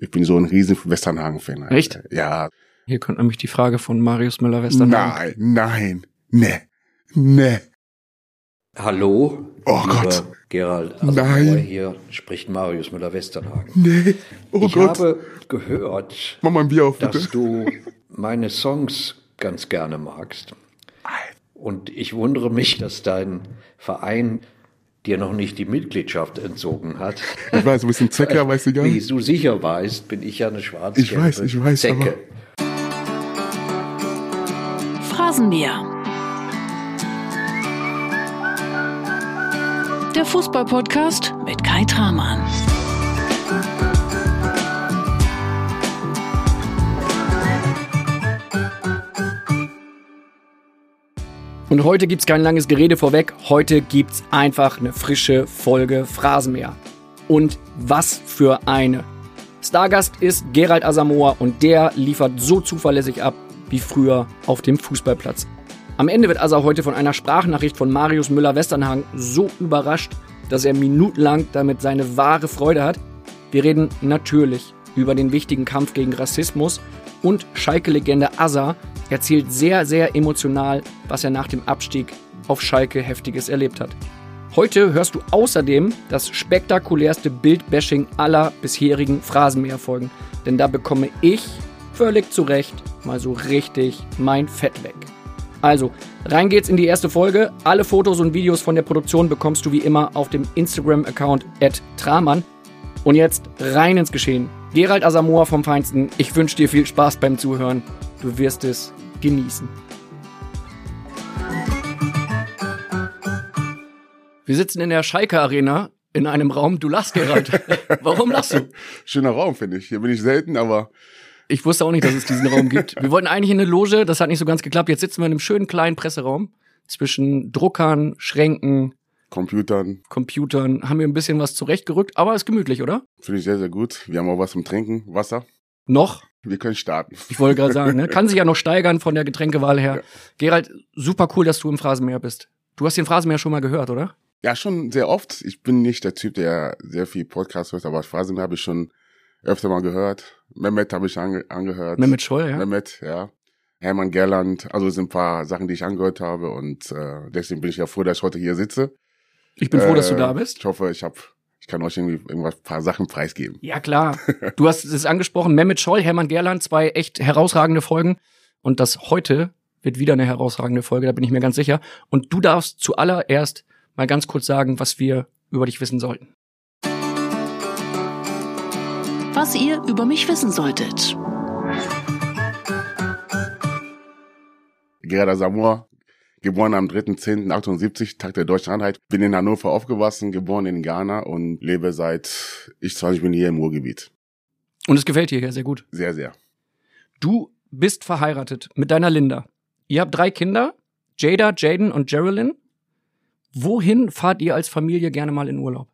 Ich bin so ein riesen Westernhagen-Fan. Echt? Ja. Hier kommt nämlich die Frage von Marius Müller-Westernhagen. Nein, nein, ne, ne. Hallo, Oh Gott. Gerald. Also Nein. Hier spricht Marius Müller-Westernhagen. Nee. Oh ich Gott. habe gehört, Mach mal ein Bier auf, bitte. dass du meine Songs ganz gerne magst. Und ich wundere mich, dass dein Verein dir noch nicht die Mitgliedschaft entzogen hat. Ich weiß, du bist ein Zecker, weißt du gar Wie nicht. du sicher weißt, bin ich ja eine schwarze Ich weiß, ich weiß, Zecke. Phrasenmäher. Der Fußballpodcast mit Kai Tramann. Und heute gibt's kein langes Gerede vorweg. Heute gibt's einfach eine frische Folge Phrasenmäher. Und was für eine. Stargast ist Gerald Asamoah und der liefert so zuverlässig ab wie früher auf dem Fußballplatz. Am Ende wird Asa heute von einer Sprachnachricht von Marius Müller-Westernhagen so überrascht, dass er minutenlang damit seine wahre Freude hat. Wir reden natürlich über den wichtigen Kampf gegen Rassismus und Schalke-Legende Asa erzählt sehr, sehr emotional, was er nach dem Abstieg auf Schalke Heftiges erlebt hat. Heute hörst du außerdem das spektakulärste Bildbashing aller bisherigen Phrasenmäherfolgen, denn da bekomme ich völlig zu Recht mal so richtig mein Fett weg. Also, rein geht's in die erste Folge. Alle Fotos und Videos von der Produktion bekommst du wie immer auf dem Instagram-Account Tramann. Und jetzt rein ins Geschehen. Gerald Asamoah vom Feinsten, ich wünsche dir viel Spaß beim Zuhören. Du wirst es genießen. Wir sitzen in der Schalke Arena in einem Raum. Du lachst, Gerald. Warum lachst du? Schöner Raum, finde ich. Hier bin ich selten, aber Ich wusste auch nicht, dass es diesen Raum gibt. Wir wollten eigentlich in eine Loge, das hat nicht so ganz geklappt. Jetzt sitzen wir in einem schönen kleinen Presseraum zwischen Druckern, Schränken, Computern Computern. Haben wir ein bisschen was zurechtgerückt, aber ist gemütlich, oder? finde ich sehr, sehr gut. Wir haben auch was zum Trinken, Wasser. Noch. Wir können starten. Ich wollte gerade sagen, ne? kann sich ja noch steigern von der Getränkewahl her. Ja. Gerald, super cool, dass du im Phrasenmäher bist. Du hast den Phrasenmäher schon mal gehört, oder? Ja, schon sehr oft. Ich bin nicht der Typ, der sehr viel Podcast hört, aber Phrasen habe ich schon öfter mal gehört. Mehmet habe ich ange angehört. Mehmet Scholl, ja? Mehmet, ja. Hermann Gerland. Also es sind ein paar Sachen, die ich angehört habe und äh, deswegen bin ich ja froh, dass ich heute hier sitze. Ich bin froh, dass du Äh, da bist. Ich hoffe, ich hab, ich kann euch irgendwie irgendwas, paar Sachen preisgeben. Ja, klar. Du hast es angesprochen, Mehmet Scholl, Hermann Gerland, zwei echt herausragende Folgen. Und das heute wird wieder eine herausragende Folge, da bin ich mir ganz sicher. Und du darfst zuallererst mal ganz kurz sagen, was wir über dich wissen sollten. Was ihr über mich wissen solltet. Gerda Samoa, geboren am 3.10.78, Tag der Deutschen Einheit. Bin in Hannover aufgewachsen, geboren in Ghana und lebe seit ich 20 bin hier im Ruhrgebiet. Und es gefällt dir hier sehr gut. Sehr, sehr. Du bist verheiratet mit deiner Linda. Ihr habt drei Kinder, Jada, Jaden und Geraldine. Wohin fahrt ihr als Familie gerne mal in Urlaub?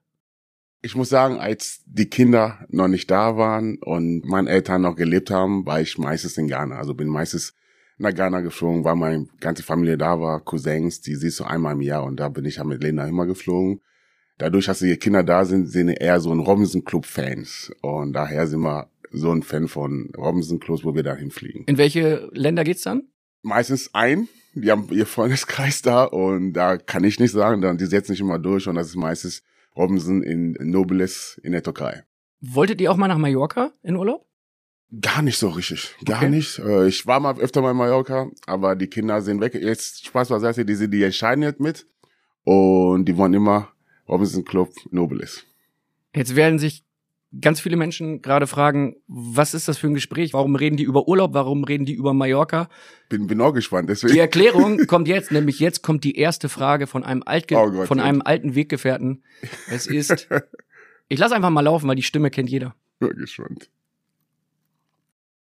Ich muss sagen, als die Kinder noch nicht da waren und meine Eltern noch gelebt haben, war ich meistens in Ghana. Also bin meistens nach Ghana geflogen, weil meine ganze Familie da war, Cousins, die siehst du einmal im Jahr und da bin ich ja mit Lena immer geflogen. Dadurch, dass die Kinder da sind, sind eher so ein Robinson Club Fans und daher sind wir so ein Fan von Robinson Clubs, wo wir da hinfliegen. In welche Länder geht's dann? Meistens ein, die haben ihr Freundeskreis da und da kann ich nicht sagen, dann die setzen sich immer durch und das ist meistens Robinson in Nobilis in der Türkei. Wolltet ihr auch mal nach Mallorca in Urlaub? Gar nicht so richtig. Gar Okay. nicht. Äh, Ich war mal öfter mal in Mallorca, aber die Kinder sind weg. Jetzt Spaß beiseite, die sind, die entscheiden jetzt mit. Und die wollen immer Robinson Club Nobilis. Jetzt werden sich ganz viele Menschen gerade fragen, was ist das für ein Gespräch? Warum reden die über Urlaub? Warum reden die über Mallorca? Bin, bin auch gespannt, Die deswegen. Erklärung kommt jetzt, nämlich jetzt kommt die erste Frage von einem, Altge Oh Gott, von einem alten Weggefährten. Es ist, ich lass einfach mal laufen, weil die Stimme kennt jeder. Bin gespannt.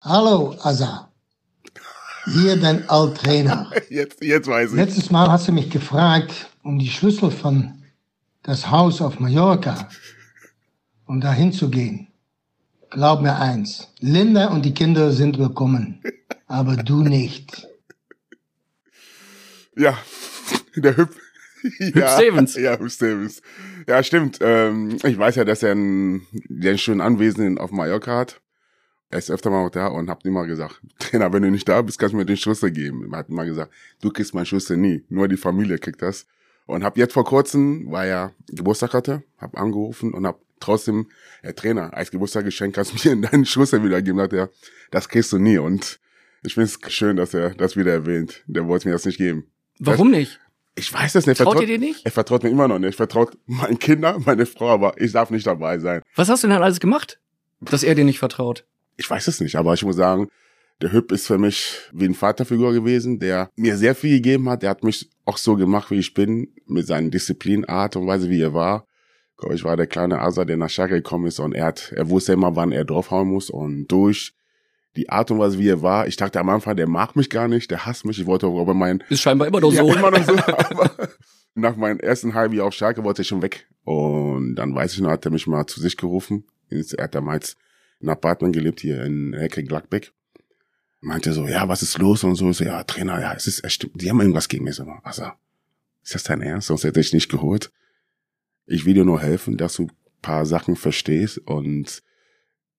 Hallo, Asa. Hier dein Alttrainer. Jetzt, jetzt weiß ich. Letztes Mal hast du mich gefragt um die Schlüssel von das Haus auf Mallorca, um da hinzugehen. Glaub mir eins, Linda und die Kinder sind willkommen, aber du nicht. Ja, der Hüb. Hüb Stevens. Ja, Hüb Stevens. Ja, stimmt. Ähm, ich weiß ja, dass er ein, der ein schönes Anwesen in- auf Mallorca hat. Er ist öfter mal da und hab immer gesagt, Trainer, wenn du nicht da bist, kannst du mir den Schlüssel geben. Er hat immer gesagt, du kriegst meinen Schlüssel nie, nur die Familie kriegt das. Und hab jetzt vor kurzem, weil er Geburtstag hatte, hab angerufen und hab trotzdem, Herr Trainer, als Geburtstagsgeschenk kannst du mir deinen Schlüssel wiedergeben. Hat er, das kriegst du nie. Und ich finde es schön, dass er das wieder erwähnt. Der wollte mir das nicht geben. Warum nicht? Ich weiß das nicht. Traut ihr dir nicht? Er vertraut mir immer noch nicht. Er vertraut meinen Kindern, meine Frau, aber ich darf nicht dabei sein. Was hast du denn alles gemacht, dass er dir nicht vertraut? Ich weiß es nicht, aber ich muss sagen, der Hüb ist für mich wie ein Vaterfigur gewesen, der mir sehr viel gegeben hat. Der hat mich auch so gemacht, wie ich bin, mit seinen Disziplin, Art und Weise, wie er war. Ich war der kleine Asa, der nach Schalke gekommen ist und er hat, er wusste immer, wann er draufhauen muss und durch die Art und Weise, wie er war, ich dachte am Anfang, der mag mich gar nicht, der hasst mich, ich wollte aber mein... Ist scheinbar immer noch ja, so. immer noch so, aber nach meinem ersten halben Jahr auf Schalke wollte ich schon weg und dann weiß ich noch, hat er mich mal zu sich gerufen, er hat damals in Apartment gelebt, hier in Ecke Gladbeck meinte so, ja, was ist los und so, ich so ja, Trainer, ja, es ist, stimmt, die haben irgendwas gegen mich, so, also, ist das dein Ernst? Sonst hätte ich nicht geholt. Ich will dir nur helfen, dass du paar Sachen verstehst und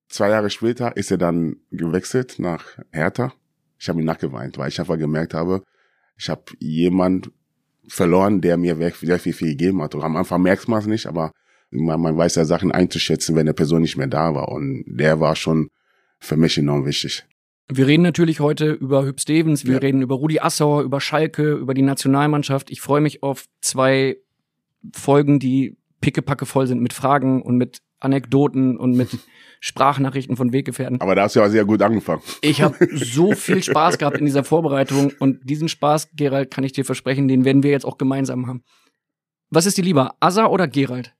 zwei Jahre später ist er dann gewechselt nach Hertha. Ich habe ihn nachgeweint, weil ich einfach gemerkt habe, ich habe jemand verloren, der mir sehr viel, viel gegeben hat. Und am Anfang merkt man es nicht, aber man, man weiß ja Sachen einzuschätzen, wenn der Person nicht mehr da war. Und der war schon für mich enorm wichtig. Wir reden natürlich heute über Hüb Stevens, wir Ja. reden über Rudi Assauer, über Schalke, über die Nationalmannschaft. Ich freue mich auf zwei Folgen, die pickepacke voll sind mit Fragen und mit Anekdoten und mit Sprachnachrichten von Weggefährten. Aber da hast du ja sehr gut angefangen. Ich habe so viel Spaß gehabt in dieser Vorbereitung und diesen Spaß, Gerald, kann ich dir versprechen, den werden wir jetzt auch gemeinsam haben. Was ist dir lieber, Asa oder Gerald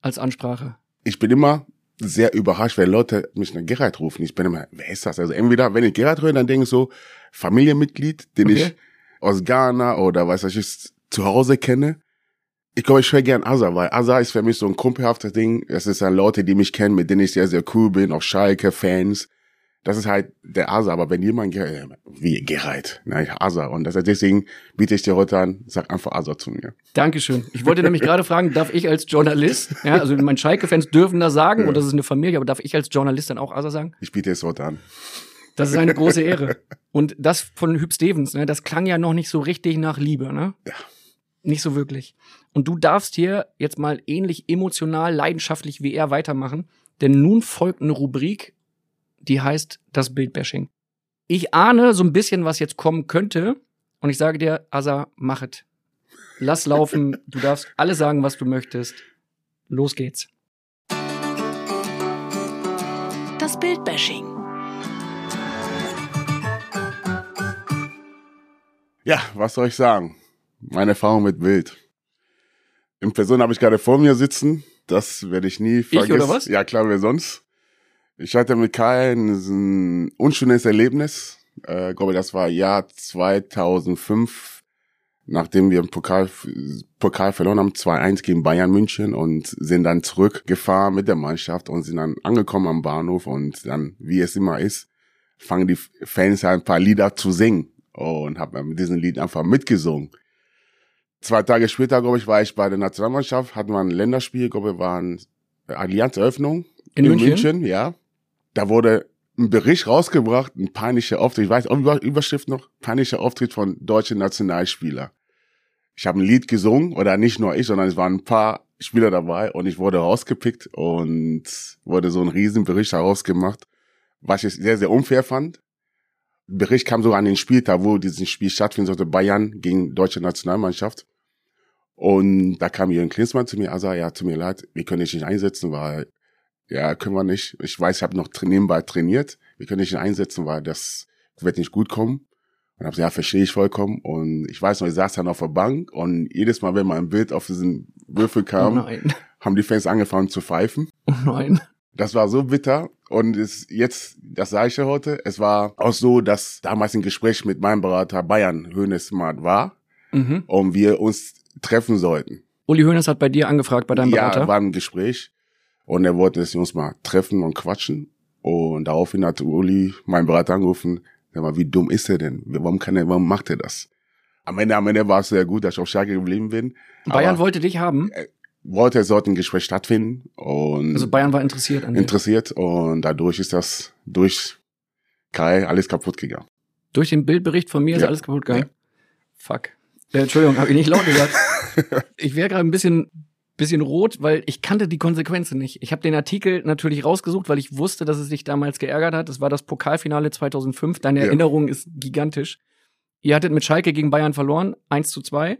als Ansprache? Ich bin immer sehr überrascht, wenn Leute mich nach Gerhard rufen. Ich bin immer, wer ist das? Also entweder, wenn ich Gerhard höre, dann denke ich so, Familienmitglied, den Okay. ich aus Ghana oder was weiß ich, zu Hause kenne. Ich glaube, ich höre gern Asa, weil Asa ist für mich so ein kumpelhaftes Ding. Das ist dann Leute, die mich kennen, mit denen ich sehr, sehr cool bin, auch Schalke-Fans. Das ist halt der Asa, aber wenn jemand, wie Gerald, nein, Asa. Und das, deswegen biete ich dir heute an, sag einfach Asa zu mir. Dankeschön. Ich wollte nämlich gerade fragen, darf ich als Journalist, ja, also meine Schalke-Fans dürfen das sagen und das ist eine Familie, aber darf ich als Journalist dann auch Asa sagen? Ich biete es heute an. Das ist eine große Ehre. Und das von Hüb Stevens, ne, das klang ja noch nicht so richtig nach Liebe, ne? Ja. Nicht so wirklich. Und du darfst hier jetzt mal ähnlich emotional, leidenschaftlich wie er weitermachen, denn nun folgt eine Rubrik, die heißt das Bildbashing. Ich ahne so ein bisschen, was jetzt kommen könnte, und ich sage dir, Asa, mach es. Lass laufen, du darfst alles sagen, was du möchtest. Los geht's. Das Bildbashing. Ja, was soll ich sagen? Meine Erfahrung mit Bild. In Person habe ich gerade vor mir sitzen. Das werde ich nie vergessen. oder was? Ja, klar, wer sonst? Ich hatte mit Kai ein, unschönes Erlebnis. Äh, glaube, das war Jahr 2005, nachdem wir im Pokal, Pokal verloren haben, 2-1 gegen Bayern München und sind dann zurückgefahren mit der Mannschaft und sind dann angekommen am Bahnhof und dann, wie es immer ist, fangen die Fans halt ein paar Lieder zu singen und habe mit diesem Lied einfach mitgesungen. Zwei Tage später, glaube ich, war ich bei der Nationalmannschaft, hatten wir ein Länderspiel, glaube ich, war eine Allianz-Eröffnung In, München? ja. Da wurde ein Bericht rausgebracht, ein peinlicher Auftritt, ich weiß, Über Überschrift noch, peinlicher Auftritt von deutschen Nationalspieler. Ich habe ein Lied gesungen, oder nicht nur ich, sondern es waren ein paar Spieler dabei und ich wurde rausgepickt und wurde so ein Riesenbericht daraus gemacht, was ich sehr, sehr unfair fand. Bericht kam sogar an den Spieltag, wo dieses Spiel stattfinden sollte, Bayern gegen deutsche Nationalmannschaft. Und da kam Jürgen Klinsmann zu mir, also ja, tut mir leid, wir können dich nicht einsetzen, weil, ja, können wir nicht. Ich weiß, ich habe noch nebenbei trainiert, wir können nicht einsetzen, weil das wird nicht gut kommen. Und hab gesagt, ja, verstehe ich vollkommen. Und ich weiß noch, ich saß dann auf der Bank und jedes Mal, wenn mal ein Bild auf diesen Würfel Oh kam, nein. haben die Fans angefangen zu pfeifen. Oh nein. Das war so bitter. Und es, jetzt, das sage ich ja heute, es war auch so, dass damals ein Gespräch mit meinem Berater Bayern Hönes mal war Mhm. und wir uns treffen sollten. Uli Hoeneß hat bei dir angefragt, bei deinem Berater. Ja, war ein Gespräch und er wollte, dass wir uns mal treffen und quatschen. Und daraufhin hat Uli meinen Berater angerufen, sag mal, wie dumm ist er denn? Warum kann er, warum macht er das? Am Ende, am Ende war es sehr gut, dass ich auf Schalke geblieben bin. Bayern Aber wollte dich haben. wollte, es sollte ein Gespräch stattfinden und Also Bayern war interessiert an dir. interessiert und dadurch ist das durch Kai alles kaputt gegangen. Durch den Bildbericht von mir ist Ja. alles kaputt gegangen. Fuck. Äh, Entschuldigung, habe ich nicht laut gesagt. ich wäre gerade ein bisschen, bisschen rot, weil ich kannte die Konsequenzen nicht. Ich habe den Artikel natürlich rausgesucht, weil ich wusste, dass es dich damals geärgert hat. Das war das Pokalfinale 2005. Deine Ja. Erinnerung ist gigantisch. Ihr hattet mit Schalke gegen Bayern verloren, 1 zu 2.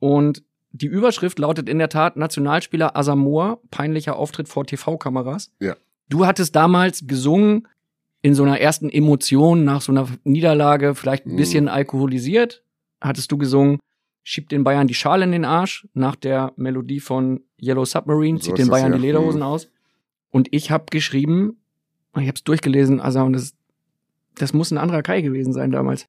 Und die Überschrift lautet in der Tat Nationalspieler Asamoah, peinlicher Auftritt vor TV-Kameras. Ja. Du hattest damals gesungen in so einer ersten Emotion nach so einer Niederlage, vielleicht ein Mhm. bisschen alkoholisiert, hattest du gesungen, schiebt den Bayern die Schale in den Arsch, nach der Melodie von Yellow Submarine, So zieht ist den Bayern ja. die Lederhosen Mhm. aus. Und ich habe geschrieben, ich habe es durchgelesen, also und das, das muss ein anderer Kai gewesen sein damals.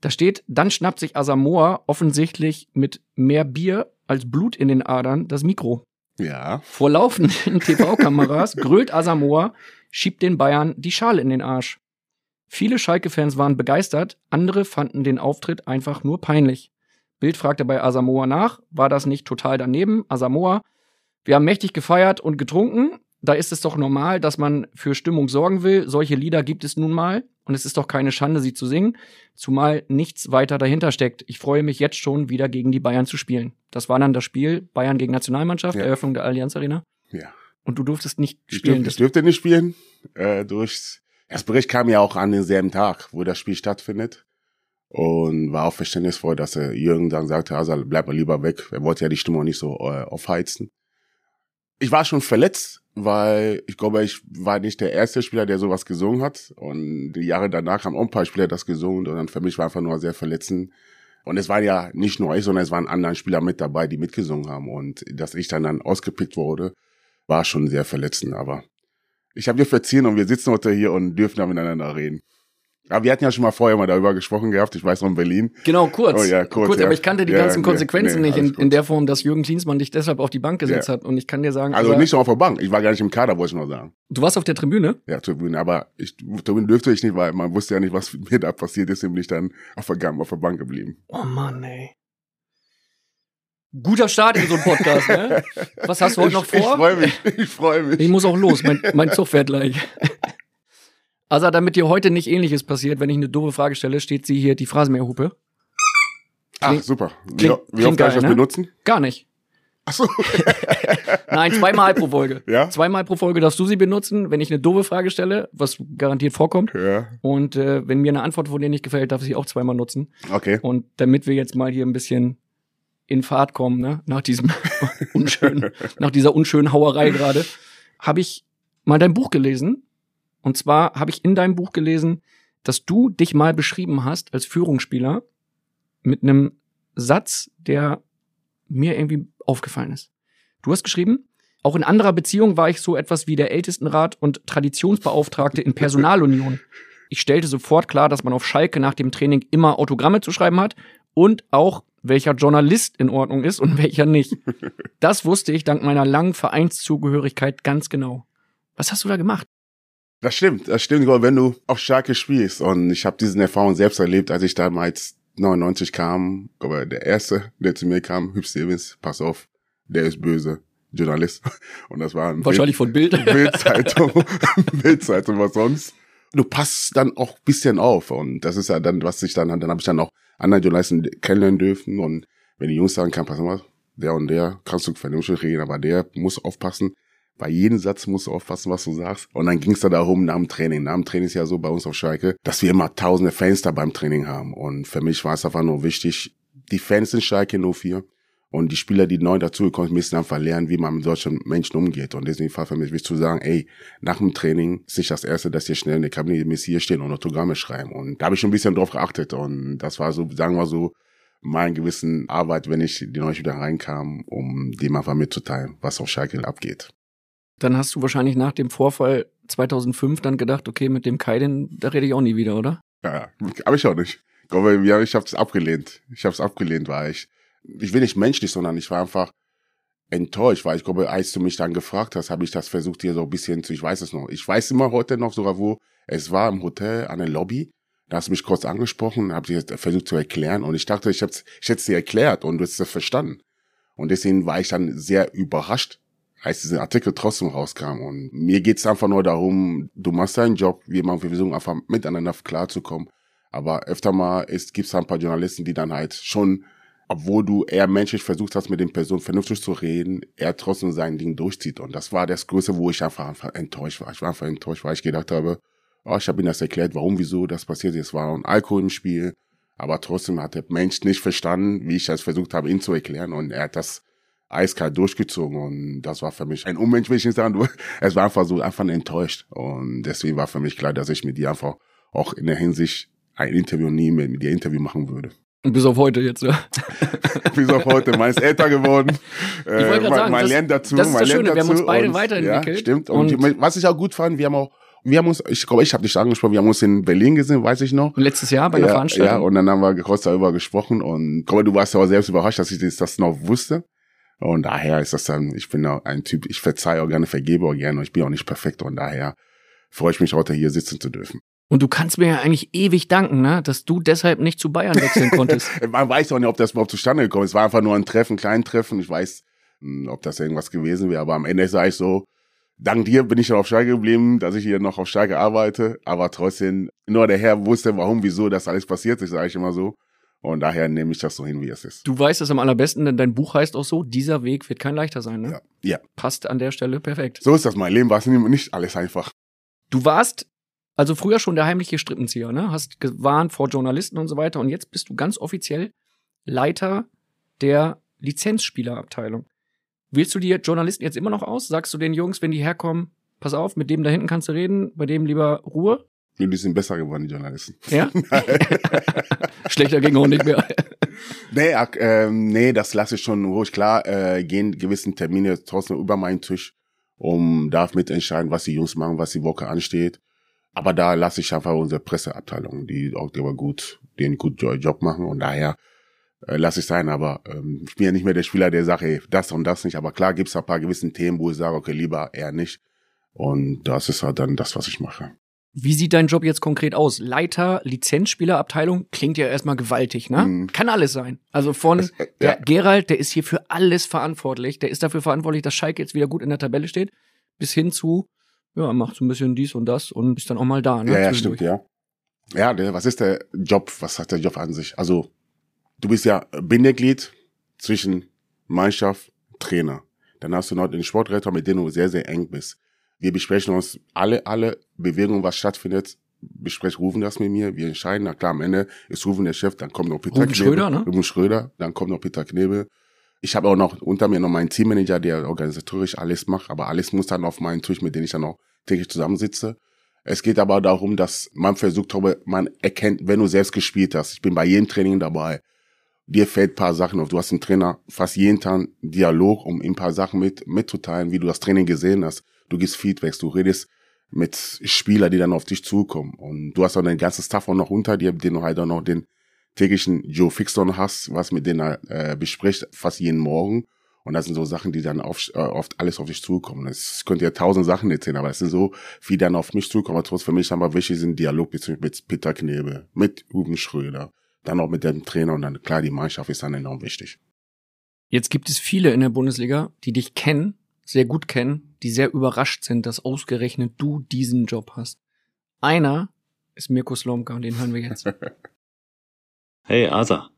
Da steht, dann schnappt sich Asamoah offensichtlich mit mehr Bier als Blut in den Adern das Mikro. Ja, Vor laufenden TV-Kameras grölt Asamoah, schiebt den Bayern die Schale in den Arsch. Viele Schalke-Fans waren begeistert, andere fanden den Auftritt einfach nur peinlich. Bild fragte bei Asamoah nach, war das nicht total daneben? Asamoah, wir haben mächtig gefeiert und getrunken. Da ist es doch normal, dass man für Stimmung sorgen will. Solche Lieder gibt es nun mal. Und es ist doch keine Schande, sie zu singen. Zumal nichts weiter dahinter steckt. Ich freue mich jetzt schon, wieder gegen die Bayern zu spielen. Das war dann das Spiel Bayern gegen Nationalmannschaft, Ja. Eröffnung der Allianz Arena. ja. Und du durftest nicht Ich spielen. dürfte, ich dürfte nicht spielen. Äh, durch das Bericht kam ja auch an denselben Tag, wo das Spiel stattfindet. Und war auch verständnisvoll, dass äh, Jürgen dann sagte, also bleib mal lieber weg. Er wollte ja die Stimmung nicht so äh, aufheizen. Ich war schon verletzt, weil ich glaube, ich war nicht der erste Spieler, der sowas gesungen hat. Und die Jahre danach haben auch ein paar Spieler das gesungen. Und dann für mich war einfach nur sehr verletzend. Und es waren ja nicht nur ich, sondern es waren andere Spieler mit dabei, die mitgesungen haben. Und dass ich dann dann ausgepickt wurde, war schon sehr verletzend. Aber ich habe dir verziehen und wir sitzen heute hier und dürfen da miteinander reden. Aber wir hatten ja schon mal vorher mal darüber gesprochen gehabt. Ich weiß noch in Berlin. Genau, kurz. Oh ja, kurz, ja. aber ich kannte die Ja, ganzen nee, Konsequenzen nee, nicht in, in der Form, dass Jürgen Klinsmann dich deshalb auf die Bank gesetzt hat. Und ich kann dir sagen, Also aber nicht nur auf der Bank. Ich war gar nicht im Kader, wollte ich noch sagen. du warst auf der Tribüne. Ja, Tribüne. Aber ich, Tribüne dürfte ich nicht, weil man wusste ja nicht, was mir da passiert ist. Deswegen bin ich dann auf der, auf der Bank geblieben. Oh Mann, ey. Guter Start in so einem Podcast, ne? Was hast du heute noch Ich, ich vor? freue mich. Ich freue mich. Ich muss auch los, mein, mein Zug fährt gleich. Also, damit dir heute nicht ähnliches passiert, wenn ich eine doofe Frage stelle, steht sie hier die Phrasenmäherhupe. Ach, super. Wie, klingt- wie oft kann ich das ne? benutzen? Gar nicht. Ach so. Nein, zweimal pro Folge. Ja? Zweimal pro Folge darfst du sie benutzen, wenn ich eine doofe Frage stelle, was garantiert vorkommt. Ja. Und äh, wenn mir eine Antwort von dir nicht gefällt, darf ich sie auch zweimal nutzen. Okay. Und damit wir jetzt mal hier ein bisschen in Fahrt kommen, ne, nach diesem unschönen, nach dieser unschönen Hauerei gerade, habe ich mal dein Buch gelesen. Und zwar habe ich in deinem Buch gelesen, dass du dich mal beschrieben hast als Führungsspieler mit einem Satz, der mir irgendwie aufgefallen ist. Du hast geschrieben, auch in anderer Beziehung war ich so etwas wie der Ältestenrat und Traditionsbeauftragte in Personalunion. Ich stellte sofort klar, dass man auf Schalke nach dem Training immer Autogramme zu schreiben hat und auch welcher Journalist in Ordnung ist und welcher nicht. Das wusste ich dank meiner langen Vereinszugehörigkeit ganz genau. Was hast du da gemacht? Das stimmt, das stimmt, wenn du auf Schalke spielst. Und ich habe diesen Erfahrung selbst erlebt, als ich damals 99 kam. Aber der erste, der zu mir kam, Hüb Stevens, pass auf, der ist böse, Journalist. Und das war ein Wahrscheinlich von Bild. Bildzeitung, Bildzeitung, was sonst. Du passt dann auch bisschen auf und das ist ja dann, was ich dann, dann habe ich dann auch andere Journalisten kennenlernen dürfen und wenn die Jungs sagen kann, pass mal, der und der kannst du vernünftig reden, aber der muss aufpassen. Bei jedem Satz musst du aufpassen, was du sagst. Und dann ging es da darum, nach dem Training. Nach dem Training ist ja so bei uns auf Schalke, dass wir immer tausende Fans da beim Training haben. Und für mich war es einfach nur wichtig, die Fans in Schalke 04 und die Spieler, die neu dazugekommen sind, müssen einfach lernen, wie man mit solchen Menschen umgeht. Und deswegen war für mich wichtig zu sagen, ey, nach dem Training ist nicht das Erste, dass ihr schnell in der Kabine mit hier stehen und Autogramme schreiben. Und da habe ich schon ein bisschen drauf geachtet. Und das war so, sagen wir so, mein gewissen Arbeit, wenn ich die neue wieder reinkam, um dem einfach mitzuteilen, was auf Schalke abgeht. Dann hast du wahrscheinlich nach dem Vorfall 2005 dann gedacht, okay, mit dem Kai, den, da rede ich auch nie wieder, oder? Ja, aber ich auch nicht. Ja, ich habe es abgelehnt. Ich habe es abgelehnt, weil ich, ich will nicht menschlich, sondern ich war einfach enttäuscht, weil ich glaube, als du mich dann gefragt hast, habe ich das versucht, dir so ein bisschen zu, ich weiß es noch. Ich weiß immer heute noch sogar, wo es war im Hotel an der Lobby. Da hast du mich kurz angesprochen, habe dir versucht zu erklären und ich dachte, ich, hab's, ich hätte es dir erklärt und du hättest es verstanden. Und deswegen war ich dann sehr überrascht, als dieser Artikel trotzdem rauskam. Und mir geht's einfach nur darum, du machst deinen Job, wir machen, wir versuchen einfach miteinander klarzukommen. Aber öfter mal ist, gibt's ein paar Journalisten, die dann halt schon, obwohl du eher menschlich versucht hast, mit den Personen vernünftig zu reden, er trotzdem sein Ding durchzieht. Und das war das Größte, wo ich einfach, einfach enttäuscht war. Ich war einfach enttäuscht, weil ich gedacht habe, oh, ich habe ihm das erklärt, warum, wieso das passiert ist. Es war ein Alkohol im Spiel. Aber trotzdem hat der Mensch nicht verstanden, wie ich das versucht habe, ihn zu erklären. Und er hat das eiskalt durchgezogen. Und das war für mich ein Unmensch, will ich nicht sagen. Es war einfach so, einfach enttäuscht. Und deswegen war für mich klar, dass ich mit dir einfach auch in der Hinsicht ein Interview nie mehr mit dir Interview machen würde. Und bis auf heute jetzt, ja. bis auf heute. Man ist älter geworden. Ich gerade man, sagen, man das, lernt dazu. das ist das Schöne, wir haben uns beide und, weiterentwickelt. Ja, stimmt. Und, Und- was ich auch gut fand, wir haben auch, wir haben uns, ich glaube, ich habe dich angesprochen, wir haben uns in Berlin gesehen, weiß ich noch. Letztes Jahr bei einer ja, Veranstaltung. Ja, und dann haben wir kurz darüber gesprochen und ich glaube, du warst ja auch selbst überrascht, dass ich das noch wusste. Und daher ist das dann, ich bin auch ein Typ, ich verzeihe auch gerne, vergebe auch gerne ich bin auch nicht perfekt und daher freue ich mich heute hier sitzen zu dürfen. Und du kannst mir ja eigentlich ewig danken, ne, dass du deshalb nicht zu Bayern wechseln konntest. Man weiß auch nicht, ob das überhaupt zustande gekommen ist. Es war einfach nur ein Treffen, klein Treffen. Ich weiß, mh, ob das irgendwas gewesen wäre, aber am Ende sage ich so, dank dir bin ich noch auf Schalke geblieben, dass ich hier noch auf Schalke arbeite, aber trotzdem, nur der Herr wusste, warum, wieso das alles passiert ist, sage ich immer so. Und daher nehme ich das so hin, wie es ist. Du weißt es am allerbesten, denn dein Buch heißt auch so, dieser Weg wird kein leichter sein, ne? Ja. ja, Passt an der Stelle perfekt. so ist das. Mein Leben war es nicht- nicht alles einfach. Du warst also früher schon der heimliche Strippenzieher, ne? Hast gewarnt vor Journalisten und so weiter und jetzt bist du ganz offiziell Leiter der Lizenzspielerabteilung. Wählst du die Journalisten jetzt immer noch aus? Sagst du den Jungs, wenn die herkommen, pass auf, mit dem da hinten kannst du reden, bei dem lieber Ruhe? Und die sind besser geworden, die Journalisten. Ja? Schlechter ging auch nicht mehr. Nee, ähm, nee, das lasse ich schon ruhig. Klar, äh, gehen gewissen Termine trotzdem über meinen Tisch, um darf mitentscheiden, was die Jungs machen, was die Woche ansteht. Aber da lasse ich einfach unsere Presseabteilung, die auch die aber gut, den guten Job machen und daher äh, lasse ich sein. Aber ähm, ich bin ja nicht mehr der Spieler, der sagt, ey, das und das nicht. Aber klar gibt's ein paar gewissen Themen, wo ich sage, okay, lieber eher nicht. Und das ist halt dann das, was ich mache. Wie sieht dein Job jetzt konkret aus? Leiter Lizenzspielerabteilung klingt ja erstmal gewaltig, ne? Mhm. Kann alles sein. Also von Das, äh, der ja. Gerald, der ist hier für alles verantwortlich. Der ist dafür verantwortlich, dass Schalke jetzt wieder gut in der Tabelle steht, bis hin zu ja, macht so ein bisschen dies und das und ist dann auch mal da, ne? Ja, ja, stimmt, ja. Ja, der, was ist der Job? Was hat der Job an sich? Also, du bist ja Bindeglied zwischen Mannschaft, Trainer. Dann hast du noch den Sportretter, mit dem du sehr, sehr eng bist. Wir besprechen uns alle, alle Bewegungen, was stattfindet, besprechen, rufen das mit mir, wir entscheiden. Na klar, am Ende ist Rufen der Chef, dann kommt noch Peter Rufen Knebel. Schröder, ne? Rufen Schröder, dann kommt noch Peter Knebel. Ich habe auch noch unter mir noch meinen Teammanager, der organisatorisch alles macht, aber alles muss dann auf meinen Tisch, mit dem ich dann auch täglich zusammensitze. Es geht aber darum, dass man versucht, aber man erkennt, wenn du selbst gespielt hast. Ich bin bei jedem Training dabei. Dir fällt ein paar Sachen auf. Du hast einen Trainer fast jeden Tag einen Dialog, um ihm ein paar Sachen mit, mitzuteilen, wie du das Training gesehen hast. Du gibst Feedbacks, du redest mit Spielern, die dann auf dich zukommen. Und du hast auch den ganzen Staff auch noch unter dir, den du halt auch noch den täglichen Joe Fixon hast, was mit denen er äh, bespricht, fast jeden Morgen. Und das sind so Sachen, die dann auf, äh, oft alles auf dich zukommen. Es könnte ja tausend Sachen erzählen, aber es sind so, wie dann auf mich zukommen. Aber trotzdem für mich aber wichtig sind Dialog mit Peter Knebel, mit Ruben Schröder, dann auch mit dem Trainer und dann klar, die Mannschaft ist dann enorm wichtig. Jetzt gibt es viele in der Bundesliga, die dich kennen, sehr gut kennen, die sehr überrascht sind, dass ausgerechnet du diesen Job hast. Einer ist Mirko Slomka und den hören wir jetzt. Hey Asa,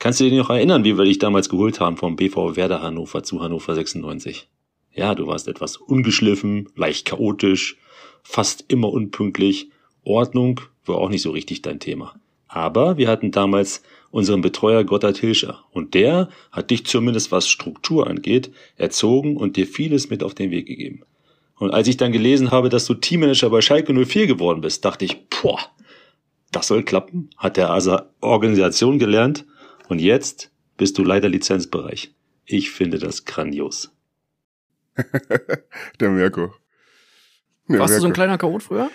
kannst du dich noch erinnern, wie wir dich damals geholt haben vom BV Werder Hannover zu Hannover 96? Ja, du warst etwas ungeschliffen, leicht chaotisch, fast immer unpünktlich. Ordnung war auch nicht so richtig dein Thema. Aber wir hatten damals unseren Betreuer Gotthard Hilscher und der hat dich zumindest was Struktur angeht erzogen und dir vieles mit auf den Weg gegeben. Und als ich dann gelesen habe, dass du Teammanager bei Schalke 04 geworden bist, dachte ich, boah, das soll klappen, hat der ASA Organisation gelernt und jetzt bist du Leiter Lizenzbereich. Ich finde das grandios. Der Mirko. Der Warst du so ein kleiner Chaot früher?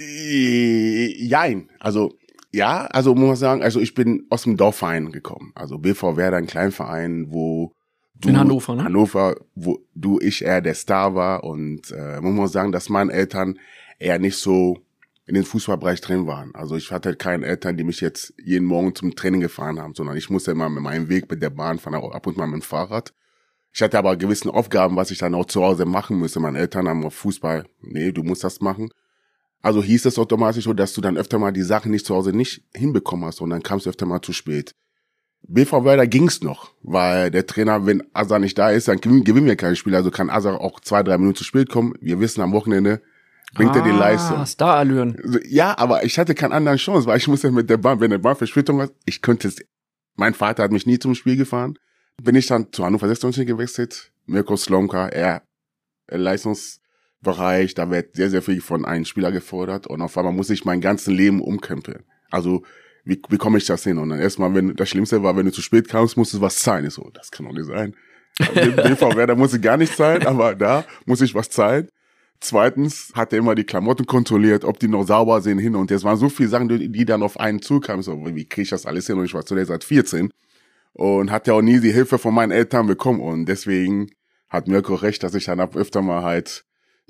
Äh, Jein. Also, ja, also muss man sagen, also ich bin aus dem Dorfverein gekommen. Also BV Werder, ein Kleinverein, wo du, In Hannover, ne? Hannover, wo du, ich eher der Star war und äh, muss man sagen, dass meine Eltern eher nicht so in den Fußballbereich drin waren. Also ich hatte keine Eltern, die mich jetzt jeden Morgen zum Training gefahren haben, sondern ich musste immer mit meinem Weg mit der Bahn fahren, ab und mal mit dem Fahrrad. Ich hatte aber gewisse Aufgaben, was ich dann auch zu Hause machen müsste. Meine Eltern haben auf Fußball, nee, du musst das machen. Also hieß es automatisch so, dass du dann öfter mal die Sachen nicht zu Hause nicht hinbekommen hast und dann kamst du öfter mal zu spät. BV Werder ging's noch, weil der Trainer, wenn Asa nicht da ist, dann gewinnen wir kein Spiel. Also kann Asa auch zwei, drei Minuten zu spät kommen. Wir wissen, am Wochenende bringt ah, er die ah, Leistung. Starallüren. Ja, aber ich hatte keine andere Chance, weil ich musste mit der Bahn, wenn der Bahn Verspätung hat, ich könnte es. Mein Vater hat mich nie zum Spiel gefahren bin ich dann zu Hannover 96 gewechselt. Mirko Slomka, er Leistungsbereich, da wird sehr, sehr viel von einem Spieler gefordert und auf einmal muss ich mein ganzes Leben umkämpfen. Also, wie, wie komme ich das hin? Und dann erstmal, wenn das Schlimmste war, wenn du zu spät kamst, musst du was zahlen. Ich so, das kann doch nicht sein. BVW, da muss ich gar nicht zahlen, aber da muss ich was zahlen. Zweitens hat er immer die Klamotten kontrolliert, ob die noch sauber sind hin und es waren so viele Sachen, die, die dann auf einen zukamen. So, wie kriege ich das alles hin? Und ich war zu der seit 14 und hat ja auch nie die Hilfe von meinen Eltern bekommen und deswegen hat Mirko recht, dass ich dann ab öfter mal halt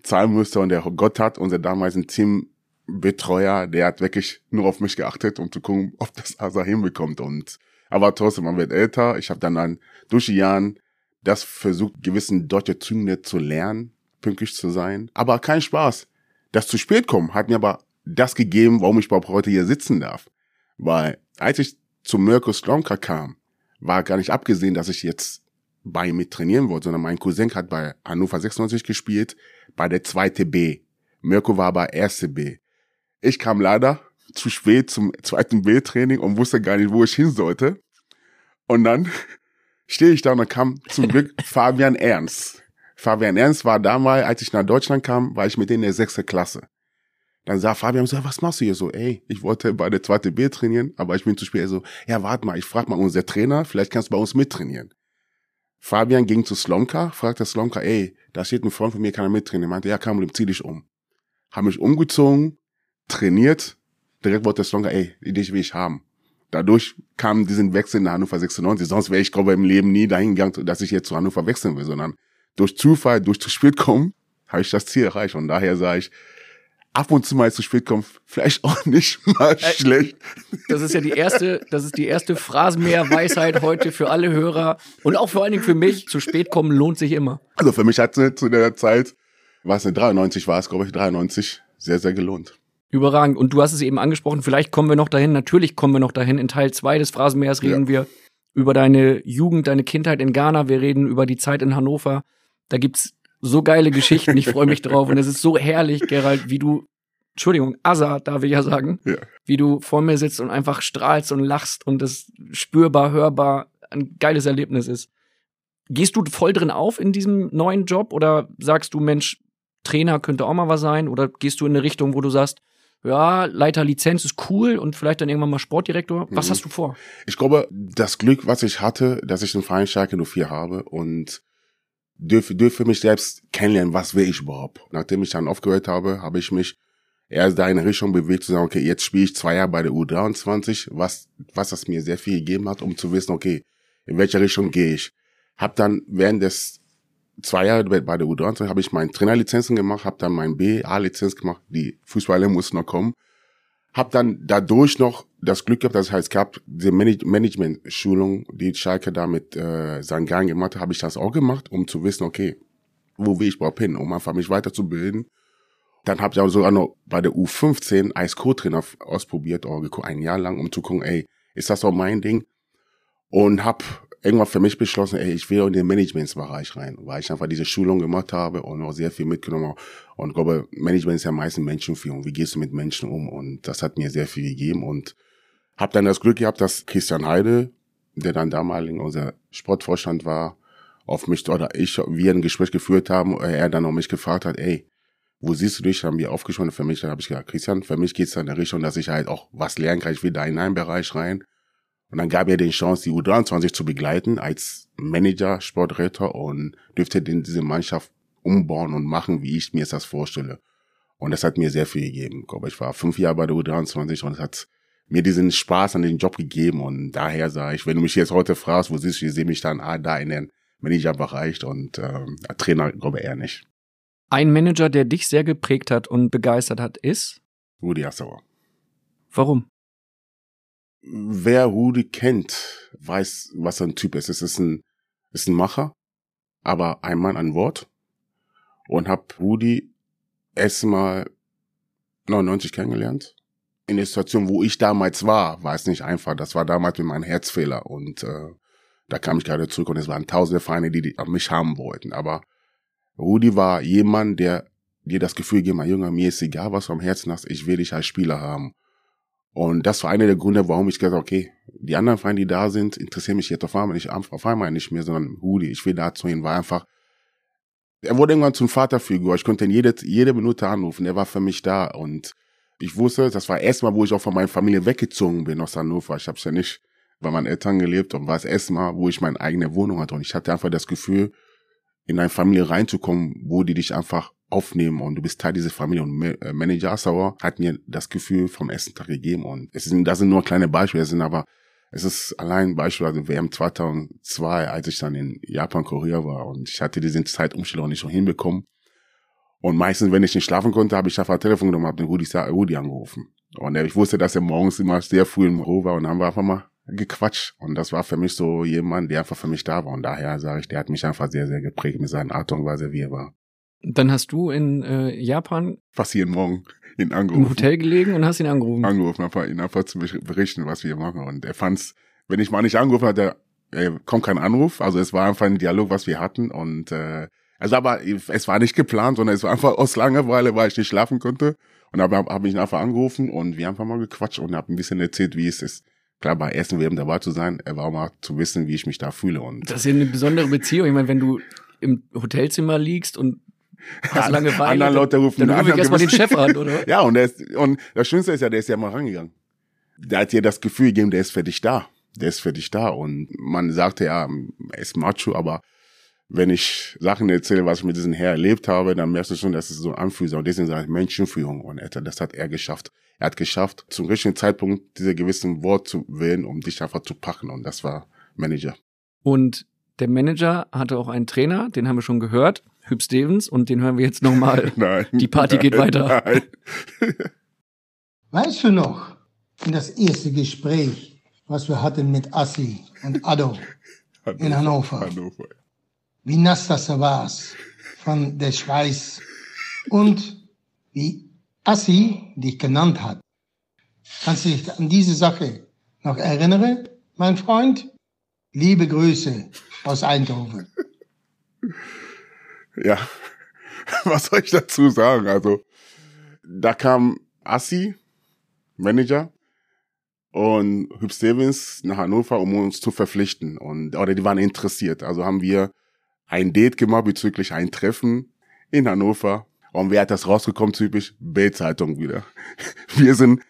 zahlen musste und der Gott hat, unser damaligen Teambetreuer, der hat wirklich nur auf mich geachtet, um zu gucken, ob das Asa hinbekommt und aber trotzdem, man wird älter. Ich habe dann, dann durch die Jahre das versucht, gewissen deutsche Züge zu lernen, pünktlich zu sein. Aber kein Spaß. Das zu spät kommen hat mir aber das gegeben, warum ich überhaupt heute hier sitzen darf. Weil als ich zu Mirko Slomka kam, war gar nicht abgesehen, dass ich jetzt bei ihm mit trainieren wollte, sondern mein Cousin hat bei Hannover 96 gespielt, bei der zweite B. Mirko war bei erste B. Ich kam leider zu spät zum zweiten B-Training und wusste gar nicht, wo ich hin sollte. Und dann stehe ich da und dann kam zum Glück Fabian Ernst. Fabian Ernst war damals, als ich nach Deutschland kam, war ich mit denen in der sechste Klasse. Dann sah Fabian so, was machst du hier so? Ey, ich wollte bei der zweite B trainieren, aber ich bin zu spät. Er so, ja, warte mal, ich frag mal unser Trainer, vielleicht kannst du bei uns mittrainieren. Fabian ging zu Slomka, fragte Slomka, ey, da steht ein Freund von mir, kann er mittrainieren? Er meinte, ja, kein Problem, zieh dich um. Hab mich umgezogen, trainiert, direkt wollte Slomka, ey, dich will ich haben. Dadurch kam diesen Wechsel nach Hannover 96. Sonst wäre ich, glaube ich, im Leben nie dahin gegangen, dass ich jetzt zu Hannover wechseln will, sondern durch Zufall, durch zu spät kommen, habe ich das Ziel erreicht. Und daher sage ich, ab und zu mal zu spät kommt, vielleicht auch nicht mal äh, schlecht. Das ist ja die erste, das ist die erste Phrasenmäher-Weisheit heute für alle Hörer und auch vor allen Dingen für mich. Zu spät kommen lohnt sich immer. Also für mich hat es zu der Zeit, was ne, 93 war es, glaube ich, 93, sehr, sehr gelohnt. Überragend. Und du hast es eben angesprochen, vielleicht kommen wir noch dahin, natürlich kommen wir noch dahin. In Teil zwei des Phrasenmähers reden ja. wir über deine Jugend, deine Kindheit in Ghana, wir reden über die Zeit in Hannover. Da gibt's so geile Geschichten. Ich freue mich drauf. Und es ist so herrlich, Gerald, wie du, Entschuldigung, Asa, darf ich ja sagen, ja. wie du vor mir sitzt und einfach strahlst und lachst und es spürbar, hörbar ein geiles Erlebnis ist. Gehst du voll drin auf in diesem neuen Job oder sagst du, Mensch, Trainer könnte auch mal was sein? Oder gehst du in eine Richtung, wo du sagst, ja, Leiter Lizenz ist cool und vielleicht dann irgendwann mal Sportdirektor. Was mhm. hast du vor? Ich glaube, das Glück, was ich hatte, dass ich den Verein Schalke 04 habe und dürfe, dürfe mich selbst kennenlernen, was will ich überhaupt. Nachdem ich dann aufgehört habe, habe ich mich erst da in Richtung bewegt, zu sagen, okay, jetzt spiele ich zwei Jahre bei der U23, was, was das mir sehr viel gegeben hat, um zu wissen, okay, in welche Richtung gehe ich. Hab dann während des zwei Jahre bei der U23 habe ich meine Trainerlizenzen gemacht, habe dann mein B-A-Lizenz gemacht, die Fußballer mussten noch kommen hab dann dadurch noch das Glück gehabt, es halt gab, diese Management-Schulung, die Schalke da mit äh, seinen Gang gemacht hat, habe ich das auch gemacht, um zu wissen, okay, wo will ich überhaupt hin, um einfach mich weiterzubilden. Dann habe ich auch sogar noch bei der U15 als Co-Trainer ausprobiert, auch ein Jahr lang, um zu gucken, ey, ist das auch mein Ding? Und hab irgendwann für mich beschlossen, ey, ich will in den Managementsbereich rein, weil ich einfach diese Schulung gemacht habe und auch sehr viel mitgenommen habe. Und ich glaube, Management ist ja meistens Menschenführung. Wie gehst du mit Menschen um? Und das hat mir sehr viel gegeben und habe dann das Glück gehabt, dass Christian Heide, der dann damals unser Sportvorstand war, auf mich oder ich, wir ein Gespräch geführt haben, er dann auch mich gefragt hat, ey, wo siehst du dich? Haben wir aufgeschaut für mich, dann habe ich gesagt, Christian, für mich geht es in der Richtung, dass ich halt auch was lernen kann. Ich will da in einen Bereich rein und dann gab er den Chance, die U23 zu begleiten als Manager, Sportretter und dürfte den, diese Mannschaft umbauen und machen, wie ich mir das vorstelle. Und das hat mir sehr viel gegeben. Ich glaube, ich war fünf Jahre bei der U23 und es hat mir diesen Spaß an den Job gegeben. Und daher sage ich, wenn du mich jetzt heute fragst, wo siehst du, ich sehe mich dann ah, da in den Managerbereich und ähm, Trainer, glaube ich, eher nicht. Ein Manager, der dich sehr geprägt hat und begeistert hat, ist? Rudi Assauer. Warum? Wer Rudi kennt, weiß, was ein Typ ist. Es ist ein, ist ein Macher, aber ein Mann an Wort. Und hab Rudi erstmal 99 kennengelernt. In der Situation, wo ich damals war, war es nicht einfach. Das war damals mit meinem Herzfehler. Und äh, da kam ich gerade zurück und es waren tausende Feinde, die, die mich haben wollten. Aber Rudi war jemand, der dir das Gefühl gegeben hat, Junge, mir ist egal, was am Herzen hast, ich will dich als Spieler haben. Und das war einer der Gründe, warum ich gesagt habe, okay, die anderen Feinde, die da sind, interessieren mich jetzt auf einmal nicht, auf einmal nicht mehr, sondern Rudi, ich will da zu ihm, war einfach, er wurde irgendwann zum Vaterfigur. Ich konnte ihn jede, jede Minute anrufen. Er war für mich da. Und ich wusste, das war erstmal, wo ich auch von meiner Familie weggezogen bin aus Hannover. Ich habe ja nicht bei meinen Eltern gelebt und war das erste Mal, wo ich meine eigene Wohnung hatte. Und ich hatte einfach das Gefühl, in eine Familie reinzukommen, wo die dich einfach aufnehmen und du bist Teil dieser Familie. Und äh, Manager Assauer hat mir das Gefühl vom ersten Tag gegeben. Und es sind, das sind nur kleine Beispiele, es sind aber, es ist allein ein Beispiel, also WM 2002, als ich dann in Japan, Korea war und ich hatte diese Zeitumstellung nicht so hinbekommen. Und meistens, wenn ich nicht schlafen konnte, habe ich einfach ein Telefon genommen, habe den Rudi, Rudi angerufen. Und ich wusste, dass er morgens immer sehr früh im Büro war und dann haben wir einfach mal gequatscht. Und das war für mich so jemand, der einfach für mich da war. Und daher sage ich, der hat mich einfach sehr, sehr geprägt mit seiner Art und Weise, wie er war. Dann hast du in äh, Japan fast jeden Morgen ihn angerufen. Im Hotel gelegen und hast ihn angerufen. Angerufen, einfach ihn einfach zu berichten, was wir machen. Und er fand's, wenn ich mal nicht angerufen hatte, äh, kommt kein Anruf. Also es war einfach ein Dialog, was wir hatten. Und äh, also aber es war nicht geplant, sondern es war einfach aus Langeweile, weil ich nicht schlafen konnte. Und habe hab ich ihn einfach angerufen und wir haben einfach mal gequatscht und habe ein bisschen erzählt, wie es ist klar bei ersten WM dabei zu sein, er war mal zu wissen, wie ich mich da fühle. Und das ist ja eine besondere Beziehung. Ich meine, wenn du im Hotelzimmer liegst und hast lange Weile, andere Leute rufen dann rufe ich erstmal den Chef an, oder? ja, und, der ist, und das Schönste ist ja, der ist ja mal rangegangen. Der hat dir das Gefühl gegeben, der ist für dich da. Der ist für dich da. Und man sagte ja, er ist Macho, aber wenn ich Sachen erzähle, was ich mit diesem Herr erlebt habe, dann merkst du schon, dass es so anfühlt. Und deswegen sage ich Menschenführung. Und das hat er geschafft. Er hat geschafft, zum richtigen Zeitpunkt diese gewissen Wort zu wählen, um dich einfach zu packen. Und das war Manager. Und der Manager hatte auch einen Trainer, den haben wir schon gehört, Hüb Stevens, und den hören wir jetzt nochmal. nein. Die Party nein, geht weiter. Nein. Weißt du noch, in das erste Gespräch, was wir hatten mit Assi und Addo in Hannover, Hannover. wie nass das da war von der Schweiß und wie Assi dich genannt hat. Kannst du dich an diese Sache noch erinnern, mein Freund? Liebe Grüße aus Eindhoven. Ja, was soll ich dazu sagen? Also, da kam Assi, Manager, und Hüb Stevens nach Hannover, um uns zu verpflichten. Und, oder die waren interessiert. Also haben wir ein Date gemacht bezüglich ein Treffen in Hannover. Und wer hat das rausgekommen, typisch? Bildzeitung wieder. Wir sind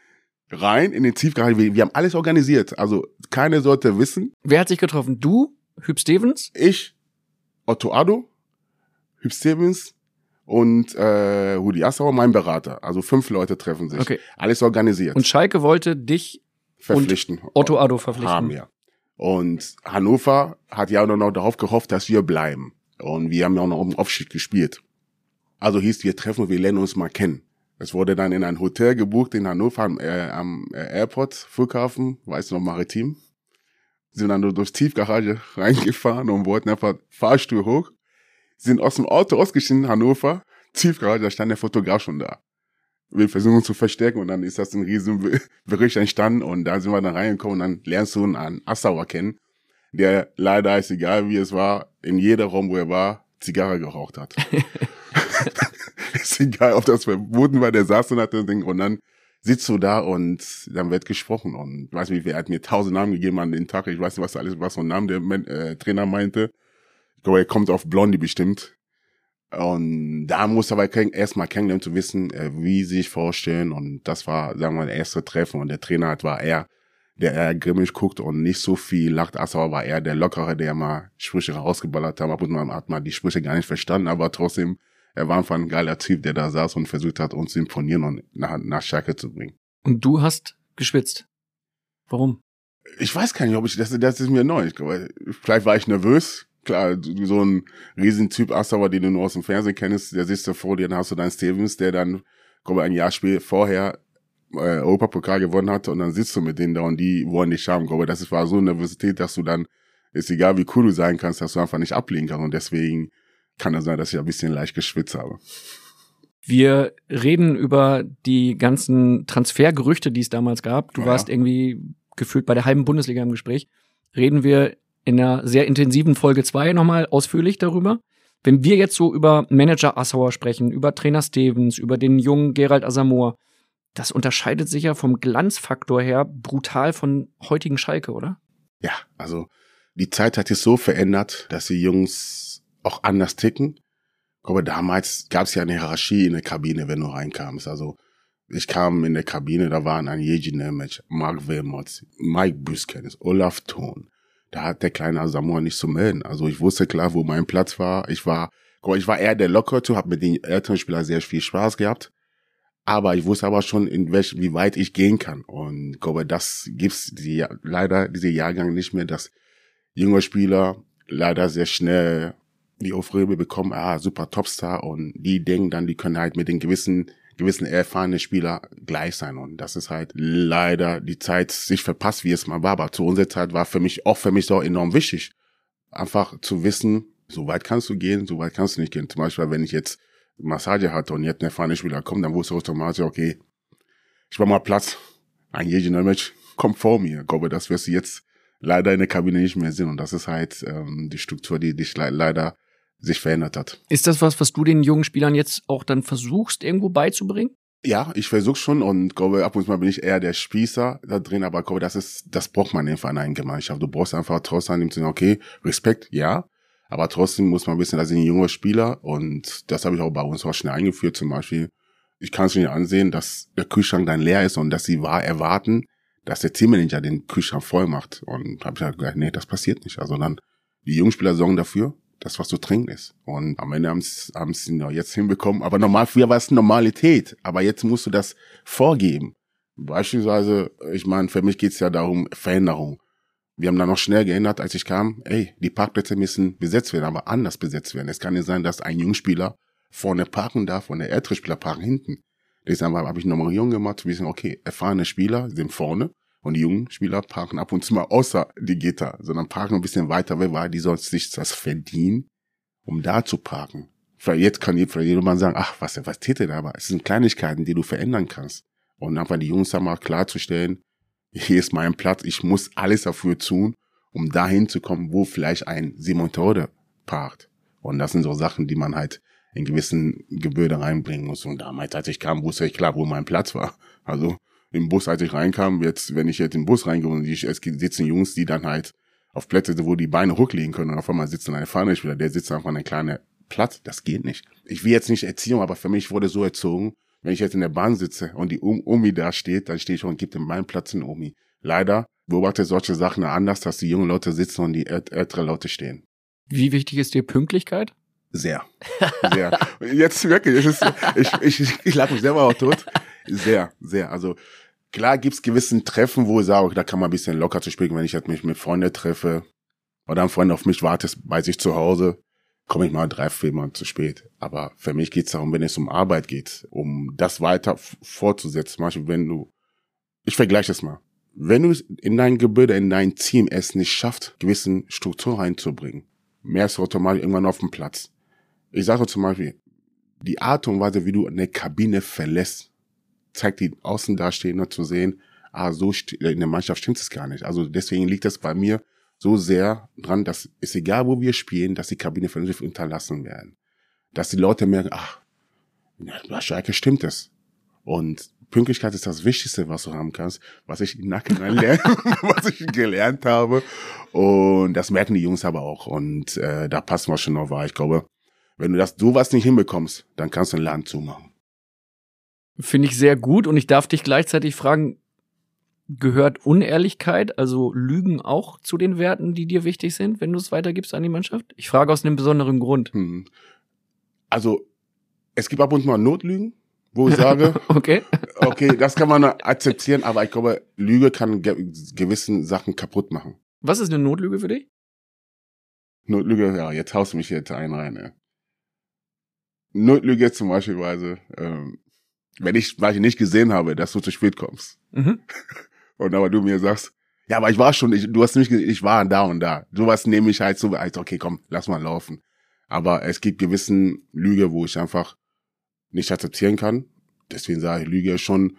rein in den Tiefgarage. Wir, wir haben alles organisiert. Also keiner sollte wissen. Wer hat sich getroffen? Du, Hüb Stevens? Ich, Otto Addo, Hüb Stevens und äh, Rudi Assauer, mein Berater. Also fünf Leute treffen sich. Okay. Alles organisiert. Und Schalke wollte dich verpflichten. Otto Addo verpflichten. Haben, ja. Und Hannover hat ja auch noch darauf gehofft, dass wir bleiben. Und wir haben ja auch noch um Aufstieg gespielt. Also hieß, wir treffen und wir lernen uns mal kennen. Es wurde dann in ein Hotel gebucht in Hannover am, äh, am Airport, Flughafen, weißt du noch, Maritim. Sind dann durchs Tiefgarage reingefahren und wollten einfach Fahrstuhl hoch. Sind aus dem Auto ausgestiegen in Hannover, Tiefgarage, da stand der Fotograf schon da. Wir versuchen zu verstecken und dann ist das ein riesen Bericht entstanden und da sind wir dann reingekommen und dann lernst du einen Assauer kennen, der leider ist egal wie es war, in jeder Raum, wo er war, Zigarre geraucht hat. ist egal, ob das verboten war, der saß und hat das Ding und dann sitzt du da und dann wird gesprochen und ich weiß nicht, wer hat mir tausend Namen gegeben an den Tag, ich weiß nicht, was alles, was für ein Name der äh, Trainer meinte. Ich glaube, er kommt auf Blondie bestimmt. Und da muss aber erstmal kennenlernen zu wissen, äh, wie sie sich vorstellen. Und das war, sagen wir mal, der erste Treffen. Und der Trainer hat, war er, der eher grimmig guckt und nicht so viel lacht. Assauer war er der Lockere, der mal Sprüche rausgeballert hat. Ab und man hat man die Sprüche gar nicht verstanden, aber trotzdem, er war einfach ein geiler Typ, der da saß und versucht hat, uns zu imponieren und nach, nach Schalke zu bringen. Und du hast geschwitzt. Warum? Ich weiß gar nicht, ob ich, das, das ist mir neu. Ich vielleicht war ich nervös. Klar, so ein Riesentyp Assauer, den du nur aus dem Fernsehen kennst, der sitzt da vor dir, dann hast du deinen Stevens, der dann, glaube ein Jahr später vorher äh, Europapokal gewonnen hatte und dann sitzt du mit denen da und die wollen dich haben. Aber das war so Nervosität, dass du dann, ist egal wie cool du sein kannst, dass du einfach nicht ablehnen kannst und deswegen kann es sein, dass ich ein bisschen leicht geschwitzt habe. Wir reden über die ganzen Transfergerüchte, die es damals gab. Du Oh, warst ja. irgendwie gefühlt bei der halben Bundesliga im Gespräch. Reden wir in einer sehr intensiven Folge 2 nochmal ausführlich darüber. Wenn wir jetzt so über Manager Assauer sprechen, über Trainer Stevens, über den jungen Gerald Asamoah, das unterscheidet sich ja vom Glanzfaktor her brutal von heutigen Schalke, oder? Ja, also die Zeit hat sich so verändert, dass die Jungs auch anders ticken. Aber damals gab es ja eine Hierarchie in der Kabine, wenn du reinkamst. Also ich kam in der Kabine, da waren ein Jeji Nemec, Mark Wilmots, Mike Büskens, Olaf Thon. Da hat der kleine Samoa nicht zu melden. Also ich wusste klar, wo mein Platz war. Ich war, ich war eher der Lockerte, habe mit den älteren Spielern sehr viel Spaß gehabt. Aber ich wusste aber schon, in welch, wie weit ich gehen kann. Und glaube, das gibt's die, leider diese Jahrgang nicht mehr, dass junge Spieler leider sehr schnell die Aufrede bekommen, ah, super Topstar und die denken dann, die können halt mit den gewissen, gewissen erfahrenen Spieler gleich sein und das ist halt leider die Zeit sich verpasst, wie es mal war, aber zu unserer Zeit war für mich, auch für mich so enorm wichtig, einfach zu wissen, so weit kannst du gehen, so weit kannst du nicht gehen. Zum Beispiel, wenn ich jetzt Massage hatte und jetzt ein erfahrener Spieler kommt, dann wusste ich automatisch, okay, ich war mal Platz, ein Jejinomic kommt vor mir. Ich glaube, das wirst du jetzt leider in der Kabine nicht mehr sehen und das ist halt ähm, die Struktur, die dich le leider sich verändert hat. Ist das was, was du den jungen Spielern jetzt auch dann versuchst, irgendwo beizubringen? Ja, ich versuche schon und glaube, ab und zu mal bin ich eher der Spießer da drin, aber glaube, das ist, das braucht man einfach in einer Gemeinschaft. Du brauchst einfach trotzdem dem Sinne, okay, Respekt, ja, aber trotzdem muss man wissen, das sind junge Spieler und das habe ich auch bei uns auch schnell eingeführt. Zum Beispiel, ich kann es nicht ansehen, dass der Kühlschrank dann leer ist und dass sie wahr erwarten, dass der Teammanager den Kühlschrank voll macht. Und habe ich halt gesagt, nee, das passiert nicht. Also dann, die jungen Spieler sorgen dafür, dass was zu trinken ist. Und am Ende haben sie noch jetzt hinbekommen. Aber normal, früher war es Normalität. Aber jetzt musst du das vorgeben. Beispielsweise, ich meine, für mich geht's ja darum, Veränderung. Wir haben dann noch schnell geändert, als ich kam, ey, die Parkplätze müssen besetzt werden, aber anders besetzt werden. Es kann nicht sein, dass ein Jungspieler vorne parken darf und der ältere Spieler parken hinten. Deshalb habe ich jung gemacht, zu wissen, okay, erfahrene Spieler sind vorne und die jungen Spieler parken ab und zu mal außer die Gitter, sondern parken ein bisschen weiter weg, weil die sonst sich das verdienen, um da zu parken. Vielleicht jetzt kann jemand sagen, ach, was, was täte da? Aber es sind Kleinigkeiten, die du verändern kannst. Und einfach die Jungs einmal klarzustellen, hier ist mein Platz, ich muss alles dafür tun, um dahin zu kommen, wo vielleicht ein Simon Tode parkt. Und das sind so Sachen, die man halt in gewissen Gebäude reinbringen muss. Und damals, als ich kam, wusste ich klar, wo mein Platz war. Also im Bus, als ich reinkam, jetzt, wenn ich jetzt in den Bus reingehe und ich, es sitzen Jungs, die dann halt auf Plätze, wo die Beine hochlegen können und auf einmal sitzt dann eine Fahnenspieler, der sitzt einfach an einem kleinen Platz. Das geht nicht. Ich will jetzt nicht Erziehung, aber für mich wurde so erzogen, wenn ich jetzt in der Bahn sitze und die Omi da steht, dann stehe ich und gebe meinen Platz in Omi. Leider beobachte ich solche Sachen anders, dass die jungen Leute sitzen und die ältere Leute stehen. Wie wichtig ist dir Pünktlichkeit? Sehr. Sehr. Jetzt wirklich, ist, ich, ich, ich lag mich selber auch tot. Sehr, sehr. Also klar gibt's gewissen Treffen, wo ich sage, da kann man ein bisschen locker zu sprechen, wenn ich jetzt mich mit Freunden treffe oder ein Freund auf mich wartet bei sich zu Hause, komme ich mal drei, vier Mal zu spät. Aber für mich geht's darum, wenn es um Arbeit geht, um das weiter fortzusetzen. Zum Beispiel, wenn du, ich vergleiche es mal. Wenn du in dein Gebäude, in dein Team es nicht schafft, gewissen Struktur reinzubringen, merkst du automatisch irgendwann auf dem Platz. Ich sage zum Beispiel, die Art und Weise, wie du eine Kabine verlässt, zeigt die Außendastehender zu sehen, ah, so in der Mannschaft stimmt es gar nicht. Also deswegen liegt das bei mir so sehr dran, dass es egal, wo wir spielen, dass die Kabine vernünftig unterlassen werden. Dass die Leute merken, ach, bei Schalke stimmt es. Und Pünktlichkeit ist das Wichtigste, was du haben kannst, was ich im Nachhinein lerne, was ich gelernt habe. Und das merken die Jungs aber auch. Und äh, da passen wir schon noch wahr. Ich glaube, wenn du das sowas nicht hinbekommst, dann kannst du den Laden zumachen. Finde ich sehr gut und ich darf dich gleichzeitig fragen, gehört Unehrlichkeit, also Lügen auch zu den Werten, die dir wichtig sind, wenn du es weitergibst an die Mannschaft? Ich frage aus einem besonderen Grund. Hm. Also, es gibt ab und zu mal Notlügen, wo ich sage, okay. okay, das kann man akzeptieren, aber ich glaube, Lüge kann ge gewissen Sachen kaputt machen. Was ist eine Notlüge für dich? Notlüge, ja, jetzt haust du mich jetzt ein rein. Ey. Notlüge zum Beispiel, ähm, Wenn ich, weil ich nicht gesehen habe, dass du zu spät kommst. Mhm. Und aber du mir sagst, ja, aber ich war schon, ich, du hast nicht, gesehen, ich war da und da. Sowas nehme ich halt so, als, okay, komm, lass mal laufen. Aber es gibt gewissen Lüge, wo ich einfach nicht akzeptieren kann. Deswegen sage ich, Lüge schon,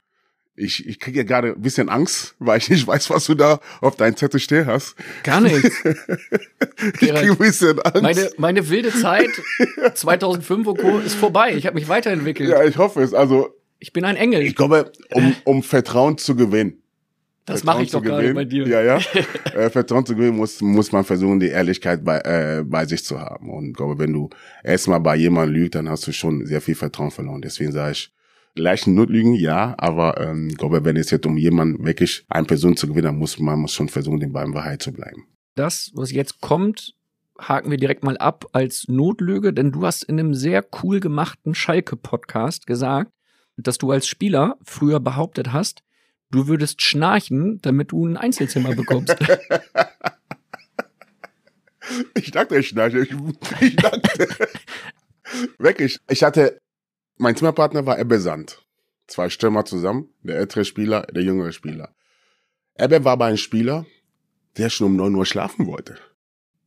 ich, ich kriege ja gerade ein bisschen Angst, weil ich nicht weiß, was du da auf deinem Zettel stehen hast. Gar nicht. Ich kriege ein bisschen Angst. Meine, meine wilde Zeit 2005 und Co. ist vorbei. Ich habe mich weiterentwickelt. ja, ich hoffe es. Also, Ich bin ein Engel. ich glaube, um, um Vertrauen zu gewinnen. das mache ich doch gerade bei dir. Ja, ja. äh, Vertrauen zu gewinnen muss, muss man versuchen, die Ehrlichkeit bei, äh, bei sich zu haben. Und ich glaube, wenn du erstmal bei jemandem lügst, dann hast du schon sehr viel Vertrauen verloren. Deswegen sage ich, leichten Notlügen, ja, aber ähm, ich glaube, wenn es jetzt um jemanden wirklich eine Person zu gewinnen, dann muss man muss schon versuchen, den beim Wahrheit zu bleiben. Das, was jetzt kommt, haken wir direkt mal ab als Notlüge, denn du hast in einem sehr cool gemachten Schalke-Podcast gesagt, dass du als Spieler früher behauptet hast, du würdest schnarchen, damit du ein Einzelzimmer bekommst. Ich dachte, ich schnarche. Ich, ich dachte. Wirklich. Ich hatte, mein Zimmerpartner war Ebbe Sand. Zwei Stürmer zusammen. Der ältere Spieler, der jüngere Spieler. Ebbe war aber ein Spieler, der schon um 9 Uhr schlafen wollte.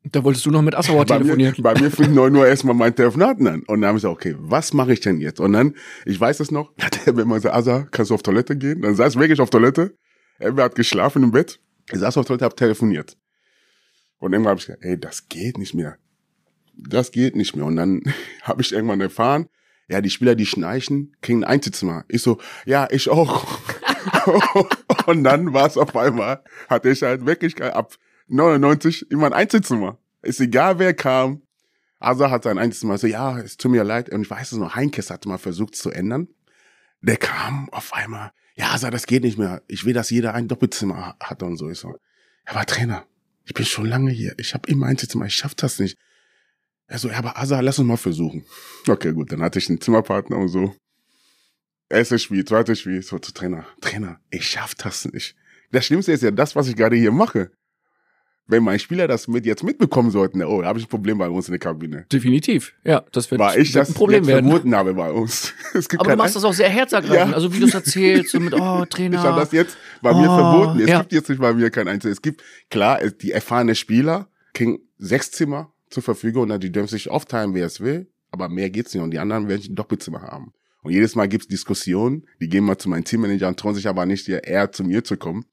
Da wolltest du noch mit Assauer Bei mir, telefonieren. bei mir fing 9 Uhr erstmal mein Telefonat an. Und dann habe ich gesagt, okay, was mache ich denn jetzt? Und dann, ich weiß es noch, hat Ebbe immer gesagt, Asa, kannst du auf Toilette gehen? Dann saß ich wirklich auf Toilette. Ebbe hat geschlafen im Bett. Ich saß auf Toilette, hab telefoniert. Und irgendwann habe ich gesagt, ey, das geht nicht mehr. Das geht nicht mehr. Und dann habe ich irgendwann erfahren, ja, die Spieler, die schnarchen, kriegen ein Einzelzimmer. Ich so, ja, ich auch. und dann war es auf einmal, hatte ich halt wirklich ab 99 immer ein Einzelzimmer. Ist egal, wer kam. Asa hat sein Einzelzimmer. So, ja, es tut mir leid. Und ich weiß es noch, Heinkes hat mal versucht zu ändern. Der kam auf einmal, ja, Asa, das geht nicht mehr. Ich will, dass jeder ein Doppelzimmer hat und so. Ich so, er war Trainer. Ich bin schon lange hier. Ich habe immer Einzelzimmer. Ich schaff das nicht. Er so, ja, aber Asa, lass uns mal versuchen. Okay, gut, dann hatte ich einen Zimmerpartner und so. Erstes Spiel, zweites Spiel, so zu Trainer. Trainer, ich schaff das nicht. Das Schlimmste ist ja das, was ich gerade hier mache. Wenn mein Spieler das mit jetzt mitbekommen sollten, oh, da habe ich ein Problem bei uns in der Kabine. Definitiv. Ja, das wird, Weil ich wird das ein Problem werden. verboten habe bei uns. Es gibt Aber du machst das auch sehr herzergreifend. Ja. Also wie du es erzählst, so mit, oh, Trainer. Ich habe das jetzt bei mir Oh, verboten. Es ja. gibt jetzt nicht bei mir kein Einzel. Es gibt, klar, die erfahrenen Spieler kriegen sechs Zimmer zur Verfügung und dann die dürfen sich aufteilen, wer es will. Aber mehr geht's nicht. Und die anderen werden ein Doppelzimmer haben. Und jedes Mal gibt's Diskussionen. Die gehen mal zu meinem Teammanager und trauen sich aber nicht, eher zu mir zu kommen.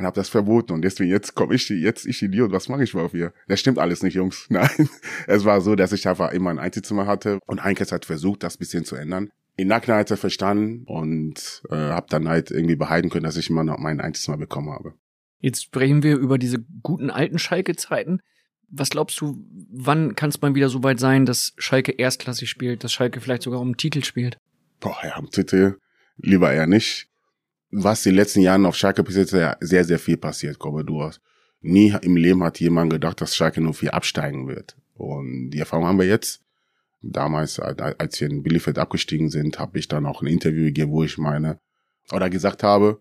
Und habe das verboten. Und deswegen jetzt komme ich, jetzt ich Idiot, was mache ich überhaupt hier? Das stimmt alles nicht, Jungs. Nein. Es war so, dass ich einfach immer ein Einzelzimmer hatte. Und Heinkes hat versucht, das bisschen zu ändern. Im Nachhinein hat er verstanden und äh, habe dann halt irgendwie behalten können, dass ich immer noch mein Einzelzimmer bekommen habe. Jetzt sprechen wir über diese guten alten Schalke-Zeiten. Was glaubst du, wann kann es mal wieder so weit sein, dass Schalke erstklassig spielt, dass Schalke vielleicht sogar um einen Titel spielt? Boah, ja, am Titel lieber eher nicht. Was die letzten Jahren auf Schalke bis jetzt ja sehr, sehr viel passiert, glaube hast. Nie im Leben hat jemand gedacht, dass Schalke nur viel absteigen wird. Und die Erfahrung haben wir jetzt. Damals, als wir in Bielefeld abgestiegen sind, habe ich dann auch ein Interview gegeben, wo ich meine, oder gesagt habe,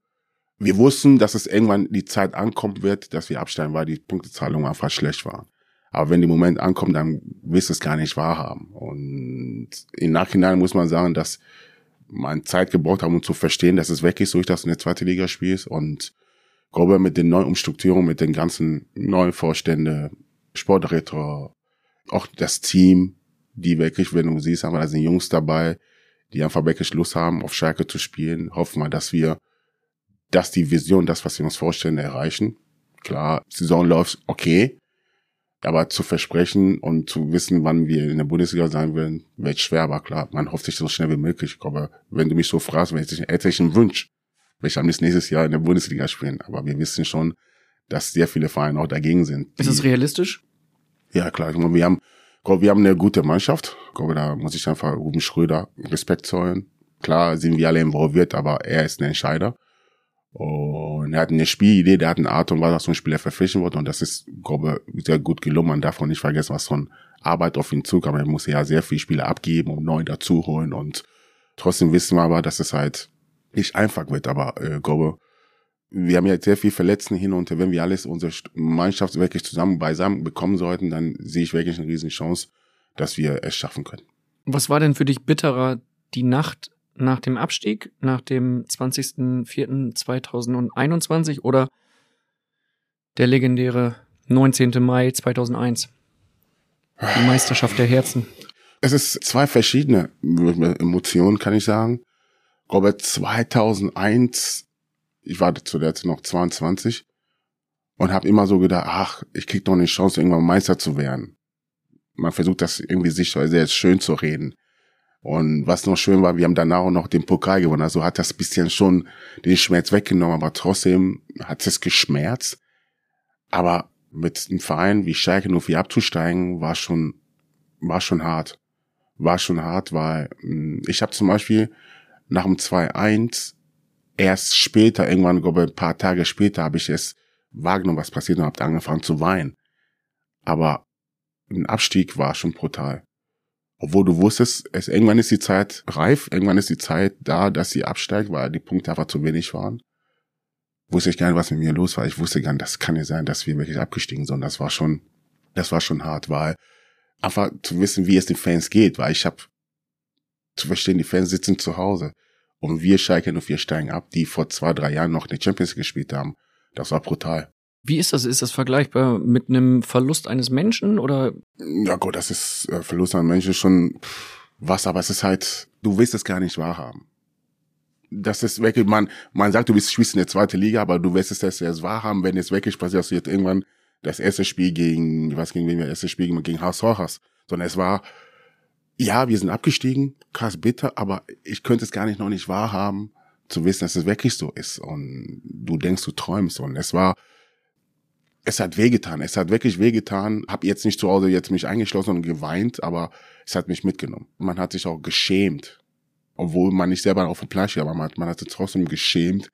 wir wussten, dass es irgendwann die Zeit ankommen wird, dass wir absteigen, weil die Punktezahlung einfach schlecht waren. Aber wenn der Moment ankommt, dann willst du es gar nicht wahrhaben. Und im Nachhinein muss man sagen, dass man Zeit gebraucht haben, um zu verstehen, dass es wirklich so ist, dass du in der zweiten Liga spielst. Und ich glaube, mit den neuen Umstrukturierungen, mit den ganzen neuen Vorstände, Sportdirektor, auch das Team, die wirklich, wenn du siehst, einfach da sind Jungs dabei, die einfach wirklich Lust haben, auf Schalke zu spielen. Hoffen wir, dass wir, dass die Vision, das, was wir uns vorstellen, erreichen. Klar, Saison läuft okay, aber zu versprechen und zu wissen, wann wir in der Bundesliga sein werden, wird schwer, aber klar, man hofft sich so schnell wie möglich. Ich glaube, wenn du mich so fragst, wenn ich hätte ich einen Wunsch, will ich am liebsten nächstes Jahr in der Bundesliga spielen. Aber wir wissen schon, dass sehr viele Vereine auch dagegen sind. Ist es realistisch? ja, klar. Ich glaube, wir haben, ich glaube, wir haben eine gute Mannschaft. Ich glaube, da muss ich einfach Ruben Schröder Respekt zollen. Klar sind wir alle involviert, aber er ist ein Entscheider. Und er hat eine Spielidee, der hat eine Art und Weise, dass so ein Spieler verpflichten wird. Und das ist, glaube ich, sehr gut gelungen. Man darf auch nicht vergessen, was von Arbeit auf ihn zukommt. Er muss ja sehr viele Spieler abgeben und neu dazuholen. Und trotzdem wissen wir aber, dass es halt nicht einfach wird. Aber äh, glaube, wir haben jetzt sehr viel Verletzten hin und. Wenn wir alles, unsere Mannschaft wirklich zusammen beisammen bekommen sollten, dann sehe ich wirklich eine riesen Chance, dass wir es schaffen können. Was war denn für dich bitterer, die Nacht nach dem Abstieg, nach dem 20.04.2021 oder der legendäre 19. Mai 2001? Die Meisterschaft der Herzen. Es ist zwei verschiedene Emotionen, kann ich sagen. Robert 2001, ich war zuletzt noch 22 und habe immer so gedacht, ach, ich krieg doch eine Chance, irgendwann Meister zu werden. Man versucht das irgendwie sich sehr schön zu reden. Und was noch schön war, wir haben danach auch noch den Pokal gewonnen. Also hat das bisschen schon den Schmerz weggenommen, aber trotzdem hat es geschmerzt. Aber mit einem Verein wie Schalke 04 abzusteigen, war schon, war schon hart. War schon hart, weil hm, ich habe zum Beispiel nach dem 2-1 erst später, irgendwann, glaube ich, ein paar Tage später, habe ich es wahrgenommen, was passiert und habe angefangen zu weinen. Aber ein Abstieg war schon brutal. Obwohl du wusstest, es, irgendwann ist die Zeit reif, irgendwann ist die Zeit da, dass sie absteigt, weil die Punkte einfach zu wenig waren. Wusste ich gar nicht, was mit mir los war. Ich wusste gar nicht, das kann nicht sein, dass wir wirklich abgestiegen sind. Das war schon, das war schon hart, weil einfach zu wissen, wie es den Fans geht, weil ich habe zu verstehen, die Fans sitzen zu Hause und wir Schalke und wir steigen ab, die vor zwei, drei Jahren noch in der Champions gespielt haben. Das war brutal. Wie ist das? Ist das vergleichbar mit einem Verlust eines Menschen oder? Ja gut, das ist äh, Verlust eines Menschen schon was, aber es ist halt, du willst es gar nicht wahrhaben. Das ist wirklich, man, man sagt, du bist spielst in der zweiten Liga, aber du wirst es erst wahrhaben, wenn es wirklich passiert, dass du jetzt irgendwann das erste Spiel gegen, ich weiß gegen wen wir das erste Spiel gegen Haus Rojas, sondern es war, ja, wir sind abgestiegen, krass bitter, aber ich könnte es gar nicht noch nicht wahrhaben, zu wissen, dass es wirklich so ist und du denkst, du träumst und es war, es hat wehgetan, es hat wirklich wehgetan. Hab jetzt nicht zu Hause jetzt mich eingeschlossen und geweint, aber es hat mich mitgenommen. Man hat sich auch geschämt, obwohl man nicht selber auf dem Platz steht, aber man, man hat sich trotzdem geschämt,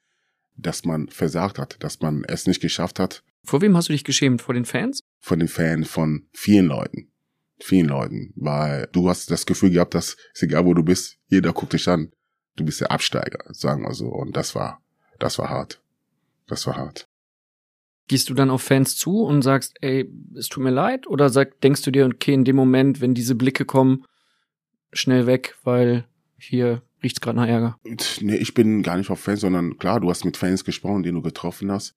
dass man versagt hat, dass man es nicht geschafft hat. Vor wem hast du dich geschämt? Vor den Fans? Vor den Fans von vielen Leuten. Vielen Leuten. Weil du hast das Gefühl gehabt, dass, ist egal wo du bist, jeder guckt dich an. Du bist der Absteiger, sagen wir so. Und das war, das war hart. Das war hart. Gehst du dann auf Fans zu und sagst, ey, es tut mir leid? Oder sag, denkst du dir, okay, in dem Moment, wenn diese Blicke kommen, schnell weg, weil hier riecht's gerade nach Ärger? Nee, ich bin gar nicht auf Fans, sondern klar, du hast mit Fans gesprochen, die du getroffen hast.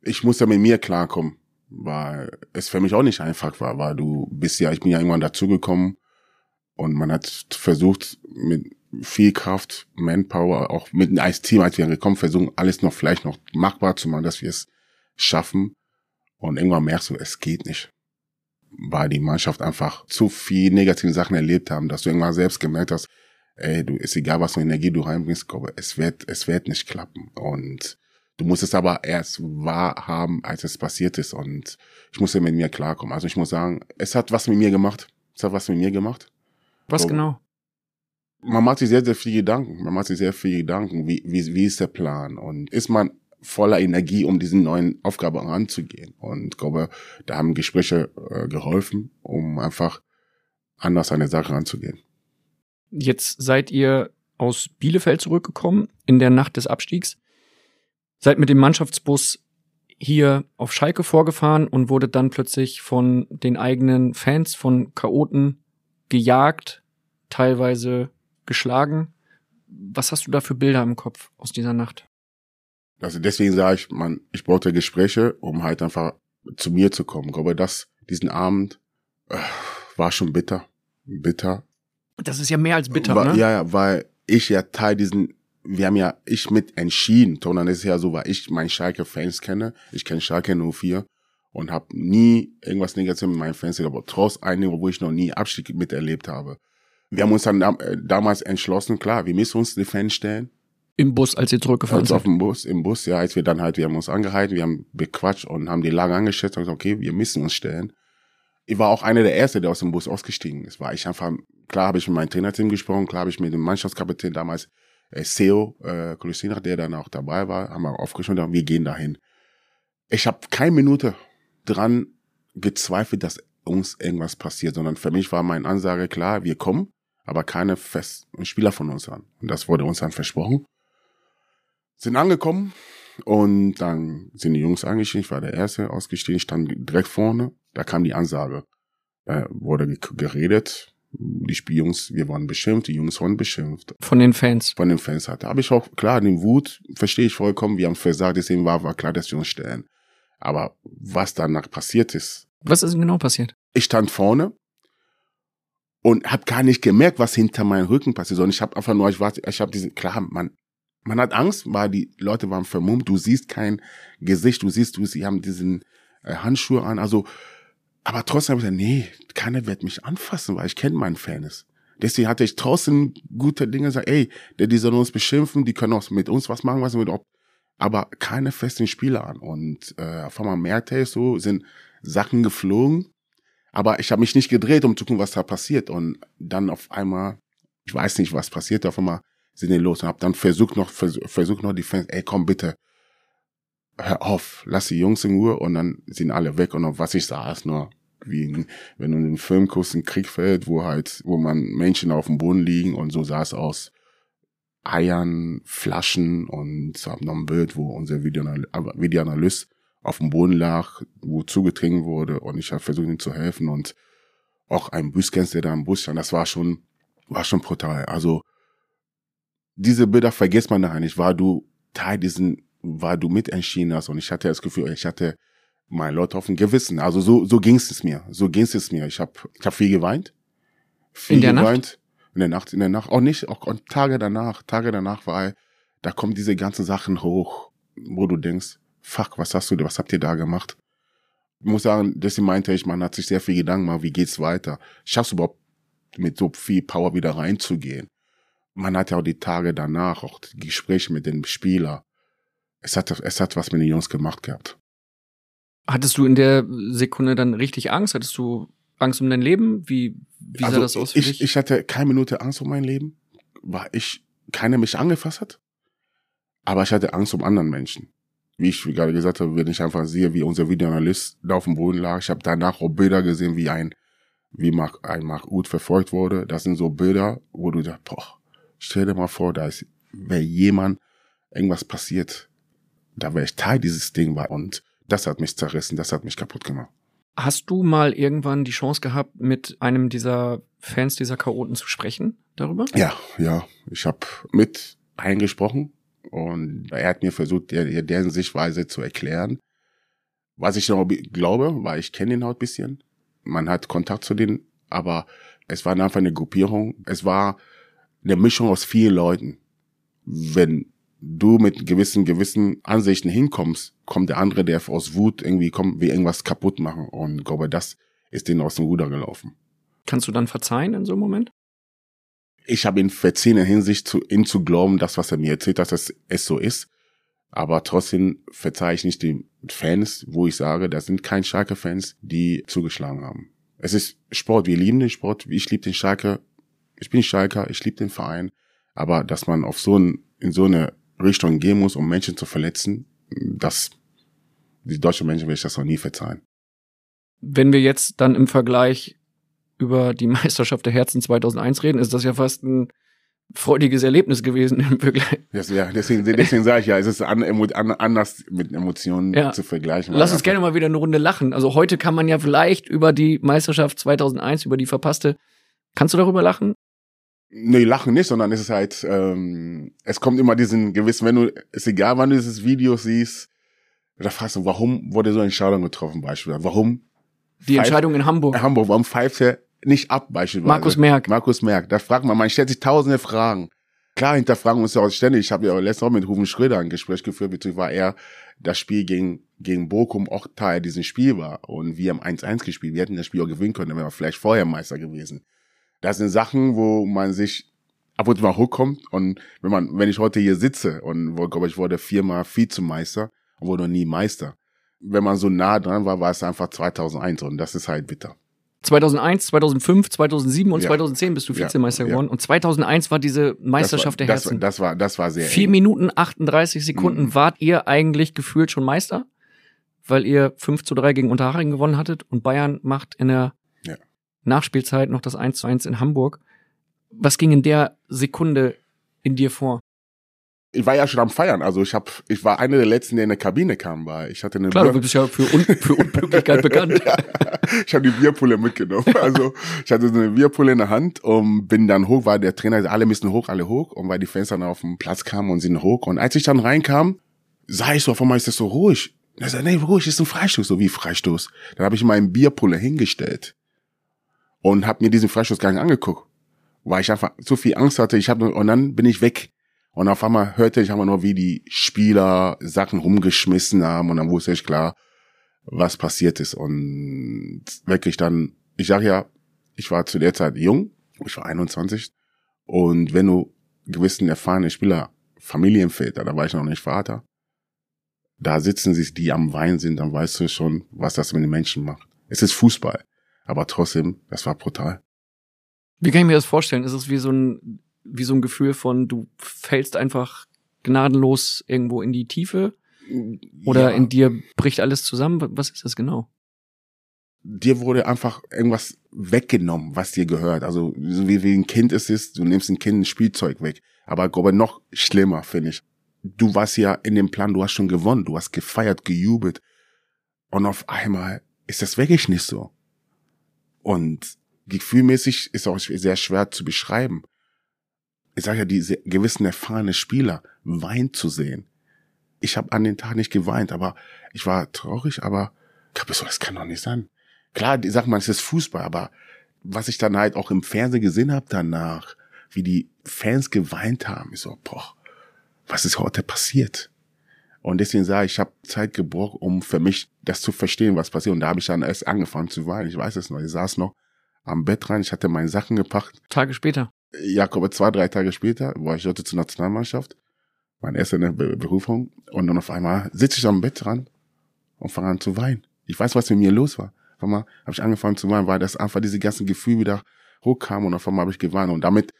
Ich muss ja mit mir klarkommen, weil es für mich auch nicht einfach war, weil du bist ja, ich bin ja irgendwann dazugekommen und man hat versucht, mit viel Kraft, Manpower, auch mit als Team, als wir gekommen, versuchen, alles noch vielleicht noch machbar zu machen, dass wir es schaffen. Und irgendwann merkst du, es geht nicht. Weil die Mannschaft einfach zu viel negative Sachen erlebt haben, dass du irgendwann selbst gemerkt hast, ey, du, ist egal, was für Energie du reinbringst, glaube, es wird, es wird nicht klappen. Und du musst es aber erst wahrhaben, als es passiert ist. Und ich musste mit mir klarkommen. Also ich muss sagen, es hat was mit mir gemacht. Es hat was mit mir gemacht. Was so, genau? Man macht sich sehr, sehr viel Gedanken. Man macht sich sehr viel Gedanken. Wie, wie, wie ist der Plan? Und ist man voller Energie, um diesen neuen Aufgabe anzugehen. Und ich glaube, da haben Gespräche äh, geholfen, um einfach anders an der Sache anzugehen. Jetzt seid ihr aus Bielefeld zurückgekommen in der Nacht des Abstiegs, seid mit dem Mannschaftsbus hier auf Schalke vorgefahren und wurde dann plötzlich von den eigenen Fans, von Chaoten gejagt, teilweise geschlagen. Was hast du da für Bilder im Kopf aus dieser Nacht? Also deswegen sage ich, man, ich brauchte Gespräche, um halt einfach zu mir zu kommen. Ich glaube, das, diesen Abend äh, war schon bitter. Bitter. Das ist ja mehr als bitter, war, ne? Ja, ja, weil ich ja Teil diesen, wir haben ja, ich mit entschieden, sondern es ist ja so, weil ich meine Schalke-Fans kenne. Ich kenne Schalke 04 und habe nie irgendwas Negatives mit meinen Fans, aber trotz einiger, wo ich noch nie Abstieg miterlebt habe. Wir haben uns dann äh, damals entschlossen, klar, wir müssen uns die Fans stellen. Im Bus, als ihr zurückgefahren seid? Auf dem Bus, im Bus, ja, als wir dann halt, wir haben uns angehalten, wir haben bequatscht und haben die Lage angeschätzt und gesagt, okay, wir müssen uns stellen. Ich war auch einer der Ersten, der aus dem Bus ausgestiegen ist. War ich einfach, klar habe ich mit meinem Trainerteam gesprochen, klar habe ich mit dem Mannschaftskapitän damals, äh, Seo, äh, Kulisina, der dann auch dabei war, haben wir aufgeschrieben und wir gehen dahin. Ich habe keine Minute dran gezweifelt, dass uns irgendwas passiert, sondern für mich war meine Ansage klar, wir kommen, aber keine festen Spieler von uns an. Und das wurde uns dann versprochen sind angekommen und dann sind die Jungs eingestiegen. Ich war der Erste ausgestiegen, stand direkt vorne. Da kam die Ansage. Da wurde geredet. Die Jungs, wir waren beschimpft, die Jungs wurden beschimpft. Von den Fans. Von den Fans hatte. Aber ich auch, klar, den Wut verstehe ich vollkommen. Wir haben versagt, deswegen war, war klar, dass wir uns stellen. Aber was danach passiert ist. Was ist denn genau passiert? Ich stand vorne und habe gar nicht gemerkt, was hinter meinem Rücken passiert, sondern ich habe einfach nur, ich warte, ich habe diese, klar, man, man hat Angst, weil die Leute waren vermummt, du siehst kein Gesicht, du siehst, du, sie haben diesen äh, Handschuhe an, also, aber trotzdem habe ich gesagt, nee, keiner wird mich anfassen, weil ich kenne meinen Fairness. Deswegen hatte ich trotzdem gute Dinge gesagt, ey, die sollen uns beschimpfen, die können auch mit uns was machen, was mit, ob, aber keine festen Spieler an. Und äh, auf einmal merkte ich so, sind Sachen geflogen, aber ich habe mich nicht gedreht, um zu gucken, was da passiert. Und dann auf einmal, ich weiß nicht, was passiert, auf einmal sind die los und habe dann versucht noch, versucht, versucht noch die Fans, ey, komm bitte, hör auf, lass die Jungs in Ruhe und dann sind alle weg und was ich sah, ist nur wie ein, wenn du in einem Film guckst, ein Kriegfeld, wo halt, wo man Menschen auf dem Boden liegen und so sah es aus. Eiern, Flaschen und haben noch ein Bild, wo unser Videoanalyst auf dem Boden lag, wo zugetrunken wurde und ich habe versucht, ihm zu helfen und auch ein Büskens, der da im Bus stand, das war schon, war schon brutal. Also, diese Bilder vergisst man nachher nicht, weil du Teil diesen, weil du mitentschieden hast und ich hatte das Gefühl, ich hatte mein Leute auf dem Gewissen. Also so, so ging's es mir. So ging's es mir. Ich habe ich hab viel geweint. Viel In der geweint. Nacht? In der Nacht, in der Nacht. Auch nicht, auch und Tage danach, Tage danach, weil da kommen diese ganzen Sachen hoch, wo du denkst, fuck, was hast du, was habt ihr da gemacht? Ich muss sagen, deswegen meinte ich, man hat sich sehr viel Gedanken gemacht, wie geht's weiter? Schaffst du überhaupt mit so viel Power wieder reinzugehen? Man hat ja auch die Tage danach, auch die Gespräche mit den Spieler. Es hat, es hat was mit den Jungs gemacht gehabt. Hattest du in der Sekunde dann richtig Angst? Hattest du Angst um dein Leben? Wie, wie sah also das aus für ich, dich? ich hatte keine Minute Angst um mein Leben, weil ich keiner mich angefasst hat. Aber ich hatte Angst um anderen Menschen. Wie ich gerade gesagt habe, wenn ich einfach sehe, wie unser Videoanalyst da auf dem Boden lag, ich habe danach auch Bilder gesehen, wie ein, wie Mark, ein Mark Uth verfolgt wurde. Das sind so Bilder, wo du da, boah, stell dir mal vor, da ist, wäre jemand, irgendwas passiert, da wäre ich Teil dieses Ding war und das hat mich zerrissen, das hat mich kaputt gemacht. Hast du mal irgendwann die Chance gehabt, mit einem dieser Fans dieser Chaoten zu sprechen darüber? Ja, ja, ich habe mit eingesprochen und er hat mir versucht, der, deren Sichtweise zu erklären. Was ich noch glaube, weil ich kenne ihn halt bisschen. Man hat Kontakt zu denen, aber es war einfach eine Gruppierung. Es war eine Mischung aus vielen Leuten. Wenn du mit gewissen, gewissen Ansichten hinkommst, kommt der andere, der aus Wut irgendwie kommt, wie irgendwas kaputt machen. Und ich glaube, das ist denen aus dem Ruder gelaufen. Kannst du dann verzeihen in so einem Moment? Ich habe ihn verziehen in Hinsicht zu ihm zu glauben, das, was er mir erzählt, dass es, es so ist. Aber trotzdem verzeihe ich nicht den Fans, wo ich sage, das sind kein Schalke-Fans, die zugeschlagen haben. Es ist Sport, wir lieben den Sport, ich liebe den Schalke, ich bin Schalker, ich liebe den Verein. Aber dass man auf so ein, in so eine Richtung gehen muss, um Menschen zu verletzen, das, die deutschen Menschen will ich das noch nie verzeihen. Wenn wir jetzt dann im Vergleich über die Meisterschaft der Herzen 2001 reden, ist das ja fast ein freudiges Erlebnis gewesen im Vergleich. Das, ja, deswegen, deswegen sage ich ja, es ist an, an, anders mit Emotionen Ja. zu vergleichen. Lass uns gerne mal wieder eine Runde lachen. Also heute kann man ja vielleicht über die Meisterschaft 2001, über die verpasste, kannst du darüber lachen? Nee, lachen nicht, sondern es ist halt, ähm, es kommt immer diesen gewissen, wenn du, ist egal, wann du dieses Video siehst, da fragst du, warum wurde so eine Entscheidung getroffen, beispielsweise? Warum Die Pfeift- Entscheidung in Hamburg. Hamburg, warum pfeift er nicht ab, beispielsweise? Markus Merck. Markus Merck, da fragt man, man stellt sich tausende Fragen. Klar, hinterfragen uns ja auch ständig. Ich habe ja letztes Mal mit Ruben Schröder ein Gespräch geführt, bezüglich war er das Spiel gegen, gegen Bochum auch Teil dieses Spiel war. Und wir haben 1-1 gespielt. Wir hätten das Spiel auch gewinnen können, dann wären wir vielleicht vorher Meister gewesen. Das sind Sachen, wo man sich ab und zu mal hochkommt. Und wenn man, wenn ich heute hier sitze und glaube ich, wurde viermal Vizemeister und wurde noch nie Meister. Wenn man so nah dran war, war es einfach 2001 und das ist halt bitter. 2001, 2005, 2007 und Ja. 2010 bist du Vizemeister ja. geworden. Und 2001 war diese Meisterschaft das der war, das, Herzen. Das war, das war sehr Vier eng. Minuten 38 Sekunden Mhm. wart ihr eigentlich gefühlt schon Meister, weil ihr 5 zu 3 gegen Unterhaching gewonnen hattet und Bayern macht in der. Nachspielzeit noch das 1 zu 1 in Hamburg. Was ging in der Sekunde in dir vor? ich war ja schon am Feiern. Also ich hab, ich war einer der letzten, der in der Kabine kam, weil ich hatte eine Klar, Bier- du bist ja für, Un für Unpünktlichkeit bekannt. ich habe die Bierpulle mitgenommen. Also ich hatte so eine Bierpulle in der Hand und bin dann hoch, weil der Trainer, alle müssen hoch, alle hoch. Und weil die Fans dann auf den Platz kamen und sind hoch. Und als ich dann reinkam, sah ich so, auf einmal ist das so ruhig. Und er sagt, nee, ruhig, ist ein Freistoß. So wie Freistoß. Dann habe ich meinen Bierpulle hingestellt und habe mir diesen Freistoß gar nicht angeguckt, weil ich einfach so viel Angst hatte. Ich habe und dann bin ich weg. Und auf einmal hörte ich einfach nur, wie die Spieler Sachen rumgeschmissen haben und dann wusste ich klar, was passiert ist. Und wirklich dann, ich sag ja, ich war zu der Zeit jung, ich war 21. Und wenn du gewissen erfahrene Spieler, Familienväter, da war ich noch nicht Vater, da sitzen sich die am Wein sind, dann weißt du schon, was das mit den Menschen macht. Es ist Fußball, aber trotzdem, das war brutal. Wie kann ich mir das vorstellen? Ist es wie so ein, wie so ein Gefühl von, du fällst einfach gnadenlos irgendwo in die Tiefe oder Ja. in dir bricht alles zusammen? Was ist das genau? dir wurde einfach irgendwas weggenommen, was dir gehört. Also so wie, wie ein Kind es ist, du nimmst ein Kind ein Spielzeug weg. Aber glaube, noch schlimmer, finde ich. Du warst ja in dem Plan, du hast schon gewonnen, du hast gefeiert, gejubelt. Und auf einmal ist das wirklich nicht so. Und gefühlmäßig ist auch sehr schwer zu beschreiben. Ich sage ja, diese gewissen erfahrene Spieler weint zu sehen. Ich habe an den Tag nicht geweint, aber ich war traurig, aber ich hab so, das kann doch nicht sein. Klar, die sagt man, es ist Fußball, aber was ich dann halt auch im Fernsehen gesehen habe danach, wie die Fans geweint haben, ich so, boah, was ist heute passiert? Und deswegen sage ich, ich habe Zeit gebraucht, um für mich das zu verstehen, was passiert. Und da habe ich dann erst angefangen zu weinen. Ich weiß es noch. Ich saß noch am Bett rein, ich hatte meine Sachen gepackt. Tage später. Jakob, zwei, drei Tage später war ich heute zur Nationalmannschaft, meine erste Be Berufung. Und dann auf einmal sitze ich am Bett dran und fange an zu weinen. Ich weiß, was mit mir los war. Auf einmal habe ich angefangen zu weinen, weil das einfach diese ganzen Gefühle wieder hochkam und auf einmal habe ich geweint. Und damit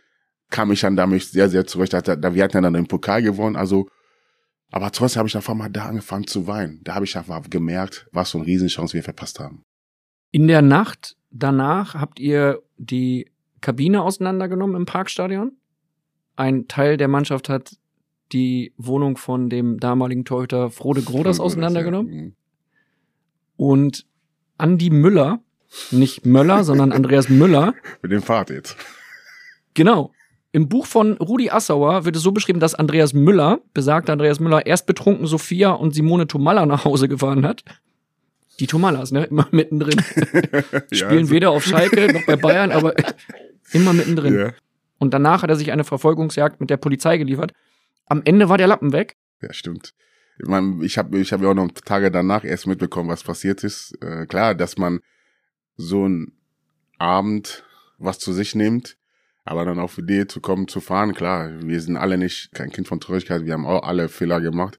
kam ich dann damit sehr, sehr zurecht. Da, wir hatten ja dann den Pokal gewonnen, also aber trotzdem habe ich auf einmal da angefangen zu weinen. Da habe ich einfach gemerkt, was für eine Riesenchance wir verpasst haben. In der Nacht danach habt ihr die Kabine auseinandergenommen im Parkstadion. Ein Teil der Mannschaft hat die Wohnung von dem damaligen Torhüter Frode Groders auseinandergenommen. Mhm. Und Andi Müller, nicht Möller, sondern Andreas Müller, Mit dem Fahrt jetzt. genau. Im Buch von Rudi Assauer wird es so beschrieben, dass Andreas Müller, besagter Andreas Müller, erst betrunken Sophia und Simone Tomalla nach Hause gefahren hat. Die Tomallas, ne? Immer mittendrin. Spielen also- weder auf Schalke noch bei Bayern, aber immer mittendrin. Ja. Und danach hat er sich eine Verfolgungsjagd mit der Polizei geliefert. Am Ende war der Lappen weg. Ja, stimmt. Ich, mein, ich habe ich hab ja auch noch Tage danach erst mitbekommen, was passiert ist. Äh, klar, dass man so einen Abend was zu sich nimmt, aber dann auf die Idee zu kommen, zu fahren, klar, wir sind alle nicht kein Kind von Traurigkeit, wir haben auch alle Fehler gemacht.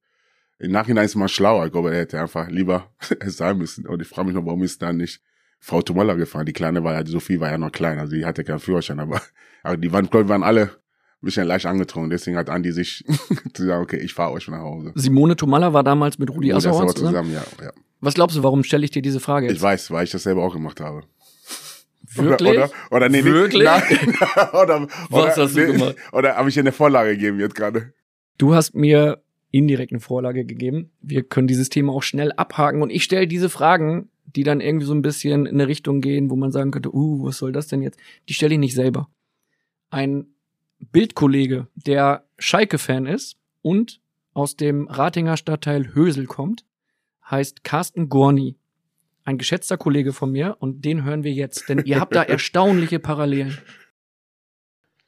Im Nachhinein ist man schlauer, ich glaube, er hätte einfach lieber es sein müssen. Und ich frage mich noch, warum ist dann nicht Frau Tomalla gefahren? Die Kleine war ja, Sophie war ja noch klein, also die hatte keinen Führerschein, aber, aber die waren, glaube ich, waren alle ein bisschen leicht angetrunken. Deswegen hat Andi sich zu sagen, okay, ich fahre euch nach Hause. Simone Tomalla war damals mit Rudi Assauer zusammen. zusammen, ja, ja. Was glaubst du, warum stelle ich dir diese Frage jetzt? Ich weiß, weil ich das selber auch gemacht habe. Wirklich? Oder, oder, oder nee, Wirklich? Nein, oder, Was oder, hast du gemacht? Oder habe ich dir eine Vorlage gegeben jetzt gerade? Du hast mir indirekt eine Vorlage gegeben. Wir können dieses Thema auch schnell abhaken und ich stelle diese Fragen, die dann irgendwie so ein bisschen in eine Richtung gehen, wo man sagen könnte, uh, was soll das denn jetzt? Die stelle ich nicht selber. Ein Bildkollege, der Schalke-Fan ist und aus dem Ratinger Stadtteil Hösel kommt, heißt Carsten Gorni. Ein geschätzter Kollege von mir und den hören wir jetzt, denn ihr habt da erstaunliche Parallelen.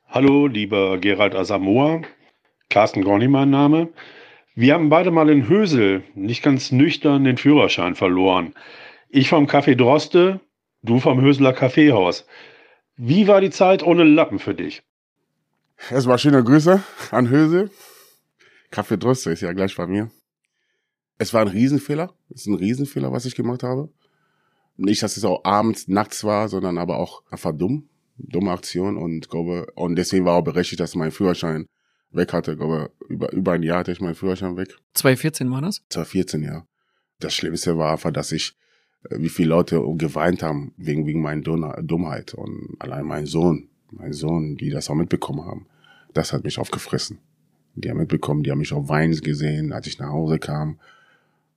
Hallo, lieber Gerald Asamoah, Carsten Gorni mein Name. Wir haben beide mal in Hösel nicht ganz nüchtern den Führerschein verloren. Ich vom Café Droste, du vom Höseler Kaffeehaus. Wie war die Zeit ohne Lappen für dich? Erstmal schöne Grüße an Höse. Kaffee Droste ist ja gleich bei mir. Es war ein Riesenfehler. Es ist ein Riesenfehler, was ich gemacht habe. Nicht, dass es auch abends, nachts war, sondern aber auch einfach dumm. Dumme Aktion und glaube, und deswegen war auch berechtigt, dass mein Führerschein weg hatte. Ich glaube, über, über ein Jahr hatte ich meinen Führerschein weg. 2014 war das? 2014, ja. Das Schlimmste war einfach, dass ich, äh, wie viele Leute geweint haben wegen, wegen meiner Dummheit. Und allein mein Sohn, mein Sohn, die das auch mitbekommen haben, das hat mich aufgefressen. Die haben mitbekommen, die haben mich auf Weins gesehen, als ich nach Hause kam.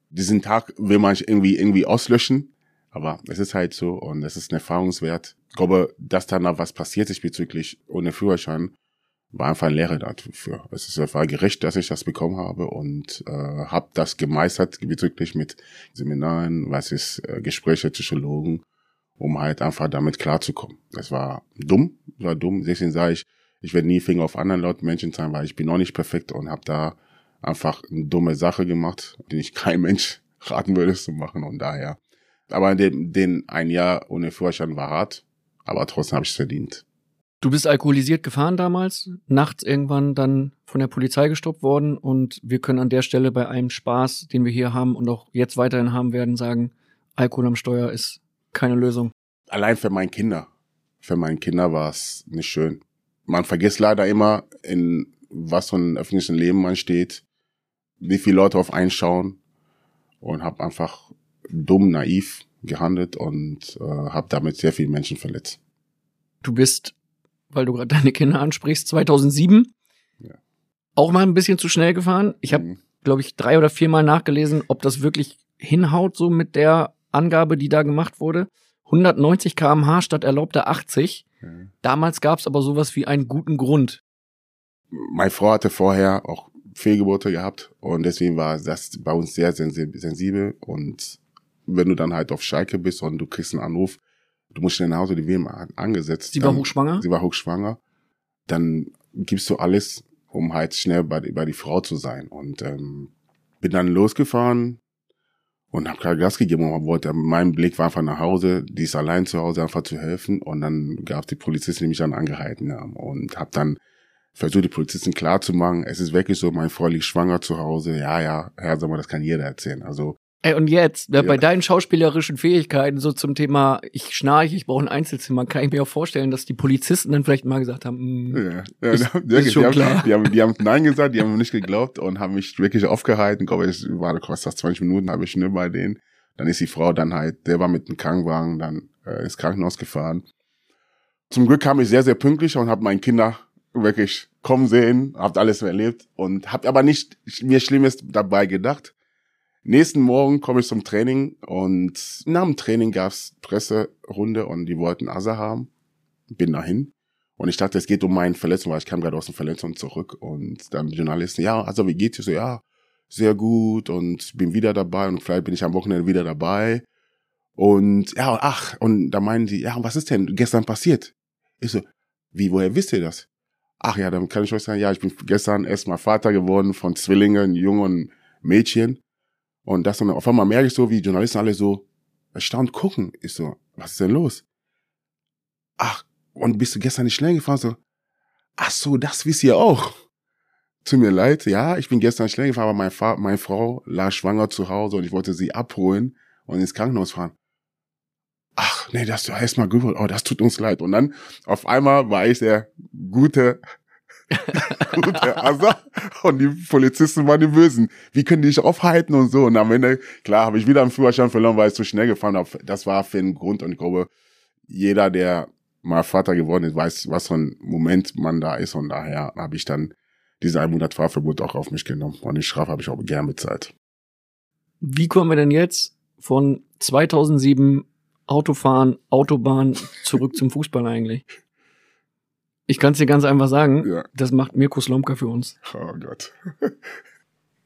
Diesen Tag will man irgendwie, irgendwie auslöschen, aber es ist halt so und es ist ein Erfahrungswert. Ich glaube, dass dann noch was passiert ist bezüglich ohne Führerschein, war einfach ein Lehre dafür. Es ist, war gerecht, dass ich das bekommen habe und äh, habe das gemeistert bezüglich mit Seminaren, was ist äh, Gespräche Psychologen, um halt einfach damit klarzukommen. Das war dumm, war dumm. Deswegen sage ich, ich werde nie Finger auf anderen Leuten Menschen sein, weil ich bin auch nicht perfekt und habe da einfach eine dumme Sache gemacht, die ich kein Mensch raten würde zu machen und daher. Aber den, den ein Jahr ohne Führerschein war hart, aber trotzdem habe ich es verdient. Du bist alkoholisiert gefahren damals, nachts irgendwann dann von der Polizei gestoppt worden und wir können an der Stelle bei einem Spaß, den wir hier haben und auch jetzt weiterhin haben werden, sagen, Alkohol am Steuer ist keine Lösung. Allein für meine Kinder. Für meine Kinder war es nicht schön. Man vergisst leider immer, in was für einem öffentlichen Leben man steht, wie viele Leute auf einschauen und habe einfach dumm, naiv gehandelt und äh, habe damit sehr viele Menschen verletzt. Du bist weil du gerade deine Kinder ansprichst, 2007 ja. auch mal ein bisschen zu schnell gefahren. Ich habe, mhm. glaube ich, drei oder viermal nachgelesen, ob das wirklich hinhaut so mit der Angabe, die da gemacht wurde. 190 km/h statt erlaubter 80. Mhm. Damals gab es aber sowas wie einen guten Grund. Meine Frau hatte vorher auch Fehlgeburte gehabt und deswegen war das bei uns sehr sensibel und wenn du dann halt auf Schalke bist und du kriegst einen Anruf, du musst schnell nach Hause, die WM angesetzt. Sie war hochschwanger? Sie war hochschwanger. Dann gibst du alles, um halt schnell bei, bei die Frau zu sein. Und ähm, bin dann losgefahren und habe gerade Gas gegeben und wollte, mein Blick war einfach nach Hause, die ist allein zu Hause, einfach zu helfen. Und dann gab es die Polizisten, die mich dann angehalten haben. Und habe dann versucht, die Polizisten klar zu machen, es ist wirklich so, meine Frau liegt schwanger zu Hause. Ja, ja, Herr Sommer, das kann jeder erzählen. Also Ey, und jetzt, ne, ja. bei deinen schauspielerischen Fähigkeiten, so zum Thema, ich schnarche, ich brauche ein Einzelzimmer, kann ich mir auch vorstellen, dass die Polizisten dann vielleicht mal gesagt haben, mm, ja, ja, ist, ja, ist schon die, klar. Haben, die, haben, die haben Nein gesagt, die haben nicht geglaubt und haben mich wirklich aufgehalten. Ich glaube, es war was das 20 Minuten, habe ich schnell bei denen. Dann ist die Frau dann halt, der war mit dem Krankenwagen dann äh, ins Krankenhaus gefahren. Zum Glück kam ich sehr, sehr pünktlich und habe meine Kinder wirklich kommen sehen, habt alles erlebt und habt aber nicht mir Schlimmes dabei gedacht Nächsten Morgen komme ich zum Training und nach dem Training gab's Presserunde und die wollten Asa haben. Bin dahin. Und ich dachte, es geht um meine Verletzung, weil ich kam gerade aus der Verletzung zurück. Und dann die Journalisten, ja, also wie geht's dir? So, ja, sehr gut und bin wieder dabei und vielleicht bin ich am Wochenende wieder dabei. Und ja, ach, und da meinen die, ja, was ist denn gestern passiert? Ich so, wie, woher wisst ihr das? Ach ja, dann kann ich euch sagen, ja, ich bin gestern erstmal Vater geworden von Zwillingen, jungen Mädchen. Und das dann auf einmal merke ich so, wie Journalisten alle so erstaunt gucken. Ich so, was ist denn los? Ach, und bist du gestern nicht schnell gefahren? So, ach so, das wisst ihr auch. Tut mir leid, ja, ich bin gestern schnell gefahren, aber meine, Fa meine Frau lag schwanger zu Hause und ich wollte sie abholen und ins Krankenhaus fahren. Ach, nee, das heißt mal gut, oh, das tut uns leid. Und dann auf einmal war ich der gute Gute Asa. Und die Polizisten waren die Bösen. Wie können die dich aufhalten und so? Und am Ende, klar, habe ich wieder einen Führerschein verloren, weil ich zu schnell gefahren habe. Das war für einen Grund. Und ich glaube, jeder, der mal Vater geworden ist, weiß, was für ein Moment man da ist. Und daher habe ich dann diese 100 Fahrverbot auch auf mich genommen. Und die Strafe habe ich auch gern bezahlt. Wie kommen wir denn jetzt von 2007 Autofahren, Autobahn zurück zum Fußball eigentlich? Ich kann es dir ganz einfach sagen, ja. das macht Mirko Slomka für uns. Oh Gott.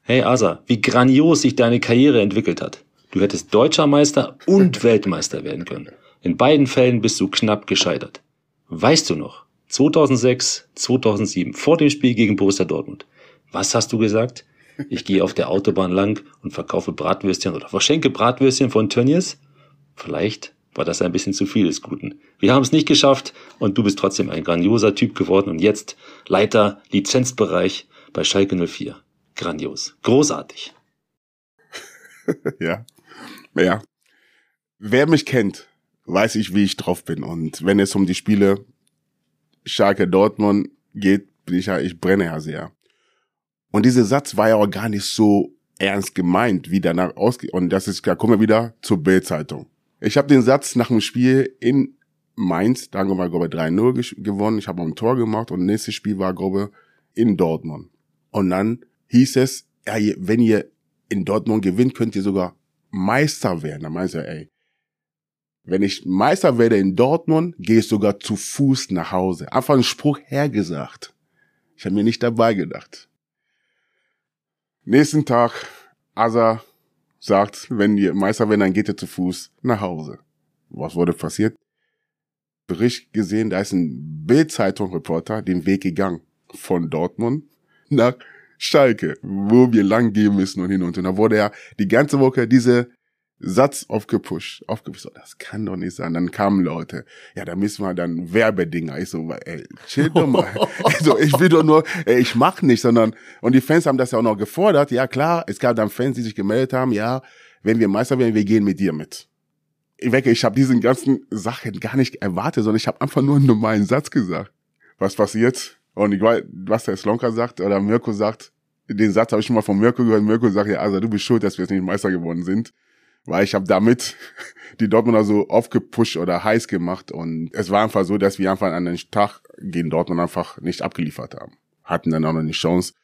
hey Asa, wie grandios sich deine Karriere entwickelt hat. Du hättest Deutscher Meister und Weltmeister werden können. In beiden Fällen bist du knapp gescheitert. Weißt du noch, 2006, 2007, vor dem Spiel gegen Borussia Dortmund, was hast du gesagt? Ich gehe auf der Autobahn lang und verkaufe Bratwürstchen oder verschenke Bratwürstchen von Tönnies? Vielleicht war das ein bisschen zu viel des Guten. Wir haben es nicht geschafft und du bist trotzdem ein grandioser Typ geworden und jetzt Leiter Lizenzbereich bei Schalke 04. Grandios. Großartig. ja. Ja. Wer mich kennt, weiß ich, wie ich drauf bin. Und wenn es um die Spiele Schalke Dortmund geht, bin ich ja, ich brenne ja sehr. Und dieser Satz war ja auch gar nicht so ernst gemeint, wie danach ausgeht. Und das ist, da kommen wir wieder zur Bildzeitung. Ich habe den Satz nach dem Spiel in Mainz, da haben wir, glaube ich, 3-0 gewonnen. Ich habe ein Tor gemacht und nächstes Spiel war, glaube ich, in Dortmund. Und dann hieß es, ja, wenn ihr in Dortmund gewinnt, könnt ihr sogar Meister werden. Da meinst du, ey, wenn ich Meister werde in Dortmund, gehe ich sogar zu Fuß nach Hause. Einfach ein Spruch hergesagt. Ich habe mir nicht dabei gedacht. Nächsten Tag, Asa sagt, wenn ihr Meister werden, dann geht ihr zu Fuß nach Hause. Was wurde passiert? Bericht gesehen, da ist ein Bild-Zeitung-Reporter den Weg gegangen von Dortmund nach Schalke, wo wir lang gehen müssen und hin und her. Da wurde ja die ganze Woche diese Satz aufgepusht, aufgepusht. Das kann doch nicht sein. Dann kamen Leute, ja, da müssen wir dann Werbedinger. Ich so, ey, chill doch mal. also ich will doch nur, ey, ich mach nicht, sondern, und die Fans haben das ja auch noch gefordert. Ja, klar, es gab dann Fans, die sich gemeldet haben, ja, wenn wir Meister werden, wir gehen mit dir mit. Ich wecke, ich habe diesen ganzen Sachen gar nicht erwartet, sondern ich habe einfach nur einen normalen Satz gesagt. Was passiert? Und ich weiß, was der Slonka sagt oder Mirko sagt, den Satz habe ich schon mal von Mirko gehört. Mirko sagt, ja, also du bist schuld, dass wir jetzt nicht Meister geworden sind. Weil ich habe damit die Dortmunder so aufgepusht oder heiß gemacht. Und es war einfach so, dass wir einfach an den Tag gegen Dortmund einfach nicht abgeliefert haben. Hatten dann auch noch eine Chance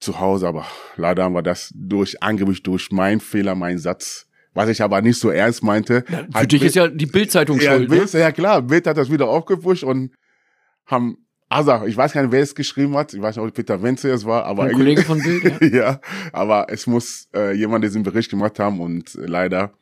zu Hause, aber leider haben wir das durch angeblich durch mein Fehler, mein Satz was ich aber nicht so ernst meinte. Ja, für dich ist ja die Bildzeitung ja, schuld. Bild, ne? Ja klar, Bild hat das wieder aufgepusht und haben Asa, ich weiß gar nicht, wer es geschrieben hat. Ich weiß nicht, ob Peter Wenzel es war, aber Ein Kollege von Bild, ja. ja, aber es muss äh, jemand diesen Bericht gemacht haben und leider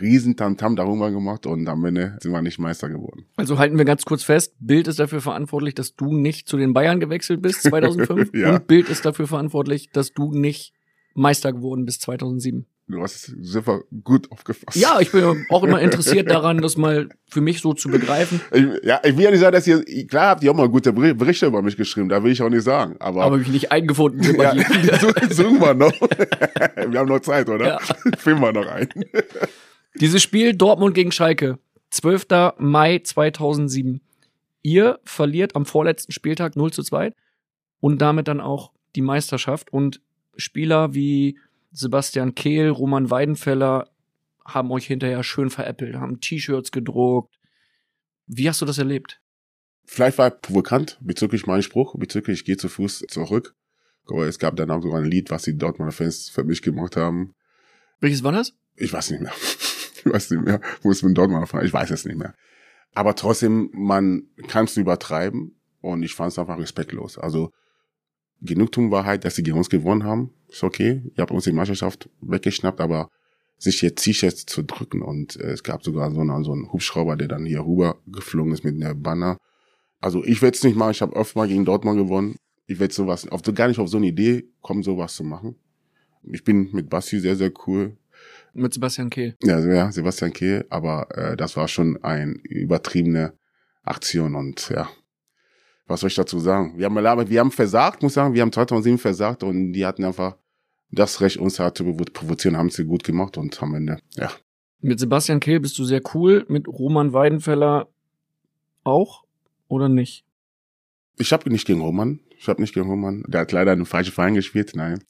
riesen Tamtam darüber gemacht und am Ende sind wir nicht Meister geworden. Also halten wir ganz kurz fest, Bild ist dafür verantwortlich, dass du nicht zu den Bayern gewechselt bist 2005 Ja. und Bild ist dafür verantwortlich, dass du nicht Meister geworden bist 2007. Du hast es super gut aufgefasst. Ja, ich bin auch immer interessiert daran, das mal für mich so zu begreifen. Ich, ja, ich will ja nicht sagen, dass ihr, klar habt ihr auch mal gute Beri- Berichte über mich geschrieben, da will ich auch nicht sagen, aber, Aber mich nicht eingefunden ja, suchen wir noch. wir haben noch Zeit, oder? Ja. Filmen wir noch ein. Dieses Spiel Dortmund gegen Schalke, 12. Mai 2007. Ihr verliert am vorletzten Spieltag 0 zu 2 und damit dann auch die Meisterschaft. Und Spieler wie Sebastian Kehl, Roman Weidenfeller haben euch hinterher schön veräppelt, haben T-Shirts gedruckt. Wie hast du das erlebt? Vielleicht war er provokant bezüglich meinen Spruch, bezüglich ich gehe zu Fuß zurück. Aber es gab dann auch sogar ein Lied, was die Dortmunder Fans für mich gemacht haben. Welches war das? Ich weiß nicht mehr. Ich weiß nicht mehr. Wo ist mit Dortmund fahren? Ich weiß es nicht mehr. Aber trotzdem, man kann es übertreiben und ich fand es einfach respektlos. Also Genugtuung war halt, dass sie gegen uns gewonnen haben. Ist okay. Ihr habt uns die Meisterschaft weggeschnappt, aber sich jetzt T-Shirts zu drücken und äh, es gab sogar so einen, so einen Hubschrauber, der dann hier rüber geflogen ist mit einer Banner. Also ich werde es nicht machen. Ich habe oft mal gegen Dortmund gewonnen. Ich werde sowas, auf, gar nicht auf so eine Idee kommen, sowas zu machen. Ich bin mit Basti sehr, sehr cool. Mit Sebastian Kehl. Ja, ja, Sebastian Kehl, aber äh, das war schon eine übertriebene Aktion und ja, was soll ich dazu sagen? Wir haben, wir haben versagt, muss ich sagen, wir haben 2007 versagt und die hatten einfach das Recht, uns halt zu provo- provozieren, haben sie gut gemacht und am Ende, ja. Mit Sebastian Kehl bist du sehr cool, mit Roman Weidenfeller auch oder nicht? Ich habe nicht gegen Roman, ich habe nicht gegen Roman, der hat leider einen falschen Verein gespielt, nein.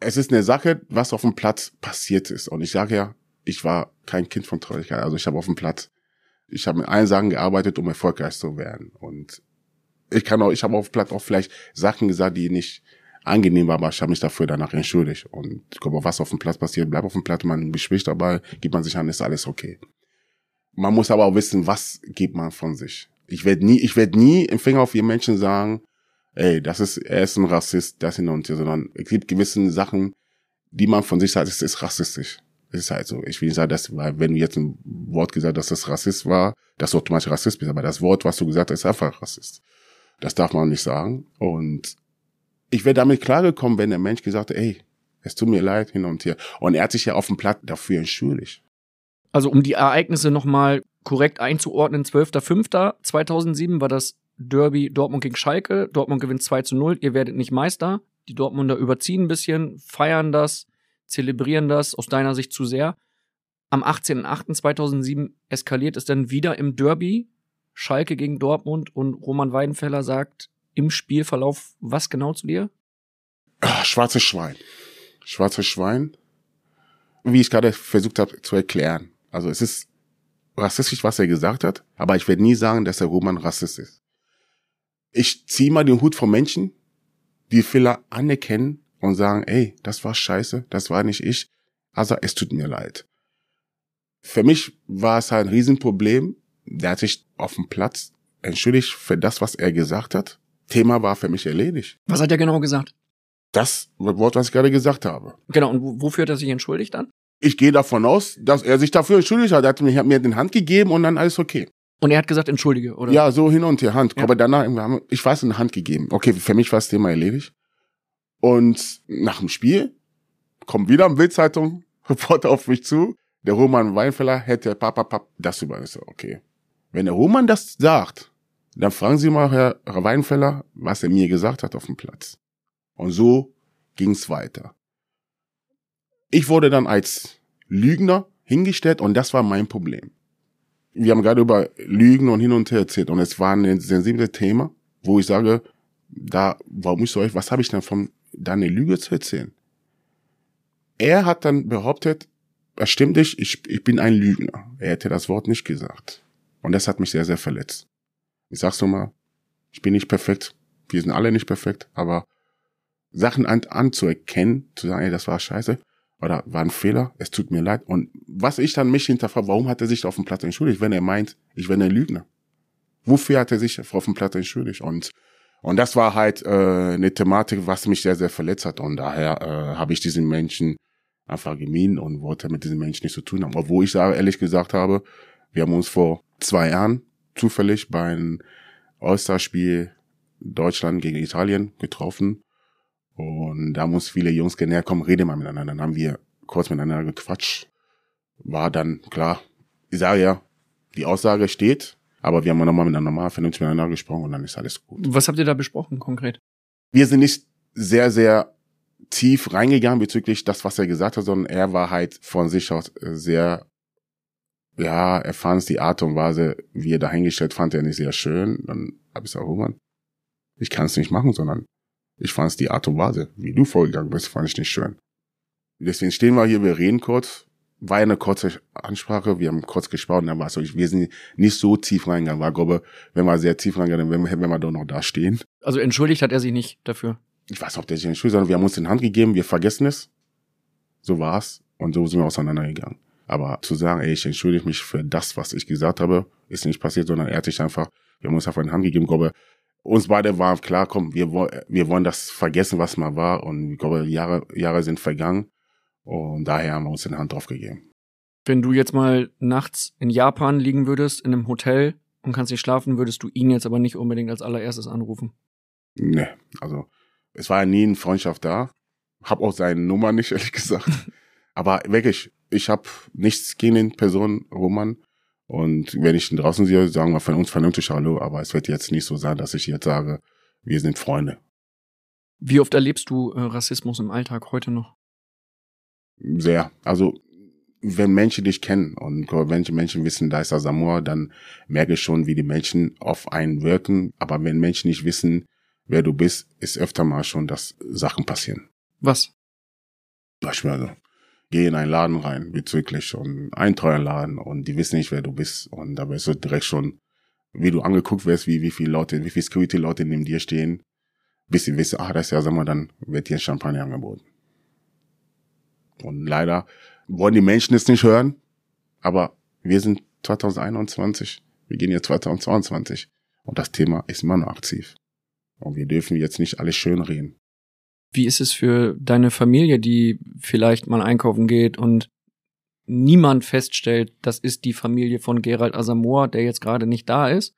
Es ist eine Sache, was auf dem Platz passiert ist und ich sage ja, ich war kein Kind von Traurigkeit, also ich habe auf dem Platz, ich habe mit allen Sachen gearbeitet, um erfolgreich zu werden und ich kann auch, ich habe auf Platz auch vielleicht Sachen gesagt, die nicht angenehm waren, aber ich habe mich dafür danach entschuldigt und ich glaube, was auf dem Platz passiert, bleibt auf dem Platz, man bespricht dabei, gibt man sich an, ist alles okay. Man muss aber auch wissen, was gibt man von sich. Ich werde nie, ich werde nie im Finger auf jeden Menschen sagen, ey, das ist, er ist ein Rassist, das hin und hier, sondern es gibt gewisse Sachen, die man von sich sagt, es ist rassistisch. Es ist halt so. Ich will nicht sagen, dass, weil wenn du jetzt ein Wort gesagt hast, dass das Rassist war, dass du automatisch Rassist bist, aber das Wort, was du gesagt hast, ist einfach Rassist. Das darf man nicht sagen. Und ich wäre damit klargekommen, wenn der Mensch gesagt hat, ey, es tut mir leid, hin und her. Und er hat sich ja auf dem Platt dafür entschuldigt. Also um die Ereignisse nochmal korrekt einzuordnen, 12.05.2007 war das Derby Dortmund gegen Schalke. Dortmund gewinnt 2 zu 0. Ihr werdet nicht Meister. Die Dortmunder überziehen ein bisschen, feiern das, zelebrieren das aus deiner Sicht zu sehr. Am 18.08.2007 eskaliert es dann wieder im Derby. Schalke gegen Dortmund und Roman Weidenfeller sagt im Spielverlauf was genau zu dir? Ah, schwarzes Schwein. Schwarzes Schwein. Wie ich gerade versucht habe zu erklären. Also es ist rassistisch, was er gesagt hat, aber ich werde nie sagen, dass der Roman Rassist ist. Ich ziehe mal den Hut vom Menschen, die Fehler anerkennen und sagen, ey, das war scheiße, das war nicht ich. Also es tut mir leid. Für mich war es ein Riesenproblem. Der hat sich auf dem Platz entschuldigt für das, was er gesagt hat. Thema war für mich erledigt. Was hat er genau gesagt? Das Wort, was ich gerade gesagt habe. Genau, und wofür hat er sich entschuldigt dann? Ich gehe davon aus, dass er sich dafür entschuldigt hat. Er hat mir, mir den Hand gegeben und dann alles okay. Und er hat gesagt, entschuldige, oder? Ja, so hin und her, Hand. Ja. Aber danach, ich weiß, eine Hand gegeben. Okay, für mich war das Thema erledigt. Und nach dem Spiel kommt wieder eine Bildzeitung, Reporter auf mich zu. Der Roman Weinfeller hätte Papa Pap das über. Ich so, okay. Wenn der Roman das sagt, dann fragen Sie mal Herr Weinfeller, was er mir gesagt hat auf dem Platz. Und so ging's weiter. Ich wurde dann als Lügner hingestellt und das war mein Problem. Wir haben gerade über Lügen und hin und her erzählt und es war ein sensibles Thema, wo ich sage, da, warum ich so euch, was habe ich denn von, da eine Lüge zu erzählen? Er hat dann behauptet, das stimmt nicht, ich, ich bin ein Lügner. Er hätte das Wort nicht gesagt. Und das hat mich sehr, sehr verletzt. Ich sag's nur mal, ich bin nicht perfekt. Wir sind alle nicht perfekt, aber Sachen an, anzuerkennen, zu sagen, ey, das war scheiße oder war ein Fehler, es tut mir leid. Und was ich dann mich hinterfrage, warum hat er sich auf dem Platz entschuldigt, wenn er meint, ich wäre ein Lügner? Wofür hat er sich auf dem Platz entschuldigt? Und und das war halt äh, eine Thematik, was mich sehr, sehr verletzt hat. Und daher äh, habe ich diesen Menschen einfach gemieden und wollte mit diesen Menschen nichts zu tun haben. Obwohl ich sage, ehrlich gesagt habe, wir haben uns vor zwei Jahren zufällig beim All-Star-Spiel Deutschland gegen Italien getroffen. Und da haben uns viele Jungs genährt, komm, rede mal miteinander. Dann haben wir kurz miteinander gequatscht. War dann klar, ich sage ja, die Aussage steht, aber wir haben nochmal miteinander normal vernünftig miteinander gesprochen und dann ist alles gut. Was habt ihr da besprochen konkret? Wir sind nicht sehr, sehr tief reingegangen bezüglich das, was er gesagt hat, sondern er war halt von sich aus sehr, ja, er fand die Art und Weise, wie er dahingestellt fand, er nicht sehr schön. Dann habe ich gesagt, Mann, ich kann es nicht machen, sondern ich fand es die Art und Weise, wie du vorgegangen bist, fand ich nicht schön. Deswegen stehen wir hier, wir reden kurz. War eine kurze Ansprache, wir haben kurz gesprochen, dann war es so, wir sind nicht so tief reingegangen. War, glaube, wenn wir sehr tief reingegangen, dann wenn wir doch noch da stehen. Also entschuldigt hat er sich nicht dafür. Ich weiß nicht, ob der sich entschuldigt, sondern wir haben uns in Hand gegeben, wir vergessen es. So war's. Und so sind wir auseinandergegangen. Aber zu sagen, ey, ich entschuldige mich für das, was ich gesagt habe, ist nicht passiert, sondern er hat sich einfach, wir haben uns einfach in Hand gegeben, glaube, uns beide waren klar, komm, wir, wir wollen das vergessen, was mal war. Und ich glaube, Jahre, Jahre sind vergangen. Und daher haben wir uns in die Hand drauf gegeben. Wenn du jetzt mal nachts in Japan liegen würdest, in einem Hotel und kannst nicht schlafen, würdest du ihn jetzt aber nicht unbedingt als allererstes anrufen. Nee, also es war ja nie eine Freundschaft da. Hab auch seine Nummer nicht, ehrlich gesagt. aber wirklich, ich habe nichts gegen den Person Roman. Und wenn ich ihn draußen sehe, sagen wir von uns vernünftig Hallo, aber es wird jetzt nicht so sein, dass ich jetzt sage, wir sind Freunde. Wie oft erlebst du äh, Rassismus im Alltag heute noch? Sehr. Also wenn Menschen dich kennen und wenn Menschen wissen, da ist der Samoa, dann merke ich schon, wie die Menschen auf einen wirken. Aber wenn Menschen nicht wissen, wer du bist, ist öfter mal schon, dass Sachen passieren. Was? Beispiel also, geh in einen Laden rein, bezüglich und ein teuer Laden und die wissen nicht, wer du bist. Und da wirst du direkt schon, wie du angeguckt wirst, wie, wie viele Leute, wie viele Security-Leute neben dir stehen, bis sie wissen, ah, das ist ja Samoa, dann wird dir ein Champagner angeboten. Und leider wollen die Menschen es nicht hören, aber wir sind 2021, wir gehen jetzt 2022 und das Thema ist immer noch aktiv. Und wir dürfen jetzt nicht alles schön reden. Wie ist es für deine Familie, die vielleicht mal einkaufen geht und niemand feststellt, das ist die Familie von Gerald Asamoah, der jetzt gerade nicht da ist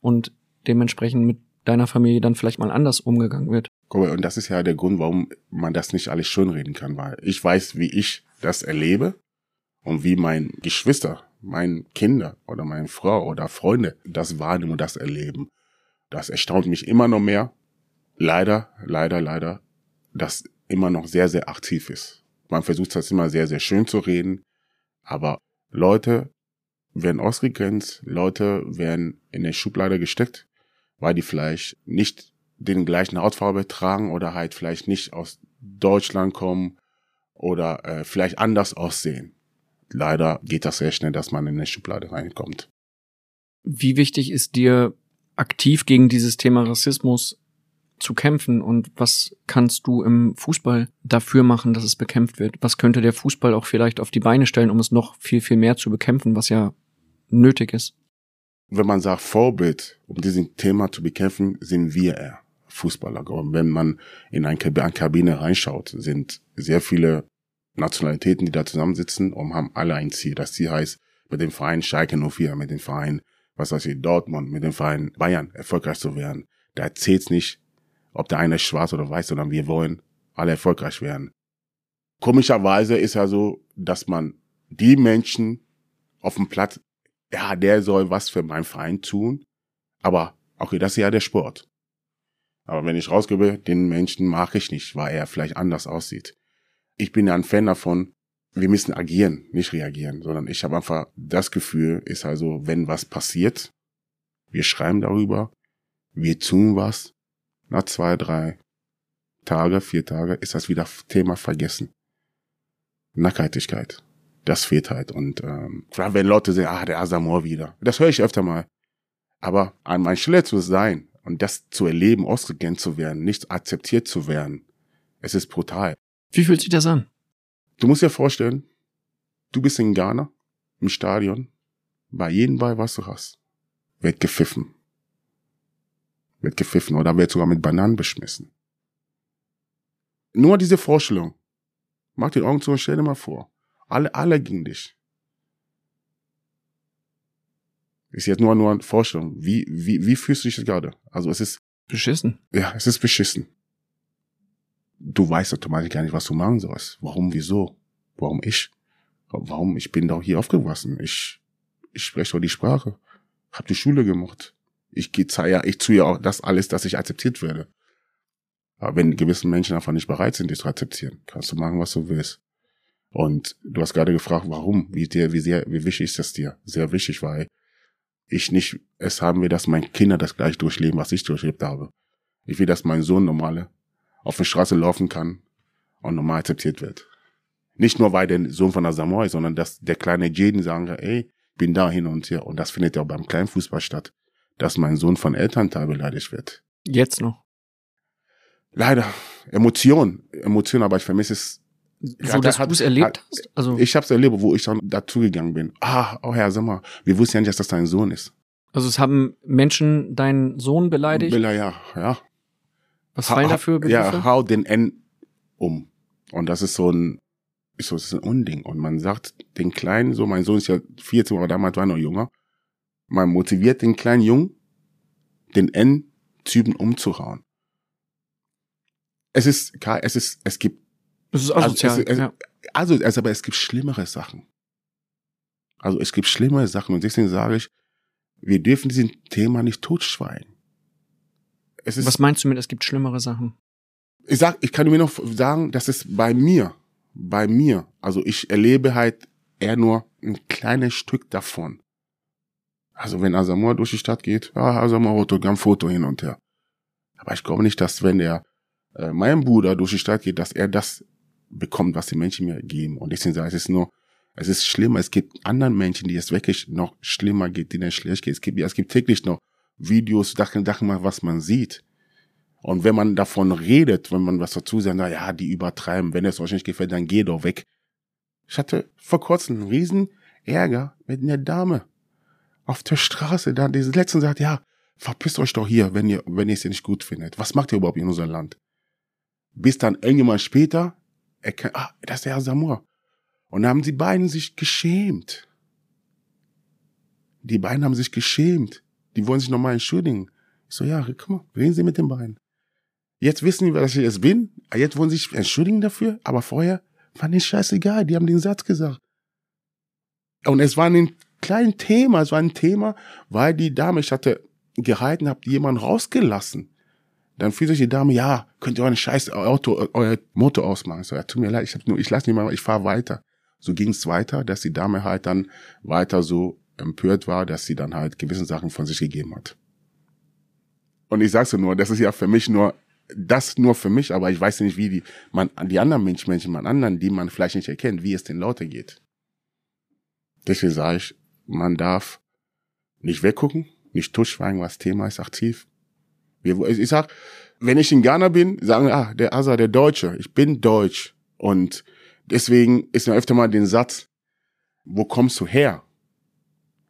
und dementsprechend mit deiner Familie dann vielleicht mal anders umgegangen wird? Und das ist ja der Grund, warum man das nicht alles schönreden kann, weil ich weiß, wie ich das erlebe und wie mein Geschwister, mein Kinder oder meine Frau oder Freunde das wahrnehmen und das erleben. Das erstaunt mich immer noch mehr. Leider, leider, leider, dass immer noch sehr, sehr aktiv ist. Man versucht das immer sehr, sehr schön zu reden, aber Leute werden ausgegrenzt, Leute werden in der Schublade gesteckt, weil die vielleicht nicht den gleichen Hautfarbe tragen oder halt vielleicht nicht aus Deutschland kommen oder äh, vielleicht anders aussehen. Leider geht das sehr schnell, dass man in eine Schublade reinkommt. Wie wichtig ist dir aktiv gegen dieses Thema Rassismus zu kämpfen und was kannst du im Fußball dafür machen, dass es bekämpft wird? Was könnte der Fußball auch vielleicht auf die Beine stellen, um es noch viel, viel mehr zu bekämpfen, was ja nötig ist? Wenn man sagt Vorbild, um dieses Thema zu bekämpfen, sind wir eher Fußballer. Und wenn man in eine Kabine reinschaut, sind sehr viele Nationalitäten, die da zusammensitzen und haben alle ein Ziel. Das Ziel heißt, mit dem Verein Schalke 04, mit dem Verein, was weiß ich, Dortmund, mit dem Verein Bayern erfolgreich zu werden. Da zählt's nicht, ob der eine schwarz oder weiß, sondern wir wollen alle erfolgreich werden. Komischerweise ist ja so, dass man die Menschen auf dem Platz, ja, der soll was für meinen Verein tun, aber okay, das ist ja der Sport. Aber wenn ich rausgebe, den Menschen mag ich nicht, weil er vielleicht anders aussieht. Ich bin ja ein Fan davon, wir müssen agieren, nicht reagieren, sondern ich habe einfach das Gefühl, ist also, wenn was passiert, wir schreiben darüber, wir tun was, nach zwei, drei Tage, vier Tage ist das wieder Thema vergessen. Nackheitigkeit. Das fehlt halt. Und ähm, gerade wenn Leute sagen, ah, der Asamoah wieder. Das höre ich öfter mal. Aber an mein Stelle zu sein und das zu erleben, ausgegrenzt zu werden, nicht akzeptiert zu werden, es ist brutal. Wie fühlt sich das an? Du musst dir vorstellen, du bist in Ghana, im Stadion, bei jedem Ball, was du hast, wird gepfiffen. Wird gepfiffen oder wird sogar mit Bananen beschmissen. Nur diese Vorstellung. Mach die Augen zu und stell dir mal vor. Alle, alle gegen dich. Ist jetzt nur, nur eine Vorstellung. Wie, wie, wie fühlst du dich gerade? Also es ist. Beschissen. Ja, es ist beschissen. Du weißt automatisch gar nicht, was du machen sollst. Warum, wieso? Warum ich? Warum? Ich bin doch hier aufgewachsen. Ich, ich spreche doch die Sprache. Hab die Schule gemacht. Ich gehe ja, ich tue ja auch das alles, dass ich akzeptiert werde. Aber wenn gewisse Menschen einfach nicht bereit sind, dich zu akzeptieren, kannst du machen, was du willst. Und du hast gerade gefragt, warum, wie dir, wie sehr, wie wichtig ist das dir? Sehr wichtig, weil ich nicht es haben will, dass meine Kinder das gleich durchleben, was ich durchlebt habe. Ich will, dass mein Sohn normale auf der Straße laufen kann und normal akzeptiert wird. Nicht nur, weil der Sohn von der Samoa ist, sondern dass der kleine Jaden sagen kann, ey, bin da hin und her. Und das findet ja auch beim kleinen Fußball statt, dass mein Sohn von Elternteil beleidigt wird. Jetzt noch. Leider. Emotion. Emotion, aber ich vermisse es. So, dass du es erlebt hat, hast? Also, Ich habe es erlebt, wo ich dann dazugegangen bin. Ah, oh Herr, sag mal, wir wussten ja nicht, dass das dein Sohn ist. also es haben Menschen deinen Sohn beleidigt? Billa, ja, ja. Was fallen Ha- dafür Begriffe? Ja, hau den N um. Und das ist so ein, ist so, ist ein Unding. Und man sagt den Kleinen, so, mein Sohn ist ja 14, aber damals war er noch jünger. Man motiviert den kleinen Jungen, den N-Typen umzuhauen. Es ist, klar, es ist, es gibt, das ist also, asozial. es, es, ja. also, es, aber es gibt schlimmere Sachen. Also, es gibt schlimmere Sachen. Und deswegen sage ich, wir dürfen diesem Thema nicht totschweigen. Es ist, Was meinst du mit, es gibt schlimmere Sachen? ich sag, ich kann mir noch sagen, das ist bei mir, bei mir. Also ich erlebe halt eher nur ein kleines Stück davon. Also wenn Asamoah durch die Stadt geht, ja, Asamoah Autogramm, Foto hin und her. Aber ich glaube nicht, dass wenn der äh, mein Bruder durch die Stadt geht, dass er das bekommt, was die Menschen mir geben. Und deswegen sage ich, es ist nur, es ist schlimmer. Es gibt anderen Menschen, die es wirklich noch schlimmer geht, denen es schlecht geht. Es gibt, es gibt täglich noch Videos, Sachen, Sachen was man sieht. Und wenn man davon redet, wenn man was dazu sagt, na ja, die übertreiben, wenn es euch nicht gefällt, dann geh doch weg. Ich hatte vor kurzem einen riesen Ärger mit einer Dame auf der Straße. Da diese letzten sagt, ja, verpisst euch doch hier, wenn ihr, wenn ihr es nicht gut findet. Was macht ihr überhaupt in unserem Land? Bis dann irgendjemand später erkennt, ah, das ist der Herr Samur. Und dann haben die beiden sich geschämt. Die beiden haben sich geschämt. Die wollen sich nochmal entschuldigen. Ich so, ja, guck mal, reden Sie mit den beiden. Jetzt wissen die, was ich jetzt bin. Jetzt wollen sie sich entschuldigen dafür. Aber vorher fand ich scheißegal. Die haben den Satz gesagt. Und es war ein kleines Thema. War ein Thema, weil die Dame, ich hatte gehalten, habt jemanden rausgelassen. Dann fühlt sich die Dame, ja, könnt ihr euren scheiß Auto, euer Motor ausmachen. So, ja, tut mir leid, ich hab nur, ich lasse mal, ich fahre weiter. So ging es weiter, dass die Dame halt dann weiter so empört war, dass sie dann halt gewisse Sachen von sich gegeben hat. Und ich sag's nur, das ist ja für mich nur, das nur für mich, aber ich weiß nicht, wie die, man, die anderen Menschen, Menschen, man anderen, die man vielleicht nicht erkennt, wie es den Leuten geht. Deswegen sage ich, man darf nicht weggucken, nicht totschweigen, was Thema ist, aktiv. Ich sag, wenn ich in Ghana bin, sagen, ah, der Asa, der Deutsche, ich bin Deutsch. Und deswegen ist mir öfter mal den Satz, wo kommst du her?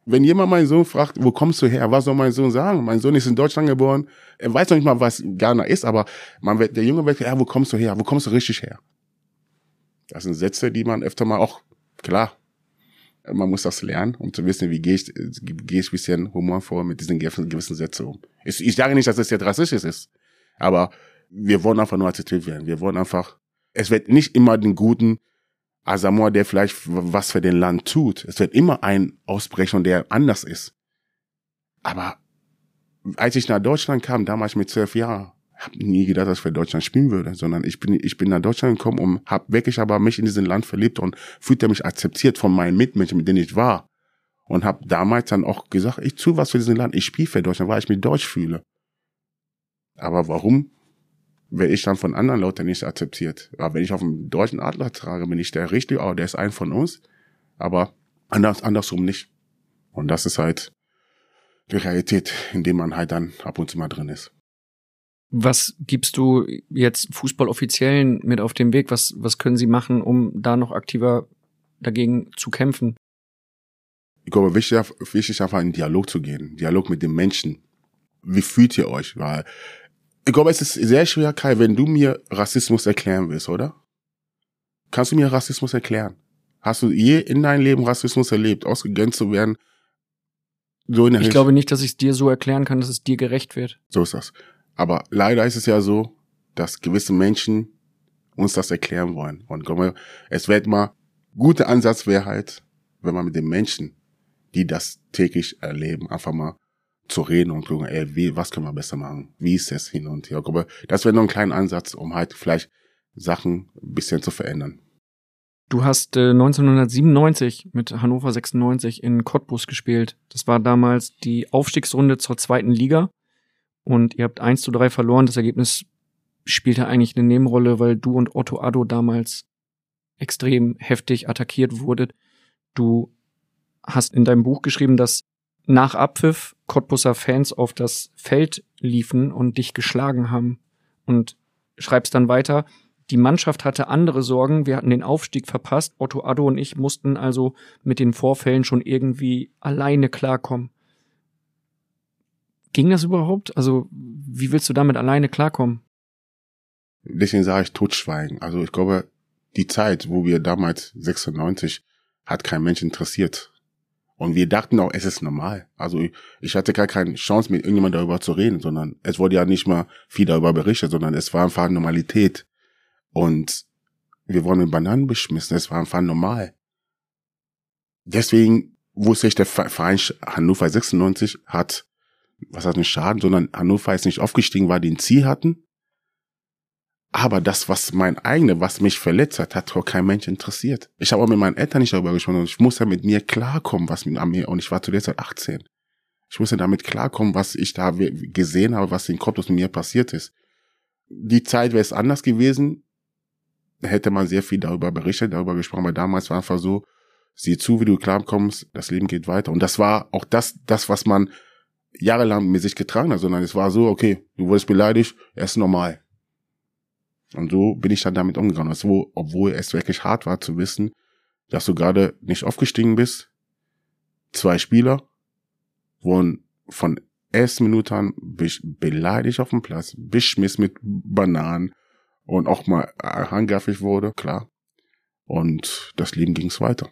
Wenn jemand meinen Sohn fragt, wo kommst du her, was soll mein Sohn sagen? Mein Sohn ist in Deutschland geboren. Er weiß noch nicht mal, was Ghana ist, aber man wird, der Junge wird, ja, wo kommst du her? Wo kommst du richtig her? Das sind Sätze, die man öfter mal auch, klar, man muss das lernen, um zu wissen, wie gehe ich, gehe ich ein bisschen humorvoll mit diesen gewissen, Sätzen um. Ich, ich sage nicht, dass das jetzt rassistisch ist, aber wir wollen einfach nur akzeptiert werden. Wir wollen einfach, es wird nicht immer den guten Asamoah, der vielleicht was für den Land tut. Es wird immer ein Ausbrecher, der anders ist. Aber als ich nach Deutschland kam, damals mit zwölf Jahren, habe nie gedacht, dass ich für Deutschland spielen würde, sondern ich bin ich bin nach Deutschland gekommen und habe wirklich aber mich in diesem Land verliebt und fühlte mich akzeptiert von meinen Mitmenschen, mit denen ich war und habe damals dann auch gesagt, ich tue was für diesen Land, ich spiele für Deutschland, weil ich mich deutsch fühle. Aber warum werde ich dann von anderen Leuten nicht akzeptiert? Aber wenn ich auf dem deutschen Adler trage, bin ich der Richtige, oh, der ist ein von uns, aber anders, andersrum nicht. Und das ist halt die Realität, in dem man halt dann ab und zu mal drin ist. Was gibst du jetzt Fußballoffiziellen mit auf den Weg? Was, was können sie machen, um da noch aktiver dagegen zu kämpfen? Ich glaube, wichtig, wichtig einfach in Dialog zu gehen. Dialog mit den Menschen. Wie fühlt ihr euch? Weil ich glaube, es ist sehr schwer, Kai, wenn du mir Rassismus erklären willst, oder? Kannst du mir Rassismus erklären? Hast du je in deinem Leben Rassismus erlebt, ausgegrenzt zu werden? So in der ich Hinsicht? glaube nicht, dass ich es dir so erklären kann, dass es dir gerecht wird. So ist das. Aber leider ist es ja so, dass gewisse Menschen uns das erklären wollen. Und es wird mal, guter Ansatz wäre halt, wenn man mit den Menschen, die das täglich erleben, einfach mal zu reden und gucken, ey, wie, was können wir besser machen? Wie ist das hin und her? Das wäre noch ein kleiner Ansatz, um halt vielleicht Sachen ein bisschen zu verändern. Du hast äh, 1997 mit Hannover 96 in Cottbus gespielt. Das war damals die Aufstiegsrunde zur zweiten Liga und ihr habt 1 zu 3 verloren. Das Ergebnis spielte eigentlich eine Nebenrolle, weil du und Otto Addo damals extrem heftig attackiert wurdet. Du hast in deinem Buch geschrieben, dass nach Abpfiff Cottbusser Fans auf das Feld liefen und dich geschlagen haben. Und schreibst dann weiter, die Mannschaft hatte andere Sorgen, wir hatten den Aufstieg verpasst, Otto Addo und ich mussten also mit den Vorfällen schon irgendwie alleine klarkommen. Ging das überhaupt? Also, wie willst du damit alleine klarkommen? Deswegen sage ich totschweigen. Also ich glaube, die Zeit, wo wir damals 96, hat kein Mensch interessiert. Und wir dachten auch, es ist normal. Also ich hatte gar keine Chance, mit irgendjemandem darüber zu reden, sondern es wurde ja nicht mal viel darüber berichtet, sondern es war einfach Normalität. Und wir wurden mit Bananen beschmissen. Es war einfach normal. Deswegen wusste ich, der Verein Hannover 96 hat was hat nicht Schaden, sondern Hannover ist nicht aufgestiegen, weil die ein Ziel hatten. Aber das, was mein eigener, was mich verletzt hat, hat doch kein Mensch interessiert. Ich habe auch mit meinen Eltern nicht darüber gesprochen. Ich musste mit mir klarkommen, was mit mir, und ich war zu der Zeit 18. Ich musste damit klarkommen, was ich da gesehen habe, was in Kopf mit mir passiert ist. Die Zeit wäre es anders gewesen, hätte man sehr viel darüber berichtet, darüber gesprochen, weil damals war einfach so, sieh zu, wie du klarkommst, das Leben geht weiter. Und das war auch das, das, was man jahrelang mit sich getragen hat, sondern es war so, okay, du wurdest beleidigt, er ist normal. Und so bin ich dann damit umgegangen. Also, obwohl es wirklich hart war zu wissen, dass du gerade nicht aufgestiegen bist. Zwei Spieler wurden von ersten Minuten an beleidigt auf dem Platz, beschmiss mit Bananen und auch mal handgreiflich wurde, klar. Und das Leben ging's weiter.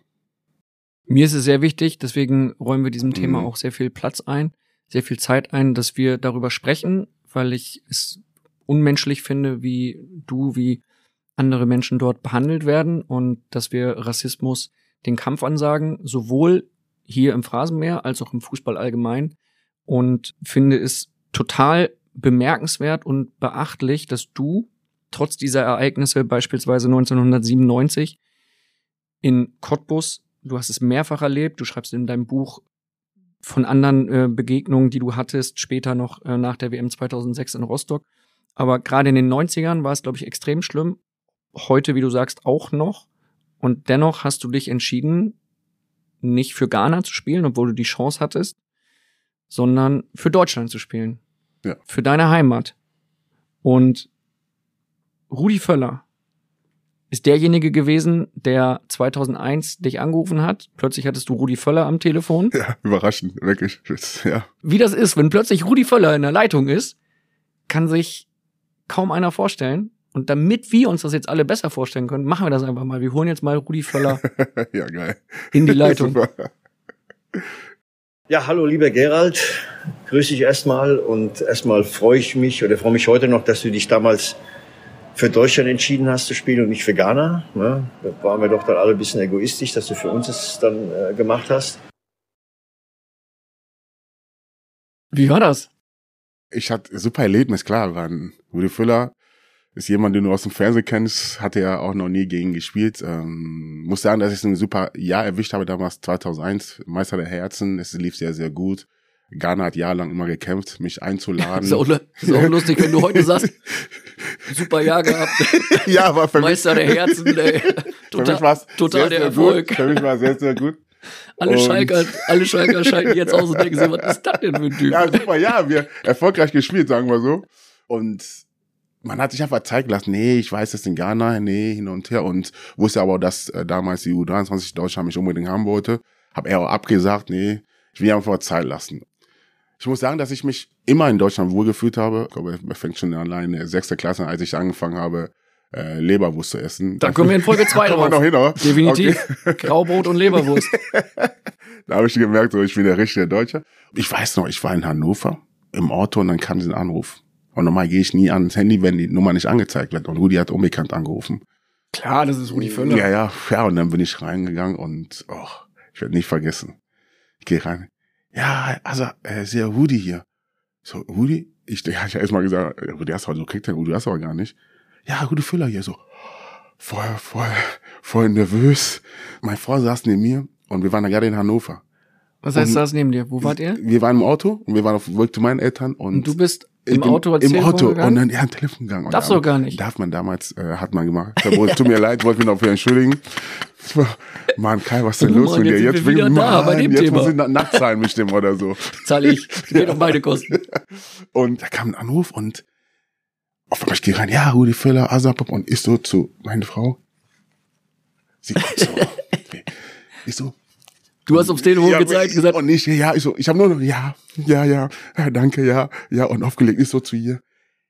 Mir ist es sehr wichtig, deswegen räumen wir diesem Thema mhm. auch sehr viel Platz ein sehr viel Zeit ein, dass wir darüber sprechen, weil ich es unmenschlich finde, wie du, wie andere Menschen dort behandelt werden und dass wir Rassismus den Kampf ansagen, sowohl hier im Phrasenmeer als auch im Fußball allgemein. Und finde es total bemerkenswert und beachtlich, dass du trotz dieser Ereignisse beispielsweise 1997 in Cottbus, du hast es mehrfach erlebt, du schreibst in deinem Buch von anderen äh, Begegnungen, die du hattest, später noch äh, nach der WM 2006 in Rostock. Aber gerade in den 90ern war es, glaube ich, extrem schlimm. Heute, wie du sagst, auch noch. Und dennoch hast du dich entschieden, nicht für Ghana zu spielen, obwohl du die Chance hattest, sondern für Deutschland zu spielen. Ja. Für deine Heimat. Und Rudi Völler ist derjenige gewesen, der 2001 dich angerufen hat. Plötzlich hattest du Rudi Völler am Telefon. Ja, überraschend, wirklich. Ja. Wie das ist, wenn plötzlich Rudi Völler in der Leitung ist, kann sich kaum einer vorstellen. Und damit wir uns das jetzt alle besser vorstellen können, machen wir das einfach mal. Wir holen jetzt mal Rudi Völler ja, geil. in die Leitung. Super. Ja, hallo lieber Gerald, grüß dich erstmal und erstmal freue ich mich oder freue mich heute noch, dass du dich damals für Deutschland entschieden hast zu spielen und nicht für Ghana. Ne? Da waren wir doch dann alle ein bisschen egoistisch, dass du für uns es dann äh, gemacht hast. Wie war das? Ich hatte super Erlebnis, klar. Waren Rudi Füller ist jemand, den du aus dem Fernsehen kennst, hatte ja auch noch nie gegen gespielt. Ähm, muss sagen, dass ich ein super Jahr erwischt habe damals 2001, Meister der Herzen. Es lief sehr, sehr gut. Ghana hat jahrelang immer gekämpft, mich einzuladen. Ist auch, ist auch lustig, wenn du heute sagst, super Jahr gehabt. ja, aber für Meister mich, der Herzen, ey. für mich war total sehr, der sehr Erfolg. Gut. Für mich war sehr, sehr gut. Alle Und- Schalker, alle Schalker schalten jetzt aus und denken sich, was ist das denn für ein Typ? Ja, super, ja, wir erfolgreich gespielt, sagen wir so. Und man hat sich einfach zeigen lassen, nee, ich weiß das in Ghana, nee, hin und her. Und wusste aber, dass äh, damals die U23 Deutschland mich unbedingt haben wollte. Hab er auch abgesagt, nee, ich will einfach Zeit lassen. Ich muss sagen, dass ich mich immer in Deutschland wohlgefühlt habe. Ich glaube, man fängt schon allein in der sechsten Klasse an, als ich angefangen habe, äh, Leberwurst zu essen. Da kommen wir in Folge 2 kommen wir drauf. noch hin, oder? Definitiv. Graubrot und Leberwurst. Da habe ich gemerkt, so, ich bin der richtige Deutsche. Ich weiß noch, ich war in Hannover im Auto und dann kam dieser Anruf. Und normal gehe ich nie ans Handy, wenn die Nummer nicht angezeigt wird. Und Rudi hat unbekannt angerufen. Klar, das ist Rudi Völler. Ja, ja, ja. Und dann bin ich reingegangen und oh, ich werde nicht vergessen. Ich gehe rein. Ja, also, äh, ist ja Rudi hier. So, Rudi? Ich, ja, ich habe erst mal gesagt, Rudi hast du so kriegt der Rudi hast du aber gar nicht. Ja, Rudi Füller hier so. Voll, voll, voll nervös. Meine Frau saß neben mir und wir waren da gerade in Hannover. Was heißt Und- das neben dir? Wo wart ihr? Wir waren im Auto und wir waren auf dem Weg zu meinen Eltern und, Und du bist im bin Auto als im Auto und dann ja ein Telefon gegangen. Darfst du gar nicht. Darf man damals, äh, hat man gemacht. Tut mir leid, wollte mich noch für entschuldigen. Mann, Kai, was ist denn Oh los Mann, mit dir? jetzt wir wieder Mann, da bei dem jetzt Thema. muss ich na- nackt zahlen bestimmt oder so. Zahl ich. Geht auf beide Kosten. Und da kam ein Anruf und auf einmal ich gehe rein, ja, Rudi Völler, Asapop und ich so zu meine Frau. Sie kommt so. Ich so, Du hast aufs Telefon ja, gezeigt, gesagt, Und ich, ja, ich so, ich habe nur noch, ja, ja, ja, ja, danke, ja, ja, und aufgelegt, ist so zu ihr.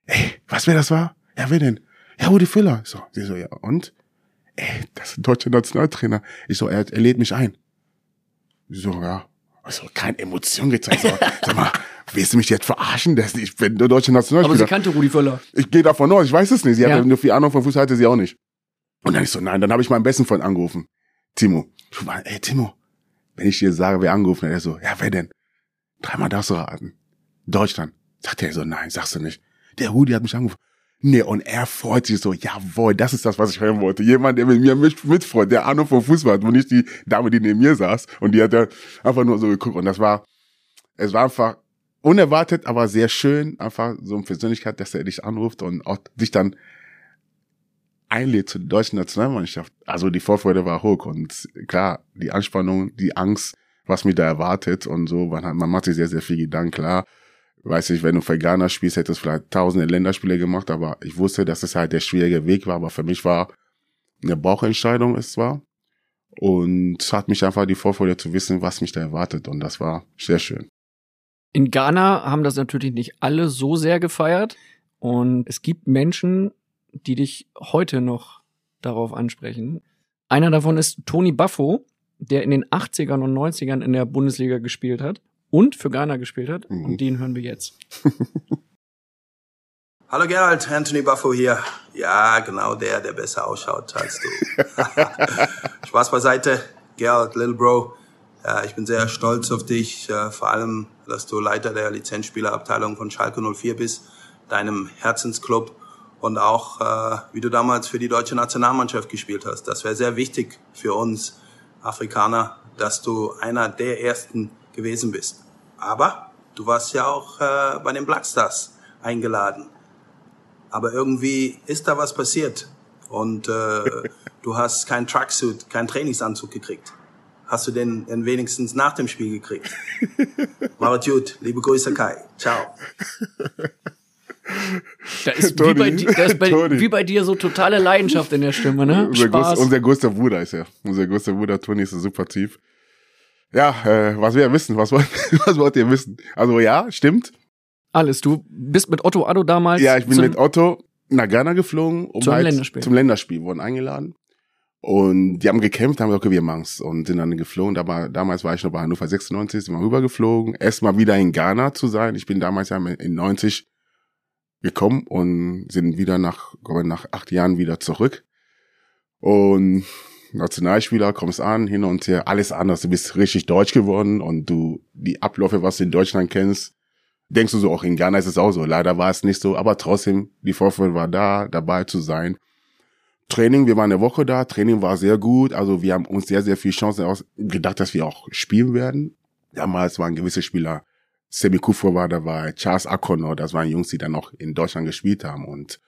Ey, was wer das war? Ja, wer denn? Ja, Rudi Füller. So, sie so, ja, und? Ey, das ist ein deutscher Nationaltrainer. Ich so, er, er lädt mich ein. Sie so, ja. Also, keine Emotion gezeigt. So, sag mal, willst du mich jetzt verarschen? Das, ich bin der deutsche aber sie Nationalspieler. kannte Rudi Völler. Ich gehe davon aus, ich weiß es nicht. Sie Ja. hatte nur viel Ahnung von Fußball, hatte sie auch nicht. Und dann ich so, nein, dann habe ich meinen besten Freund angerufen. Timo. Ich war, ey, Timo, wenn ich dir sage, wer angerufen hat, er so, ja, wer denn? Dreimal darfst du raten. Deutschland. Sagt er so, nein, sagst du nicht. Der Rudi hat mich angerufen. Nee, und er freut sich so, jawohl, das ist das, was ich hören wollte. Jemand, der mit mir mit, mitfreut, der Ahnung vom Fußball hat und nicht die Dame, die neben mir saß. Und die hat dann einfach nur so geguckt. Und das war, es war einfach unerwartet, aber sehr schön, einfach so eine Persönlichkeit, dass er dich anruft und auch dich dann einlädt zur deutschen Nationalmannschaft. Also die Vorfreude war hoch und klar, die Anspannung, die Angst, was mich da erwartet und so, man, hat, man macht sich sehr, sehr viel Gedanken, klar. Weiß ich, wenn du für Ghana spielst, hättest du vielleicht tausende Länderspiele gemacht, aber ich wusste, dass es halt der schwierige Weg war, aber für mich war eine Bauchentscheidung es war und es hat mich einfach die Vorfreude zu wissen, was mich da erwartet und das war sehr schön. In Ghana haben das natürlich nicht alle so sehr gefeiert. Und es gibt Menschen, die dich heute noch darauf ansprechen. Einer davon ist Tony Buffo, der in den 80ern und 90ern in der Bundesliga gespielt hat und für Ghana gespielt hat. Mhm. Und den hören wir jetzt. Hallo Gerald, Anthony Buffo hier. Ja, genau der, der besser ausschaut als du. Spaß beiseite, Gerald, Little Bro. Ja, ich bin sehr stolz auf dich, äh, vor allem, dass du Leiter der Lizenzspielerabteilung von Schalke 04 bist, deinem Herzensclub und auch, äh, wie du damals für die deutsche Nationalmannschaft gespielt hast. Das wäre sehr wichtig für uns Afrikaner, dass du einer der ersten gewesen bist. Aber du warst ja auch äh, bei den Blackstars eingeladen aber irgendwie ist da was passiert und äh, du hast keinen Tracksuit, keinen Trainingsanzug gekriegt. Hast du den, den wenigstens nach dem Spiel gekriegt? Macht's gut, liebe Grüße Kai. Ciao. Da ist, wie Toni. bei, di- da ist bei, wie bei dir so totale Leidenschaft in der Stimme, ne? unser, Spaß. groß, unser größter Bruder ist er. Unser größter Bruder Toni ist ein super Typ. Ja, äh, was wir ja wissen, was wollt, was wollt ihr wissen? Also ja, stimmt. Alles. Du bist mit Otto Addo damals. Ja, ich bin mit Otto nach Ghana geflogen, um Zum halt Länderspiel. zum Länderspiel, wurden eingeladen. Und die haben gekämpft, haben gesagt, okay, wir machen's. Und sind dann geflogen. Da damals war ich noch bei Hannover 96, sind wir rübergeflogen. Erstmal wieder in Ghana zu sein. Ich bin damals ja in 90 gekommen und sind wieder nach, glaube nach acht Jahren wieder zurück. Und Nationalspieler, kommst an, hin und her, alles anders. Du bist richtig deutsch geworden und du, die Abläufe, was du in Deutschland kennst, denkst du so, auch in Ghana ist es auch so. Leider war es nicht so, aber trotzdem, die Vorfreude war da, dabei zu sein. Training, wir waren eine Woche da, Training war sehr gut, also wir haben uns sehr, sehr viel Chancen aus gedacht, dass wir auch spielen werden. Damals waren gewisse Spieler, Semi Kufo war dabei, Charles Akono, das waren Jungs, die dann noch in Deutschland gespielt haben und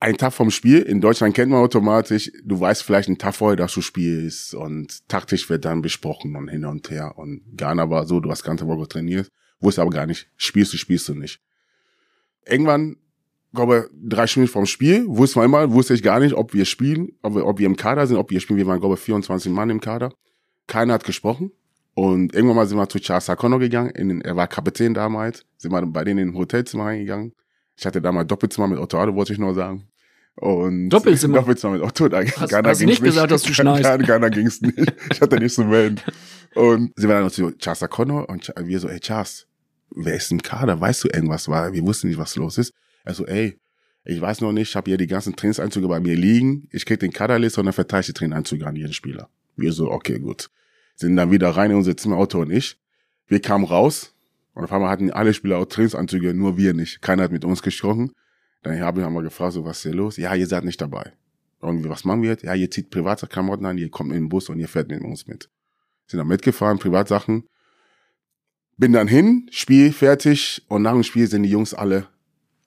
ein Tag vom Spiel, in Deutschland kennt man automatisch, du weißt vielleicht einen Tag vorher, dass du spielst und taktisch wird dann besprochen und hin und her und Ghana war so, du hast ganze Woche trainiert, wusste aber gar nicht, spielst du, spielst du nicht. Irgendwann, glaube drei Stunden vom Spiel, wusste man immer, wusste ich gar nicht, ob wir spielen, ob wir, ob wir im Kader sind, ob wir spielen, wir waren, glaube 24 Mann im Kader. Keiner hat gesprochen. Und irgendwann mal sind wir zu Charles Sakono gegangen, den, er war Kapitän damals, sind wir bei denen in ein Hotelzimmer reingegangen. Ich hatte damals Doppelzimmer mit Otto Addo, wollte ich nur sagen. Und Doppelzimmer? Doppelzimmer mit Otto. Da, Hast- Ghana hast ging's nicht gesagt, dass du Ghana- schnarchst. Ghana ging's nicht. Ich hatte nicht zu melden. Und sind wir dann zu Charles Sakono und wir so, ey Charles, wer ist im Kader? Weißt du irgendwas? Weil wir wussten nicht, was los ist. Also, ey, ich weiß noch nicht, ich habe hier die ganzen Trainingsanzüge bei mir liegen. Ich krieg den Kaderliste und dann verteile ich die Trainingsanzüge an jeden Spieler. Wir so, okay, gut. Sind dann wieder rein in unser Zimmer, Otto und ich. Wir kamen raus und auf einmal hatten alle Spieler auch Trainingsanzüge, nur wir nicht. Keiner hat mit uns gesprochen. Dann haben wir wir gefragt, so, was ist hier los? Ja, ihr seid nicht dabei. Und was machen wir jetzt? Ja, ihr zieht Privatklamotten an, ihr kommt in den Bus und ihr fährt mit uns mit. Sind dann mitgefahren, Privatsachen. Bin dann hin, Spiel fertig und nach dem Spiel sind die Jungs alle,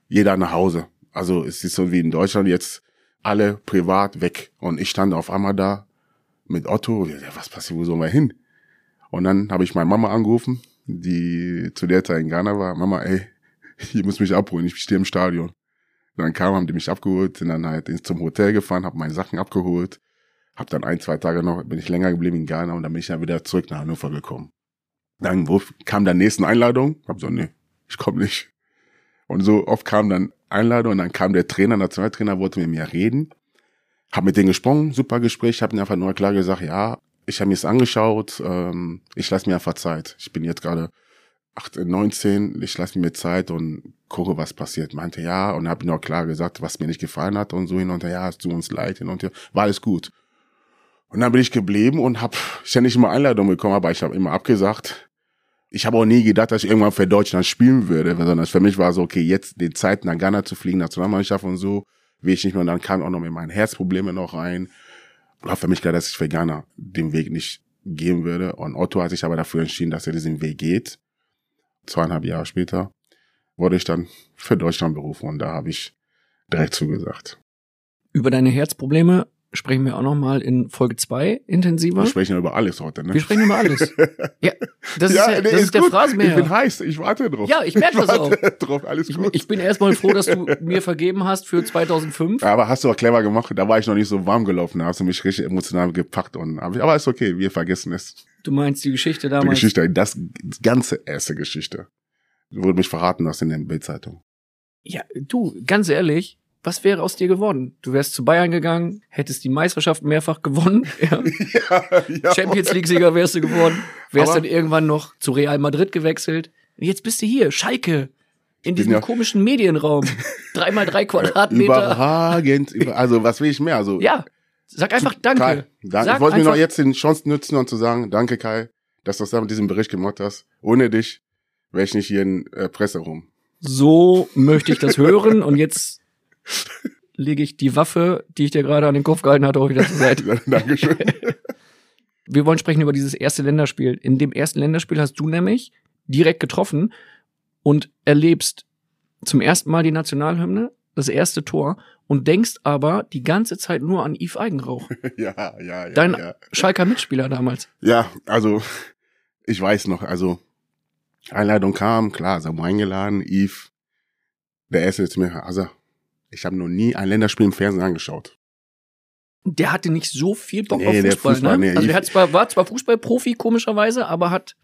jeder nach Hause. Also es ist so wie in Deutschland jetzt alle privat weg. Und ich stand auf einmal da mit Otto. Was passiert, wo sollen wir hin? Und dann habe ich meine Mama angerufen, die zu der Zeit in Ghana war. Mama, ey, ihr müsst mich abholen, ich stehe im Stadion. Dann kam, haben die mich abgeholt, sind dann halt ins- zum Hotel gefahren, habe meine Sachen abgeholt, hab dann ein, zwei Tage noch, bin ich länger geblieben in Ghana und dann bin ich dann wieder zurück nach Hannover gekommen. Dann kam der nächsten Einladung, hab so, nee, ich komme nicht. Und so oft kam dann Einladung und dann kam der Trainer, Nationaltrainer, wollte mit mir reden. Hab mit denen gesprochen, super Gespräch, hab ihnen einfach nur klar gesagt, ja, ich habe mir es angeschaut, ähm, ich lasse mir einfach Zeit. Ich bin jetzt gerade 8, 19, ich lasse mir Zeit und gucke, was passiert. Meinte ja und habe auch klar gesagt, was mir nicht gefallen hat und so hin und her, ja, es tut uns leid hin und her, war alles gut. Und dann bin ich geblieben und habe ständig immer Einladungen bekommen, aber ich habe immer abgesagt. Ich habe auch nie gedacht, dass ich irgendwann für Deutschland spielen würde, sondern für mich war so, okay, jetzt die Zeit nach Ghana zu fliegen, Nationalmannschaft und so, ich nicht mehr. Und dann kam auch noch mit meinen Herzprobleme noch rein. War für mich klar, dass ich Ghana den Weg nicht gehen würde. Und Otto hat sich aber dafür entschieden, dass er diesen Weg geht. Zweieinhalb Jahre später wurde ich dann für Deutschland berufen und da habe ich direkt zugesagt. Über deine Herzprobleme sprechen wir auch noch mal in Folge 2 intensiver. Wir sprechen ja über alles heute, ne? Wir sprechen über alles. Ja, das ist, ja, nee, das ist, der gut. Phrasenmäher. Ich bin heiß, ich warte drauf. Ja, ich merke das auch. Drauf, alles Ich, gut. ich bin erstmal froh, dass du mir vergeben hast für 2005. aber hast du auch clever gemacht, da war ich noch nicht so warm gelaufen, da hast du mich richtig emotional gepackt und aber ist okay, wir vergessen es. Du meinst die Geschichte Die damals. Geschichte, das ganze erste Geschichte. Wurde mich verraten aus in der Bildzeitung. Ja, du, ganz ehrlich, was wäre aus dir geworden? Du wärst zu Bayern gegangen, hättest die Meisterschaft mehrfach gewonnen, ja. ja, ja. Champions League-Sieger wärst du geworden, wärst dann irgendwann noch zu Real Madrid gewechselt. Und jetzt bist du hier, Schalke, in diesem komischen Medienraum. Dreimal drei Quadratmeter. Überragend. Über, also was will ich mehr? Also Ja, sag einfach Danke. Kai, danke. Sag ich wollte mir noch jetzt den Chance nutzen und zu sagen, danke Kai, dass du das mit diesem Bericht gemacht hast. Ohne dich wäre ich nicht hier in äh, Presse rum. So möchte ich das hören und jetzt lege ich die Waffe, die ich dir gerade an den Kopf gehalten hatte, auch wieder zur Seite. Dankeschön. Wir wollen sprechen über dieses erste Länderspiel. In dem ersten Länderspiel hast du nämlich direkt getroffen und erlebst zum ersten Mal die Nationalhymne, das erste Tor und denkst aber die ganze Zeit nur an Yves Eigenrauch, ja, ja, ja. dein ja. Schalker Mitspieler damals. Ja, also ich weiß noch, also Einladung kam, klar, haben eingeladen, Yves, Der erste ist mir, also, ich habe noch nie ein Länderspiel im Fernsehen angeschaut. Der hatte nicht so viel Bock Nee, auf Fußball, Fußball, ne? nee, also der hat zwar, war zwar Fußballprofi, komischerweise, aber hat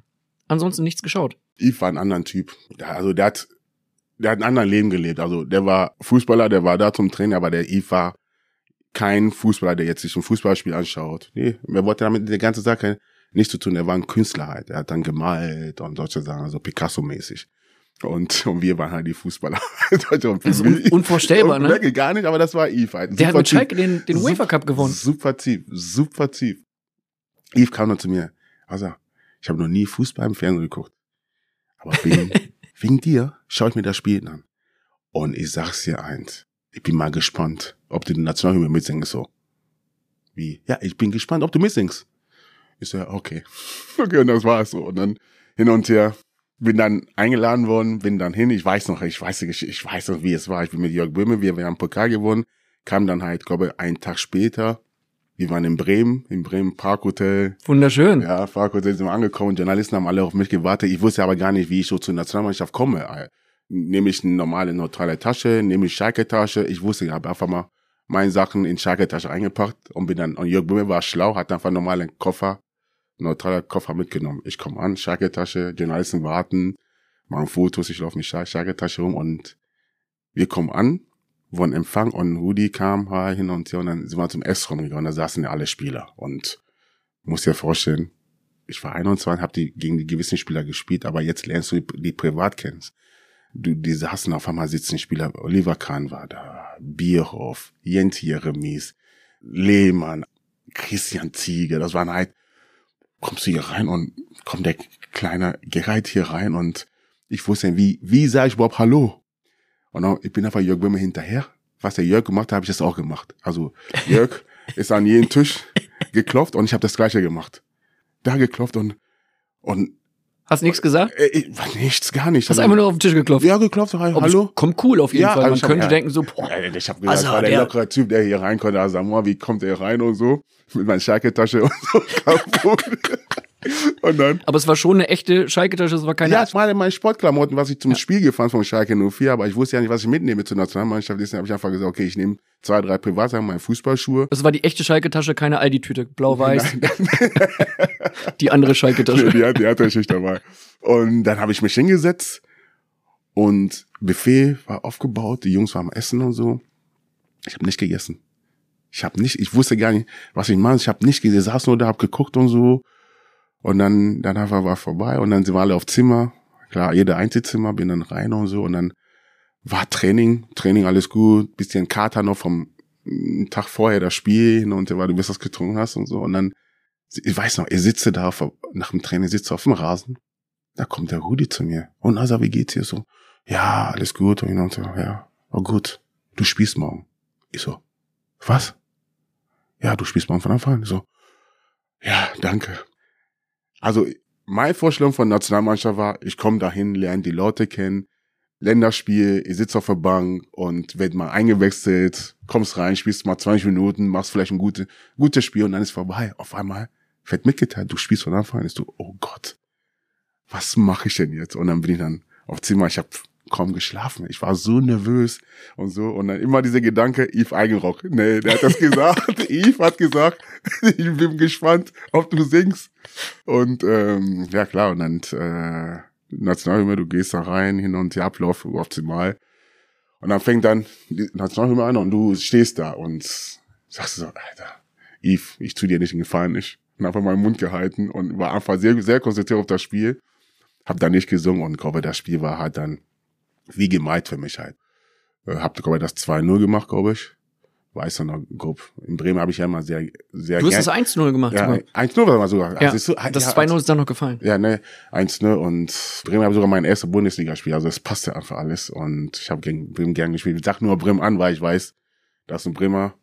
ansonsten nichts geschaut. Yves war ein anderer Typ. Also der hat, der hat ein anderes Leben gelebt. Also der war Fußballer, der war da zum Training, aber der Yves war kein Fußballer, der jetzt sich ein Fußballspiel anschaut. Nee, er wollte damit der ganze Sache nichts zu tun. Er war ein Künstler halt. Er hat dann gemalt und solche Sachen, also Picasso-mäßig. Und, und wir waren halt die Fußballer. Das ist un unvorstellbar, ne? Gar nicht, aber das war Yves halt. Der hat mit. Schalke den, den UEFA Cup gewonnen. Super tief, super tief. Yves kam dann zu mir. Also, ich habe noch nie Fußball im Fernsehen geguckt. Aber wegen, wegen dir schaue ich mir das Spiel an. Und ich sag's dir eins. Ich bin mal gespannt, ob du die Nationalhymne mitsingst so. Wie? Ja, ich bin gespannt, ob du mitsingst. Ich so, ja, okay. Okay, und das war's so. Und dann hin und her. Bin dann eingeladen worden, bin dann hin. Ich weiß noch, ich weiß, die ich weiß noch, wie es war. Ich bin mit Jörg Böhme, wir, wir haben Pokal gewonnen. Kam dann halt, glaube einen Tag später. Wir waren in Bremen, im Bremen Parkhotel. Wunderschön. Ja, Parkhotel sind wir angekommen. Journalisten haben alle auf mich gewartet. Ich wusste aber gar nicht, wie ich so zur Nationalmannschaft komme. Nehme ich eine normale neutrale Tasche, nehme ich Schalke-Tasche. Ich wusste, ich habe einfach mal meine Sachen in Schalke-Tasche eingepackt und bin dann, und Jörg Böhme war schlau, hat einfach normalen Koffer, neutraler Koffer mitgenommen. Ich komme an, Schalke-Tasche, Journalisten warten, machen Fotos, ich laufe mit Schalke-Tasche rum und wir kommen an, wurden Empfang und Rudi kam hin und her und dann sind wir zum Essraum gegangen, da saßen ja alle Spieler und muss dir vorstellen, ich war 21, habe die gegen die gewissen Spieler gespielt, aber jetzt lernst du die, die privat kennst. Du, die saßen auf einmal sitzen Spieler, Oliver Kahn war da, Bierhoff, Jens Jeremies, Lehmann, Christian Ziege, das waren halt, kommst du hier rein und kommt der kleine Gereit hier rein und ich wusste nicht, wie, wie sage ich überhaupt Hallo? Und dann, ich bin einfach Jörg Böhme hinterher. Was der Jörg gemacht hat, habe ich das auch gemacht. Also Jörg ist an jeden Tisch geklopft und ich habe das gleiche gemacht. Da geklopft und und Hast nichts gesagt? äh, nichts, gar nicht. Hast einfach nur auf den Tisch geklopft. ja geklopft, hallo. Kommt cool auf jeden Ja, Fall. also Man hab- könnte ja. denken so, boah, ich habe gesagt, Also, war der, der- lockere Typ, der hier reinkommt. Mal, wie kommt der rein und so mit meiner Schalke-Tasche und so und dann aber es war schon eine echte Schalke-Tasche, es war keine ja, ich meine meine Sportklamotten, was ich zum Spiel gefahren von Schalke 04, aber ich wusste ja nicht, was ich mitnehme zur Nationalmannschaft. Deswegen habe ich einfach gesagt, okay, ich nehme zwei, drei Privatsachen, meine Fußballschuhe. Das war die echte Schalke-Tasche, keine Aldi-Tüte, blau-weiß. Die andere Schalke-Tasche. die, hat, die hatte ich nicht dabei. Und dann habe ich mich hingesetzt und Buffet war aufgebaut, die Jungs waren am Essen und so. Ich habe nicht gegessen. Ich habe nicht, ich wusste gar nicht, was ich mache. Ich habe nicht ich saß nur da, hab geguckt und so. Und dann, dann einfach war vorbei und dann sind wir alle auf Zimmer. Klar, jeder Einzelzimmer, bin dann rein und so und dann war Training, Training alles gut, bisschen Kater noch vom mm, Tag vorher das Spiel hin und weil du bis was getrunken hast und so und dann ich weiß noch, ich sitze da auf, nach dem Training, sitze auf dem Rasen. Da kommt der Rudi zu mir. Und Asa, wie geht's dir so? Ja, alles gut. Und so, ja, oh gut. Du spielst morgen. Ich so, was? Ja, du spielst morgen von Anfang an. So, ja, danke. Also, meine Vorstellung von Nationalmannschaft war, ich komme dahin, lerne die Leute kennen, Länderspiel, ich sitze auf der Bank und werd mal eingewechselt, kommst rein, spielst mal 20 Minuten, machst vielleicht ein gutes, gutes Spiel und dann ist vorbei. Auf einmal wird mitgeteilt, du spielst von Anfang an. Ich so, oh Gott, was mache ich denn jetzt? Und dann bin ich dann auf Zimmer, ich habe kaum geschlafen. Ich war so nervös und so. Und dann immer dieser Gedanke, Yves Eigenrock. Nee, der hat das gesagt. Yves hat gesagt, ich bin gespannt, ob du singst. Und ähm, ja klar, und dann äh, Nationalhymne, du gehst da rein, hin und her, Ablauf optimal. Und dann fängt dann die Nationalhymne an und du stehst da und sagst so, Alter, Yves, ich tu dir nicht einen Gefallen, nicht. Und einfach meinen Mund gehalten und war einfach sehr, sehr konzentriert auf das Spiel. Hab da nicht gesungen und glaube, das Spiel war halt dann wie gemeint für mich halt. Äh, hab, glaube ich, das 2-0 gemacht, glaube ich. Weiß noch, grob. In Bremen habe ich ja immer sehr, sehr Du hast gern- das 1-0 gemacht. ja, sogar. 1-0 war mal sogar. Ja, Also das ja, 2-0 ist dann noch gefallen. ja, ne, 1-0 und Bremen habe sogar mein erstes Bundesligaspiel, also es passte einfach alles und ich habe gegen Bremen gern gespielt. Ich sag nur Bremen an, weil ich weiß, dass ein Bremer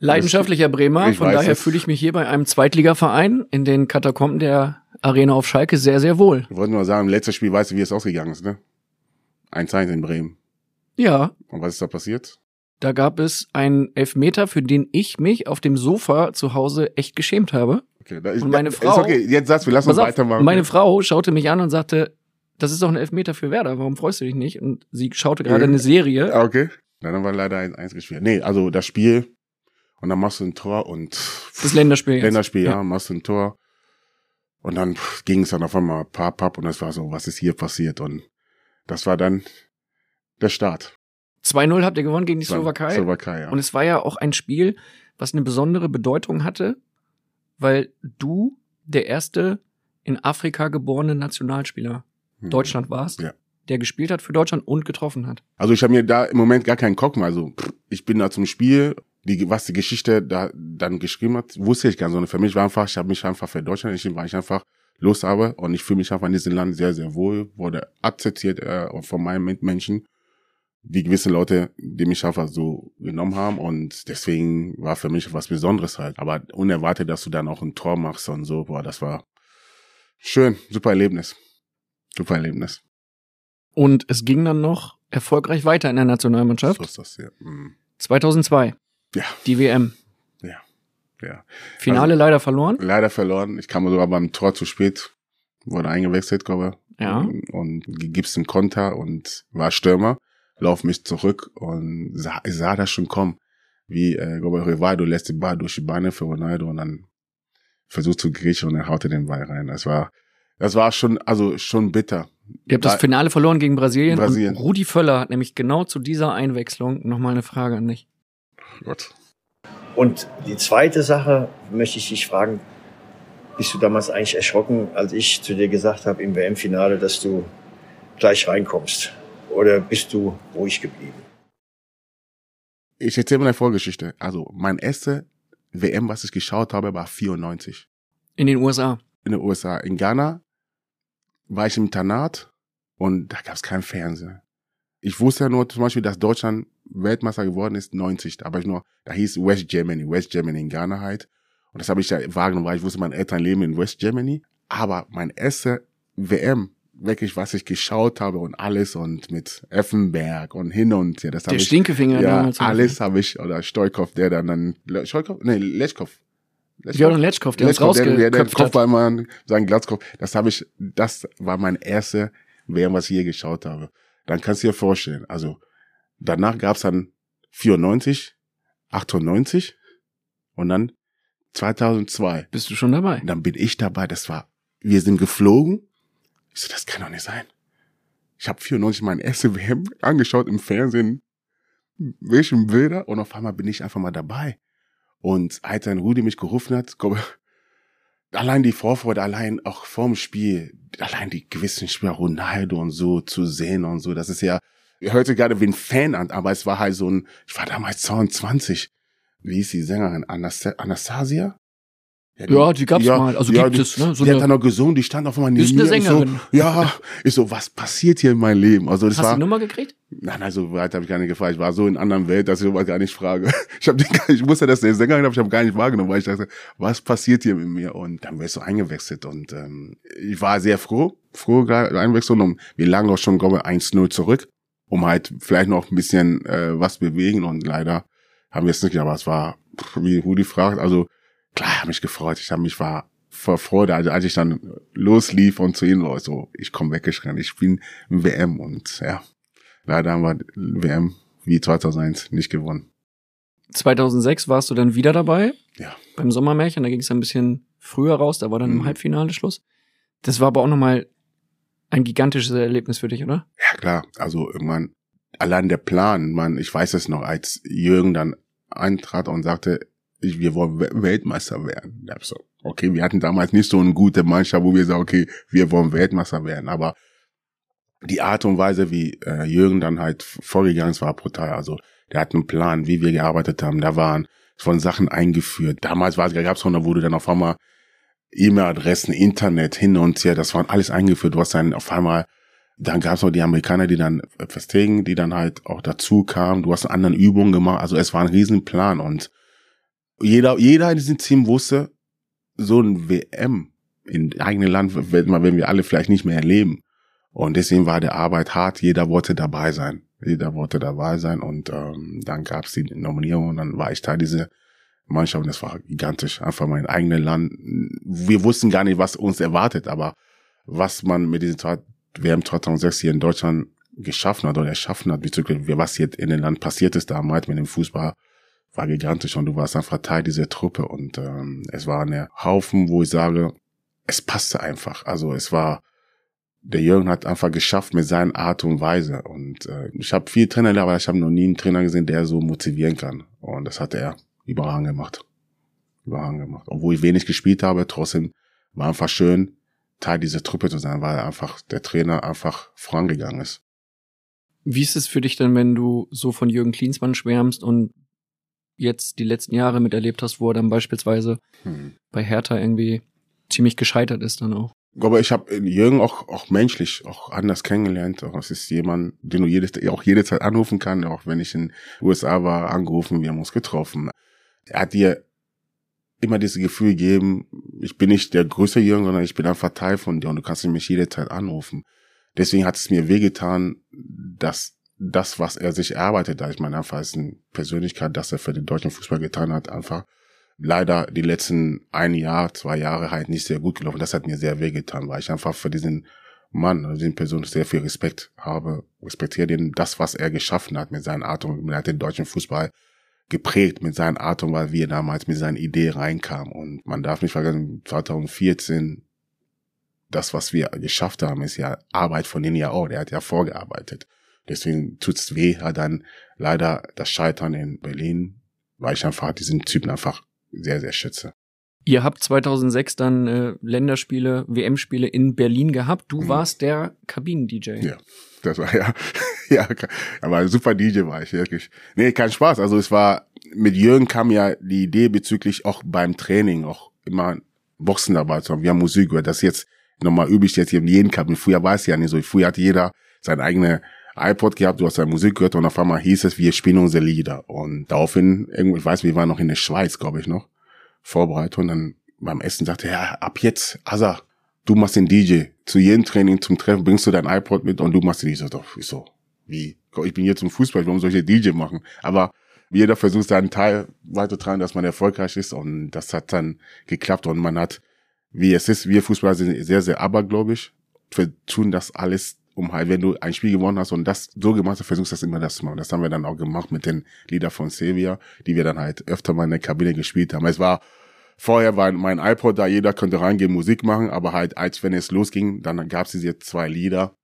Leidenschaftlicher Bremer, von daher fühle ich mich hier bei einem Zweitligaverein in den Katakomben der Arena auf Schalke sehr, sehr wohl. Ich wollte nur sagen, letztes Spiel weißt du, wie es ausgegangen ist, ne? 1-1 in Bremen. Ja, Und was ist da passiert? da gab es einen Elfmeter, für den ich mich auf dem Sofa zu Hause echt geschämt habe. Okay, da ist, Und meine ist Frau- okay, jetzt sagst du, lass uns auf, weitermachen. meine Frau schaute mich an und sagte, das ist doch ein Elfmeter für Werder, warum freust du dich nicht? Und sie schaute gerade eine Serie. Ah, Okay. Dann war leider ein eins gespielt. Nee, also das Spiel und dann machst du ein Tor und Das Länderspiel jetzt. Länderspiel, ja, Ja. machst du ein Tor. Und dann ging es dann auf einmal papp, papp und das war so, was ist hier passiert? Und das war dann der Start. 2-0 habt ihr gewonnen gegen die Slowakei. Slowakei, ja. Und es war ja auch ein Spiel, was eine besondere Bedeutung hatte, weil du der erste in Afrika geborene Nationalspieler Hm. Deutschland warst, Ja. der gespielt hat für Deutschland und getroffen hat. Also ich habe mir da im Moment gar keinen Kopf mehr. Also ich bin da zum Spiel, die, was die Geschichte da dann geschrieben hat, wusste ich gar nicht. Sondern für mich war einfach, ich habe mich einfach für Deutschland entschieden, weil ich einfach Lust habe und ich fühle mich einfach in diesem Land sehr, sehr wohl, wurde akzeptiert äh, von meinen Mitmenschen, die gewissen Leute, die mich einfach so genommen haben und deswegen war für mich was Besonderes halt. Aber unerwartet, dass du dann auch ein Tor machst und so, boah, das war schön, super Erlebnis. Super Erlebnis. Und es ging dann noch erfolgreich weiter in der Nationalmannschaft. So ist das, ja. Mhm. 2002, Ja, die WM. Ja. Finale leider verloren. Leider verloren. Ich kam sogar beim Tor zu spät. Wurde eingewechselt, glaube ich. Ja. Und gibst einen Konter und war Stürmer. Lauf mich zurück und sah, sah das schon kommen. Wie, äh, glaube ich, Rivaldo lässt den Ball durch die Beine für Ronaldo und dann versucht zu griechen und er haute den Ball rein. Das war, das war schon, also schon bitter. Ihr habt das Finale verloren gegen Brasilien. Brasilien. Und Rudi Völler hat nämlich genau zu dieser Einwechslung nochmal eine Frage an dich. Gott. Und die zweite Sache möchte ich dich fragen, bist du damals eigentlich erschrocken, als ich zu dir gesagt habe im WM-Finale, dass du gleich reinkommst? Oder bist du ruhig geblieben? Ich erzähle mal eine Vorgeschichte. Also, mein erste WM, was ich geschaut habe, war 94. In den USA. in den USA. In Ghana war ich im Internat und da gab es kein Fernsehen. Ich wusste ja nur zum Beispiel, dass Deutschland Weltmeister geworden ist, 90. Da Aber ich nur, da hieß West Germany, West Germany in Ghana halt. Und das habe ich ja wahrgenommen, weil ich wusste, meine Eltern leben in West Germany. Aber mein erste WM, wirklich, was ich geschaut habe und alles und mit Effenberg und hin und her, das habe Der ich. Stinkefinger Ja, damals. alles habe ich, oder Stoikov, der dann, dann Stoikov? Nee, Lechkov. Björn Letschkow, der uns Let's der, der, der. Kopfballmann, sein Glatzkopf, das habe ich, das war mein erste WM, was ich je geschaut habe. Dann kannst du dir vorstellen, also danach gab's dann 94, 98 und dann 2002. Bist du schon dabei? Und dann bin ich dabei, das war, wir sind geflogen. Ich so, das kann doch nicht sein. Ich habe 94 mein erste WM angeschaut im Fernsehen, welchen Bilder und auf einmal bin ich einfach mal dabei. Und als dann Rudi mich gerufen hat, ich, allein die Vorfreude, allein auch vorm Spiel, allein die gewissen Spieler, Ronaldo und so zu sehen und so, das ist ja, hört sich gerade wie ein Fan an, aber es war halt so ein, ich war damals 22. Wie hieß die Sängerin? Anas Anastasia? Ja, die gab's mal. Also gibt die, es, ne? So die eine- hat dann noch gesungen, die stand auf einmal neben Ist eine mir. Ich Sängerin. So, ja, ich so, was passiert hier in meinem Leben? Also das Hast du war, die Nummer gekriegt? Nein, nein, so weit habe ich gar nicht gefragt. Ich war so in einer anderen Welt, dass ich sowas gar nicht frage. Ich, hab gar- ich wusste, dass der Sängerin, aber ich habe gar nicht wahrgenommen, weil ich dachte, was passiert hier mit mir? Und dann wirst du eingewechselt. Und ähm, ich war sehr froh, froh gerade Einwechslung. Und wir lagen auch schon, glaube ich, 1-0 zurück, um halt vielleicht noch ein bisschen äh, was bewegen. Und leider haben wir es nicht, aber es war, wie Rudi fragt, also klar, habe mich gefreut. Ich habe mich war vor Freude, also als ich dann loslief und zu ihnen war, so, ich komme weggeschrien, ich bin im WM und ja, leider haben wir WM wie 2001 nicht gewonnen. 2006 warst du dann wieder dabei. Ja. Beim Sommermärchen, da ging es ein bisschen früher raus, da war dann im Mhm. Halbfinale Schluss. Das war aber auch nochmal ein gigantisches Erlebnis für dich, oder? Ja klar, also irgendwann allein der Plan, man, ich weiß es noch, als Jürgen dann eintrat und sagte, ich, wir wollen We- Weltmeister werden. Da ich so, okay, wir hatten damals nicht so eine gute Mannschaft, wo wir sagen, okay, wir wollen Weltmeister werden, aber die Art und Weise, wie äh, Jürgen dann halt vorgegangen ist, war brutal. Also der hat einen Plan, wie wir gearbeitet haben. Da waren von Sachen eingeführt. Damals war gab es noch, da wurde dann auf einmal E-Mail-Adressen, Internet hin und her, das waren alles eingeführt. Du hast dann auf einmal, dann gab es noch die Amerikaner, die dann verstehen, die dann halt auch dazu kamen. Du hast anderen Übungen gemacht. Also es war ein Riesenplan und jeder, jeder in diesem Team wusste, so ein WM in eigenem Land werden wir alle vielleicht nicht mehr erleben. Und deswegen war der Arbeit hart. Jeder wollte dabei sein. Jeder wollte dabei sein. Und ähm, dann gab es die Nominierung und dann war ich Teil dieser Mannschaft und das war gigantisch. Einfach mein eigenes Land. Wir wussten gar nicht, was uns erwartet, aber was man mit diesen zwei WM 2006 hier in Deutschland geschaffen hat oder erschaffen hat, bezüglich was jetzt in dem Land passiert ist damals mit dem Fußball, war gigantisch und du warst einfach Teil dieser Truppe und ähm, es war eine Haufen, wo ich sage, es passte einfach. Also es war, der Jürgen hat einfach geschafft mit seiner Art und Weise und äh, ich habe viel Trainer, aber ich habe noch nie einen Trainer gesehen, der so motivieren kann und das hat er überragend gemacht. Überragend gemacht. Obwohl ich wenig gespielt habe, trotzdem war einfach schön, Teil dieser Truppe zu sein, weil einfach der Trainer einfach vorangegangen ist. Wie ist es für dich denn, wenn du so von Jürgen Klinsmann schwärmst und jetzt die letzten Jahre miterlebt hast, wo er dann beispielsweise hm. bei Hertha irgendwie ziemlich gescheitert ist dann auch? Aber ich habe Jürgen auch, auch menschlich auch anders kennengelernt. Es ist jemand, den du jedes, auch jede Zeit anrufen kann. Auch wenn ich in den USA war, angerufen, wir haben uns getroffen. Er hat dir immer dieses Gefühl gegeben, ich bin nicht der größte Jürgen, sondern ich bin einfach Teil von dir und du kannst mich jederzeit anrufen. Deswegen hat es mir wehgetan, dass das, was er sich erarbeitet hat, ich meine, einfach ist eine Persönlichkeit, dass er für den deutschen Fußball getan hat, einfach leider die letzten ein Jahr, zwei Jahre halt nicht sehr gut gelaufen. Das hat mir sehr wehgetan, weil ich einfach für diesen Mann, also diesen Person sehr viel Respekt habe, respektiere den, das, was er geschaffen hat mit seinen Art und mit den deutschen Fußball geprägt mit seinen Art und Weise, wie er damals mit seiner Idee reinkam. Und man darf nicht vergessen, 2014, das, was wir geschafft haben, ist ja Arbeit von denen ja auch. Der hat ja vorgearbeitet. Deswegen tut's weh, hat dann leider das Scheitern in Berlin, weil ich einfach diesen Typen einfach sehr, sehr schätze. Ihr habt 2006 dann äh, Länderspiele, WM-Spiele in Berlin gehabt. Du mhm. warst der Kabinen-DJ. Ja, das war ja, ja, aber ein super DJ war ich wirklich. Nee, kein Spaß. Also es war, mit Jürgen kam ja die Idee bezüglich auch beim Training auch immer Boxen dabei zu haben. Wir haben Musik gehört. Das ist jetzt nochmal üblich jetzt hier in jedem Kabinen. Früher war es ja nicht so. Früher hat jeder seine eigene iPod gehabt, du hast deine Musik gehört und auf einmal hieß es, wir spielen unsere Lieder. Und daraufhin, irgendwie, ich weiß, wir waren noch in der Schweiz, glaube ich noch. Vorbereitung. Dann beim Essen sagte er, ja, ab jetzt, Asa, du machst den DJ. Zu jedem Training, zum Treffen bringst du dein iPod mit und du machst den DJ. Doch, ich so, wie? Ich bin hier zum Fußball, warum soll ich DJ machen? Aber jeder versucht seinen Teil weiterzutragen, dass man erfolgreich ist und das hat dann geklappt und man hat, wie es ist, wir Fußballer sind sehr, sehr abergläubisch. Wir tun das alles um halt, wenn du ein Spiel gewonnen hast und das so gemacht hast, versuchst du das immer das zu machen. Das haben wir dann auch gemacht mit den Lieder von Sevilla, die wir dann halt öfter mal in der Kabine gespielt haben. Es war, vorher war mein iPod da, jeder konnte reingehen, Musik machen, aber halt, als wenn es losging, dann gab es diese zwei Lieder,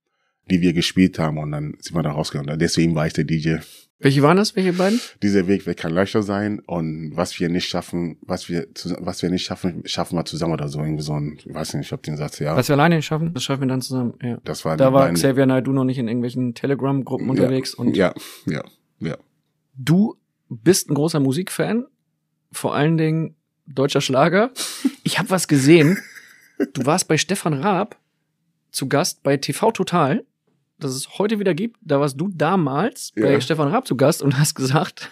die wir gespielt haben und dann sind wir da rausgegangen. Deswegen war ich der DJ. Welche waren das? Welche beiden? Dieser Weg wird kein leichter sein und was wir nicht schaffen, was wir, was wir nicht schaffen, schaffen wir zusammen oder so. Irgendwie so ein, ich weiß nicht, ich hab den Satz, ja. Was wir alleine nicht schaffen, das schaffen wir dann zusammen, ja. Das war da war Xavier Naidoo noch nicht in irgendwelchen Telegram-Gruppen ja, unterwegs und. Ja, ja, ja. Du bist ein großer Musikfan, vor allen Dingen deutscher Schlager. Ich habe was gesehen. Du warst bei Stefan Raab zu Gast bei TV Total das es heute wieder gibt. Da warst du damals ja. bei Stefan Raab zu Gast und hast gesagt,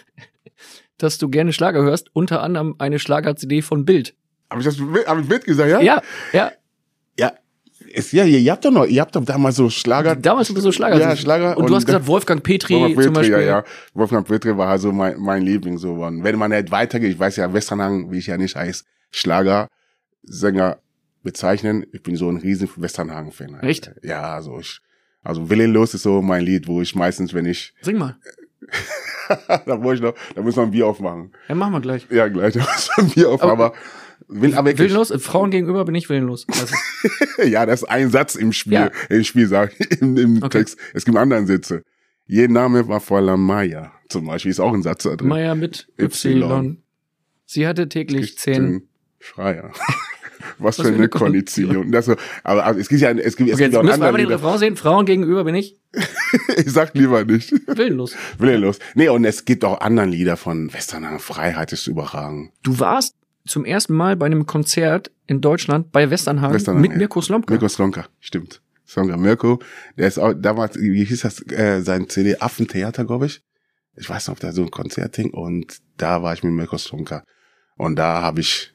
dass du gerne Schlager hörst, unter anderem eine Schlager-CD von Bild. Habe ich das hab ich Bild gesagt? Ja, ja. Ja, ist, ja, ihr, ihr habt doch noch, ihr habt doch damals so Schlager. Damals ihr so Schlager. Ja, Schlager. Und, und du hast gesagt, Wolfgang Petri Wolfgang Petri, zum Beispiel. Ja, ja. Wolfgang Petri war also mein, mein Liebling, so. Und wenn man halt weitergeht, ich weiß ja, Westernhang, wie ich ja nicht heiß, Schlagersänger bezeichnen, ich bin so ein riesen Westernhagen-Fan. Halt. Echt? Ja, also ich, also Willenlos ist so mein Lied, wo ich meistens, wenn ich. Sing mal. da wollte ich noch, da muss man ein Bier aufmachen. Ja, machen wir gleich. Ja, gleich, da muss man ein Bier aufmachen, aber, aber will, aber willenlos, Frauen gegenüber bin ich willenlos. ja, das ist ein Satz im Spiel, ja. im Spiel sag ich, im, im okay. Text. Es gibt anderen Sätze. Ihr Name war Fräulein Maya, zum Beispiel, ist auch ein Satz da drin. Maya mit y. y. Sie hatte täglich zehn Schreier. Was, für eine Koalition. Das so, aber also, es gibt ja, es gibt, es okay, gibt jetzt auch müssen wir aber den Refrain sehen. Frauen gegenüber bin ich. ich sag lieber nicht. Willenlos. Willenlos. Nee, und es gibt auch anderen Lieder von Westernhagen. Freiheit ist überragend. Du warst zum ersten Mal bei einem Konzert in Deutschland bei Westernhagen, Westernhagen mit ja. Mirko Slomka. Mirko Slomka, stimmt. Slomka Mirko, der ist auch damals, wie hieß das, äh, sein CD Affentheater, glaube ich. Ich weiß noch, ob da so ein Konzert hing und da war ich mit Mirko Slomka. Und da habe ich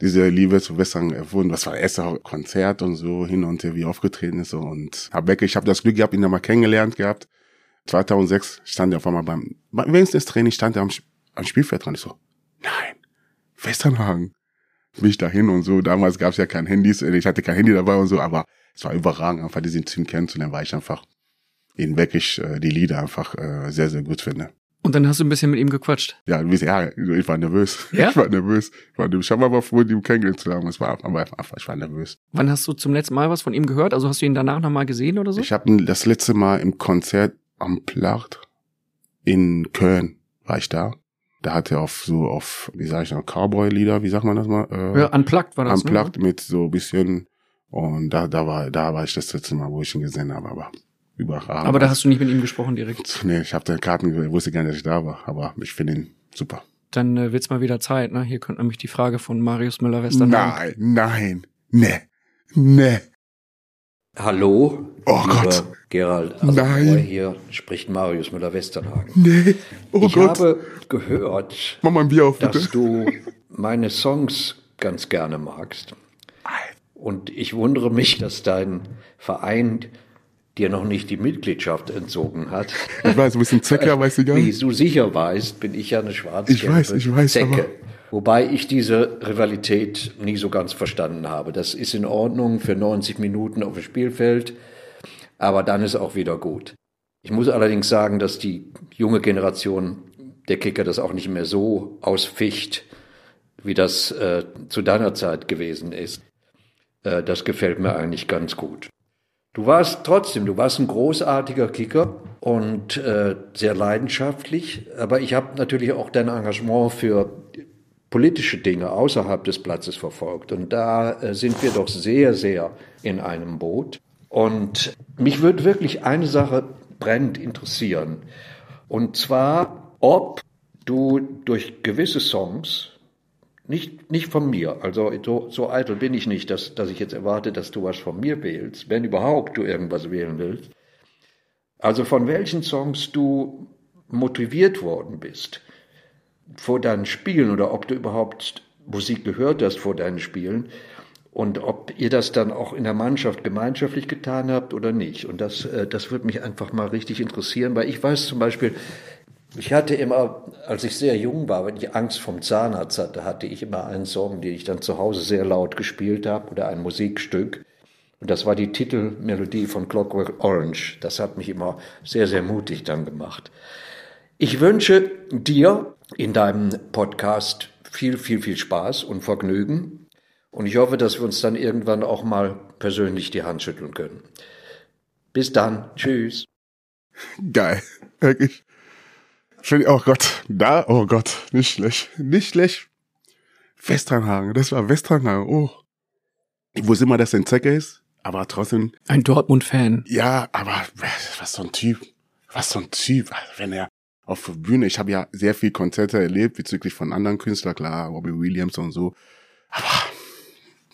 diese Liebe zu Western erfunden. Das war das erste Konzert und so hin und her, wie aufgetreten ist. Und hab weg, ich habe das Glück gehabt, ihn da mal kennengelernt gehabt. 2006 stand er auf einmal beim, wenigstens Training stand er am, am Spielfeld dran. Ich so, nein, Westernhagen. bin ich dahin und so. Damals gab es ja kein Handys, äh, ich hatte kein Handy dabei und so, aber es war überragend, einfach diesen Team kennenzulernen, weil ich einfach ihn wirklich äh, die Lieder einfach äh, sehr, sehr gut finde. Und dann hast du ein bisschen mit ihm gequatscht. Ja, ja, ich war nervös. Ja? Ich war nervös. Ich war. Ich habe aber froh, ihn kennengelernt zu haben. Es war aber ich war nervös. Wann hast du zum letzten Mal was von ihm gehört? Also hast du ihn danach nochmal gesehen oder so? Ich habe das letzte Mal im Konzert am Placht in Köln war ich da. Da hat er auf so auf, wie sag ich noch, Cowboy-Lieder, wie sagt man das mal? Äh, ja, unplugged war das. unplugged mit so ein bisschen und da, da war, da war ich das letzte Mal, wo ich ihn gesehen habe, aber überragend. Aber da hast du nicht mit ihm gesprochen direkt. Nee, ich habe den Karten, ich wusste gar nicht, dass ich da war, aber ich finde ihn super. Dann äh, wird's mal wieder Zeit, ne? Hier kommt nämlich die Frage von Marius Müller-Westernhagen. Nein, nein, nee, nee. Hallo, Oh Gott. Gerald. Nein. Hier spricht Marius Müller-Westernhagen. Nee, oh ich Gott. habe gehört, Mach mal ein Bier auf, bitte. dass du meine Songs ganz gerne magst. Und ich wundere mich, dass dein Verein dir noch nicht die Mitgliedschaft entzogen hat. Ich weiß, du bist ein Zecker, weißt du gar Wie nicht. du sicher weißt, bin ich ja eine schwarze Ich weiß, ich weiß, aber- Zecke. Wobei ich diese Rivalität nie so ganz verstanden habe. Das ist in Ordnung für 90 Minuten auf dem Spielfeld, aber dann ist auch wieder gut. Ich muss allerdings sagen, dass die junge Generation der Kicker das auch nicht mehr so ausficht, wie das äh, zu deiner Zeit gewesen ist. Äh, das gefällt mir eigentlich ganz gut. Du warst trotzdem, du warst ein großartiger Kicker und äh, sehr leidenschaftlich, aber ich habe natürlich auch dein Engagement für politische Dinge außerhalb des Platzes verfolgt und da äh, sind wir doch sehr, sehr in einem Boot. Und mich würde wirklich eine Sache brennend interessieren und zwar, ob du durch gewisse Songs nicht, nicht von mir. Also so, so eitel bin ich nicht, dass, dass ich jetzt erwarte, dass du was von mir wählst, wenn überhaupt du irgendwas wählen willst. Also von welchen Songs du motiviert worden bist vor deinen Spielen oder ob du überhaupt Musik gehört hast vor deinen Spielen und ob ihr das dann auch in der Mannschaft gemeinschaftlich getan habt oder nicht. Und das, äh, das würde mich einfach mal richtig interessieren, weil ich weiß zum Beispiel, ich hatte immer, als ich sehr jung war, wenn ich Angst vom Zahnarzt hatte, hatte ich immer einen Song, den ich dann zu Hause sehr laut gespielt habe oder ein Musikstück. Und das war die Titelmelodie von Clockwork Orange. Das hat mich immer sehr, sehr mutig dann gemacht. Ich wünsche dir in deinem Podcast viel, viel, viel Spaß und Vergnügen. Und ich hoffe, dass wir uns dann irgendwann auch mal persönlich die Hand schütteln können. Bis dann. Tschüss. Geil. Wirklich. Oh Gott. Da, oh Gott. Nicht schlecht. Nicht schlecht. Westernhagen. Das war Westernhagen. Oh. Ich wusste immer, dass er ein Zecker ist. Aber trotzdem, Ein Dortmund-Fan. ja, aber was so ein Typ. Was so ein Typ. Wenn er auf der Bühne, ich habe ja sehr viel Konzerte erlebt, bezüglich von anderen Künstlern, klar, Robbie Williams und so. Aber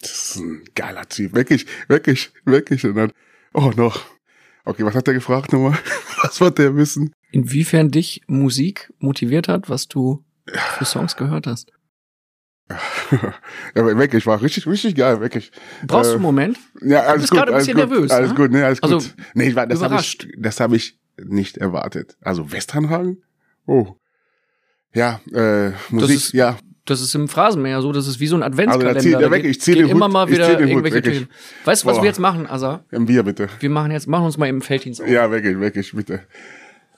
das ist ein geiler Typ. Wirklich, wirklich, wirklich. Und dann, oh noch. Okay, was hat er gefragt nochmal? Was wollte er wissen? Inwiefern dich Musik motiviert hat, was du für Songs gehört hast? ja, wirklich, war richtig, richtig geil, wirklich. Brauchst du Äh, einen Moment? Ja, alles bist gut, gerade ein alles bisschen gut, nervös, Alles ne? gut, ne, alles Also, gut. Nee, ich war, das habe ich, das habe ich nicht erwartet. Also Westernhagen? Oh. Ja, äh, Musik, ist- ja. Das ist im Phrasenmäher so, das ist wie so ein Adventskalender. Also da zieh- Da ja, geht- wirklich, ich zieh geht den immer Hut, mal ich wieder Hut, irgendwelche wirklich. Türchen. Weißt du, was Boah. wir jetzt machen, Asa? Ein Bier bitte. Wir machen jetzt, machen uns mal im Felddienst auf. Ja, wirklich, wirklich, bitte.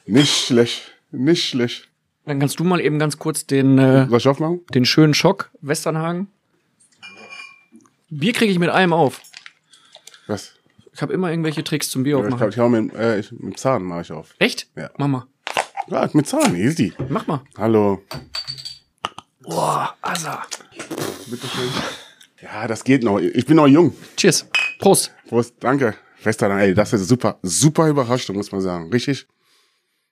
Nicht schlecht, nicht schlecht. Dann kannst du mal eben ganz kurz den, äh, Soll ich aufmachen? den schönen Schock Westernhagen. Bier kriege ich mit einem auf. Was? Ich habe immer irgendwelche Tricks zum Bier Ja, ich aufmachen. glaube, ich hau mit, äh, ich, mit Zahn mache ich auf. Echt? Ja. Mach mal. Ja, mit Zahn, easy. Mach mal. Hallo. Boah, Asa. Bitteschön. Ja, das geht noch. Ich bin noch jung. Cheers. Prost. Prost, danke. Western, ey, das ist super, super Überraschung, muss man sagen. Richtig?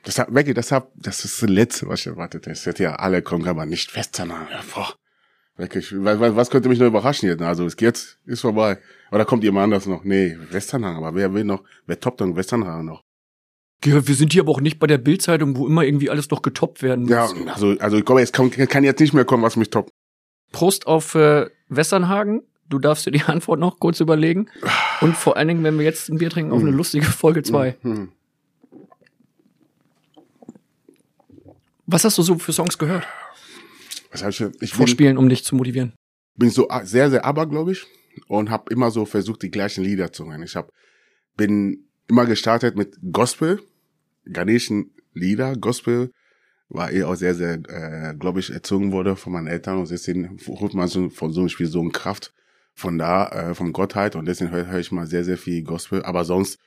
Das hat, wirklich, das hat, das ist das Letzte, was ich erwartet hätte. Es hätte ja alle kommen, aber nicht Western. Ja, boah. Wirklich. Was, was was könnte mich noch überraschen jetzt? Also, es geht, ist vorbei. Oder kommt jemand anders noch? Nee, Westernhang, aber wer will noch, wer toppt dann Westernhang noch? Ja, wir sind hier aber auch nicht bei der Bildzeitung, wo immer irgendwie alles noch getoppt werden muss. Ja, also, also, ich glaube, es kann, kann jetzt nicht mehr kommen, was mich toppt. Prost auf äh, Westernhagen. Du darfst dir die Antwort noch kurz überlegen. Und vor allen Dingen, wenn wir jetzt ein Bier trinken, auf eine lustige Folge 2. Hm. Was hast du so für Songs gehört? Was hab ich, denn? ich bin, Vorspielen, um dich zu motivieren. bin so sehr, sehr abergläubisch und habe immer so versucht, die gleichen Lieder zu hören. Ich hab, bin immer gestartet mit Gospel, ghanesischen Lieder, Gospel, war eh auch sehr, sehr, äh, glaube ich, erzogen wurde von meinen Eltern und deswegen holt man so von so einem Spiel so eine Kraft von da, äh, von Gottheit und deswegen höre hör ich mal sehr, sehr viel Gospel. Aber sonst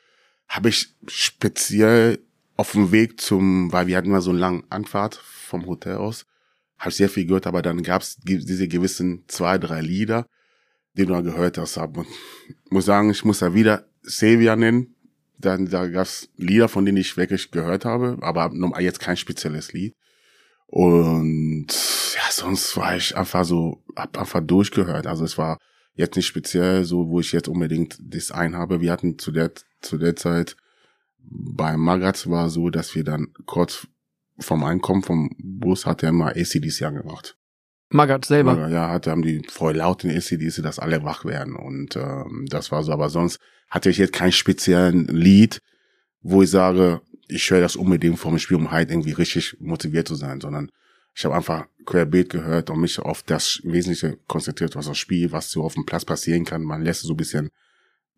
habe ich speziell auf dem Weg zum, weil wir hatten immer so eine lange Anfahrt vom Hotel aus, habe ich sehr viel gehört, aber dann gab es diese gewissen zwei, drei Lieder, die du da gehört hast. Und muss sagen, ich muss da wieder Sevia nennen. Dann, da gab es Lieder, von denen ich wirklich gehört habe, aber jetzt kein spezielles Lied. Und ja, sonst war ich einfach so, hab einfach durchgehört. Also es war jetzt nicht speziell so, wo ich jetzt unbedingt das einhabe. Wir hatten zu der, zu der Zeit bei Magatz war so, dass wir dann kurz vom Einkommen vom Bus hat er immer ACDC angemacht. Magat selber. Magat, ja, hat, haben die voll laut in ACDC, dass alle wach werden. Und ähm, das war so. Aber sonst hatte ich jetzt kein speziellen Lied, wo ich sage, ich höre das unbedingt vom Spiel, um halt irgendwie richtig motiviert zu sein, sondern ich habe einfach querbeet gehört und mich auf das Wesentliche konzentriert, was das Spiel, was so auf dem Platz passieren kann. Man lässt so ein bisschen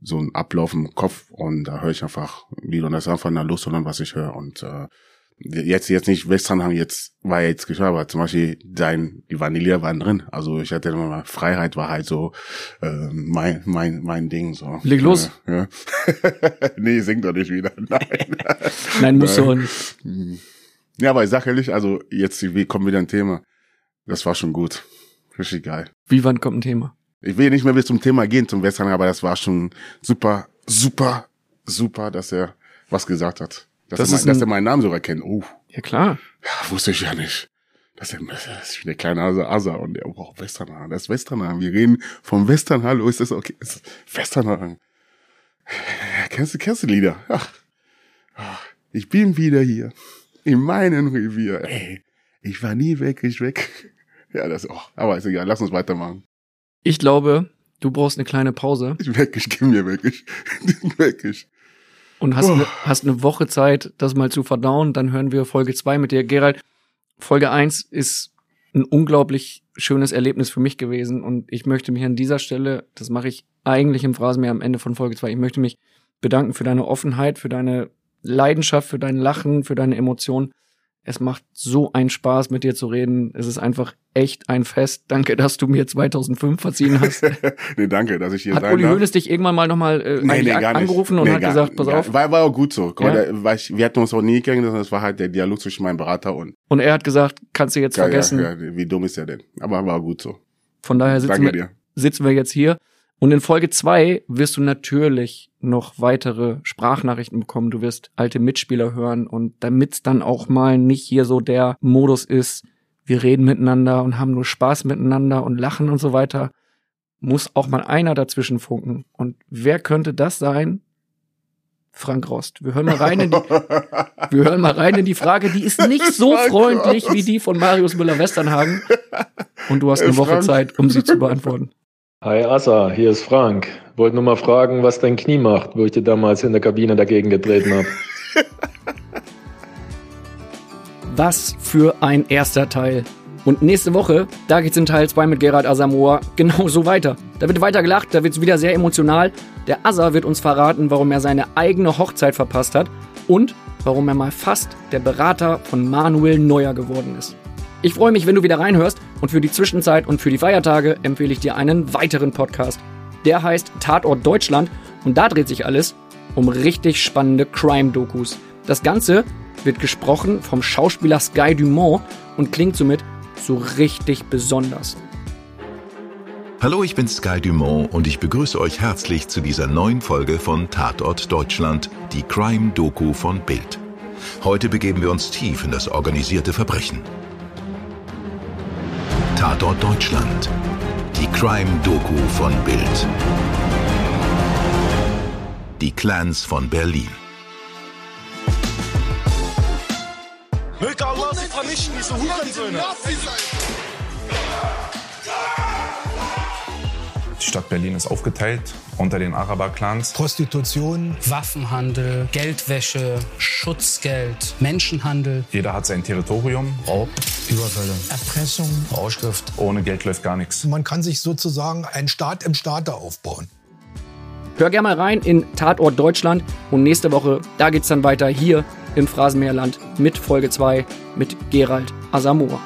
so einen Ablauf im Kopf und da höre ich einfach wieder und das ist einfach eine Lust, sondern was ich höre. Und äh, jetzt jetzt nicht Westernhang jetzt war jetzt geschah, aber zum Beispiel dein die Vanille waren drin. Also ich hatte immer mal Freiheit war halt so äh, mein mein mein Ding so. Leg los. Äh, ja. nee, sing doch nicht wieder. Nein. Nein, muss so nicht. Ja, aber ich sag ehrlich, also jetzt wie kommt wieder ein Thema. Das war schon gut. Richtig geil. Wie wann kommt ein Thema? Ich will nicht mehr bis zum Thema gehen zum Western, aber das war schon super, super, super, dass er was gesagt hat. Dass, das er, mein, dass er meinen Namen sogar kennt. Oh. Ja, klar. Ja, wusste ich ja nicht. Das ist, das ist der kleine Asa Asa und der braucht Westernhagen. Das ist Westernhagen. Wir reden vom Western. Hallo, ist das okay? Ist Westernhagen. Kennst du, kennst du Lieder? Ach, ach, ich bin wieder hier. In meinem Revier. Ey, ich war nie weg, ich weg. Ja, das, oh, aber ist egal. Lass uns weitermachen. Ich glaube, du brauchst eine kleine Pause. Ich weg, ich geh mir weg, ich, weg, ich und hast, oh. eine, hast eine Woche Zeit, das mal zu verdauen. Dann hören wir Folge zwei mit dir. Gerald, Folge eins ist ein unglaublich schönes Erlebnis für mich gewesen und ich möchte mich an dieser Stelle, das mache ich eigentlich im Phrasenmeer am Ende von Folge zwei, ich möchte mich bedanken für deine Offenheit, für deine Leidenschaft, für dein Lachen, für deine Emotionen. Es macht so einen Spaß, mit dir zu reden. Es ist einfach echt ein Fest. Danke, dass du mir 2005 verziehen hast. nee, danke, dass ich hier hat sein Uli darf. Hoeneß dich irgendwann mal nochmal äh, nee, nee, angerufen und nee, hat gar, gesagt, pass gar, auf. War, war auch gut so. Ja? Weil ich, wir hatten uns auch nie kennengelernt, das war halt der Dialog zwischen meinem Berater und... Und er hat gesagt, kannst du jetzt ja, vergessen. Ja, ja, wie dumm ist er denn? Aber war gut so. Von daher sitzen, wir, sitzen wir jetzt hier. Und in Folge zwei wirst du natürlich noch weitere Sprachnachrichten bekommen. Du wirst alte Mitspieler hören und damit's dann auch mal nicht hier so der Modus ist, wir reden miteinander und haben nur Spaß miteinander und lachen und so weiter, muss auch mal einer dazwischen funken. Und wer könnte das sein? Frank Rost. Wir hören mal rein in die, wir hören mal rein in die Frage, die ist nicht so freundlich wie die von Marius Müller-Westernhagen. Und du hast eine Woche Zeit, um sie zu beantworten. Hi Assa, hier ist Frank. Wollte nur mal fragen, was dein Knie macht, wo ich dir damals in der Kabine dagegen getreten habe. was für ein erster Teil. Und nächste Woche, da geht's in Teil 2 mit Gerald Asamoah genauso weiter. Da wird weiter gelacht, da wird's wieder sehr emotional. Der Asa wird uns verraten, warum er seine eigene Hochzeit verpasst hat und warum er mal fast der Berater von Manuel Neuer geworden ist. Ich freue mich, wenn du wieder reinhörst und für die Zwischenzeit und für die Feiertage empfehle ich dir einen weiteren Podcast. Der heißt Tatort Deutschland und da dreht sich alles um richtig spannende Crime-Dokus. Das Ganze wird gesprochen vom Schauspieler Sky Dumont und klingt somit so richtig besonders. Hallo, ich bin Sky Dumont und ich begrüße euch herzlich zu dieser neuen Folge von Tatort Deutschland, die Crime-Doku von Bild. Heute begeben wir uns tief in das organisierte Verbrechen. Tatort Deutschland. Die Crime-Doku von Bild. Die Clans von Berlin. Möge Allah sie vernichten, diese Hurensöhne. Die Stadt Berlin ist aufgeteilt unter den Araber-Clans. Prostitution, Waffenhandel, Geldwäsche, Schutzgeld, Menschenhandel. Jeder hat sein Territorium. Raub, Überfälle, Erpressung, Rauschgift. Ohne Geld läuft gar nichts. Man kann sich sozusagen einen Staat im Staate aufbauen. Hör gerne mal rein in Tatort Deutschland und nächste Woche, da geht's dann weiter hier im Phrasenmeerland mit Folge 2 mit Gerald Asamoah.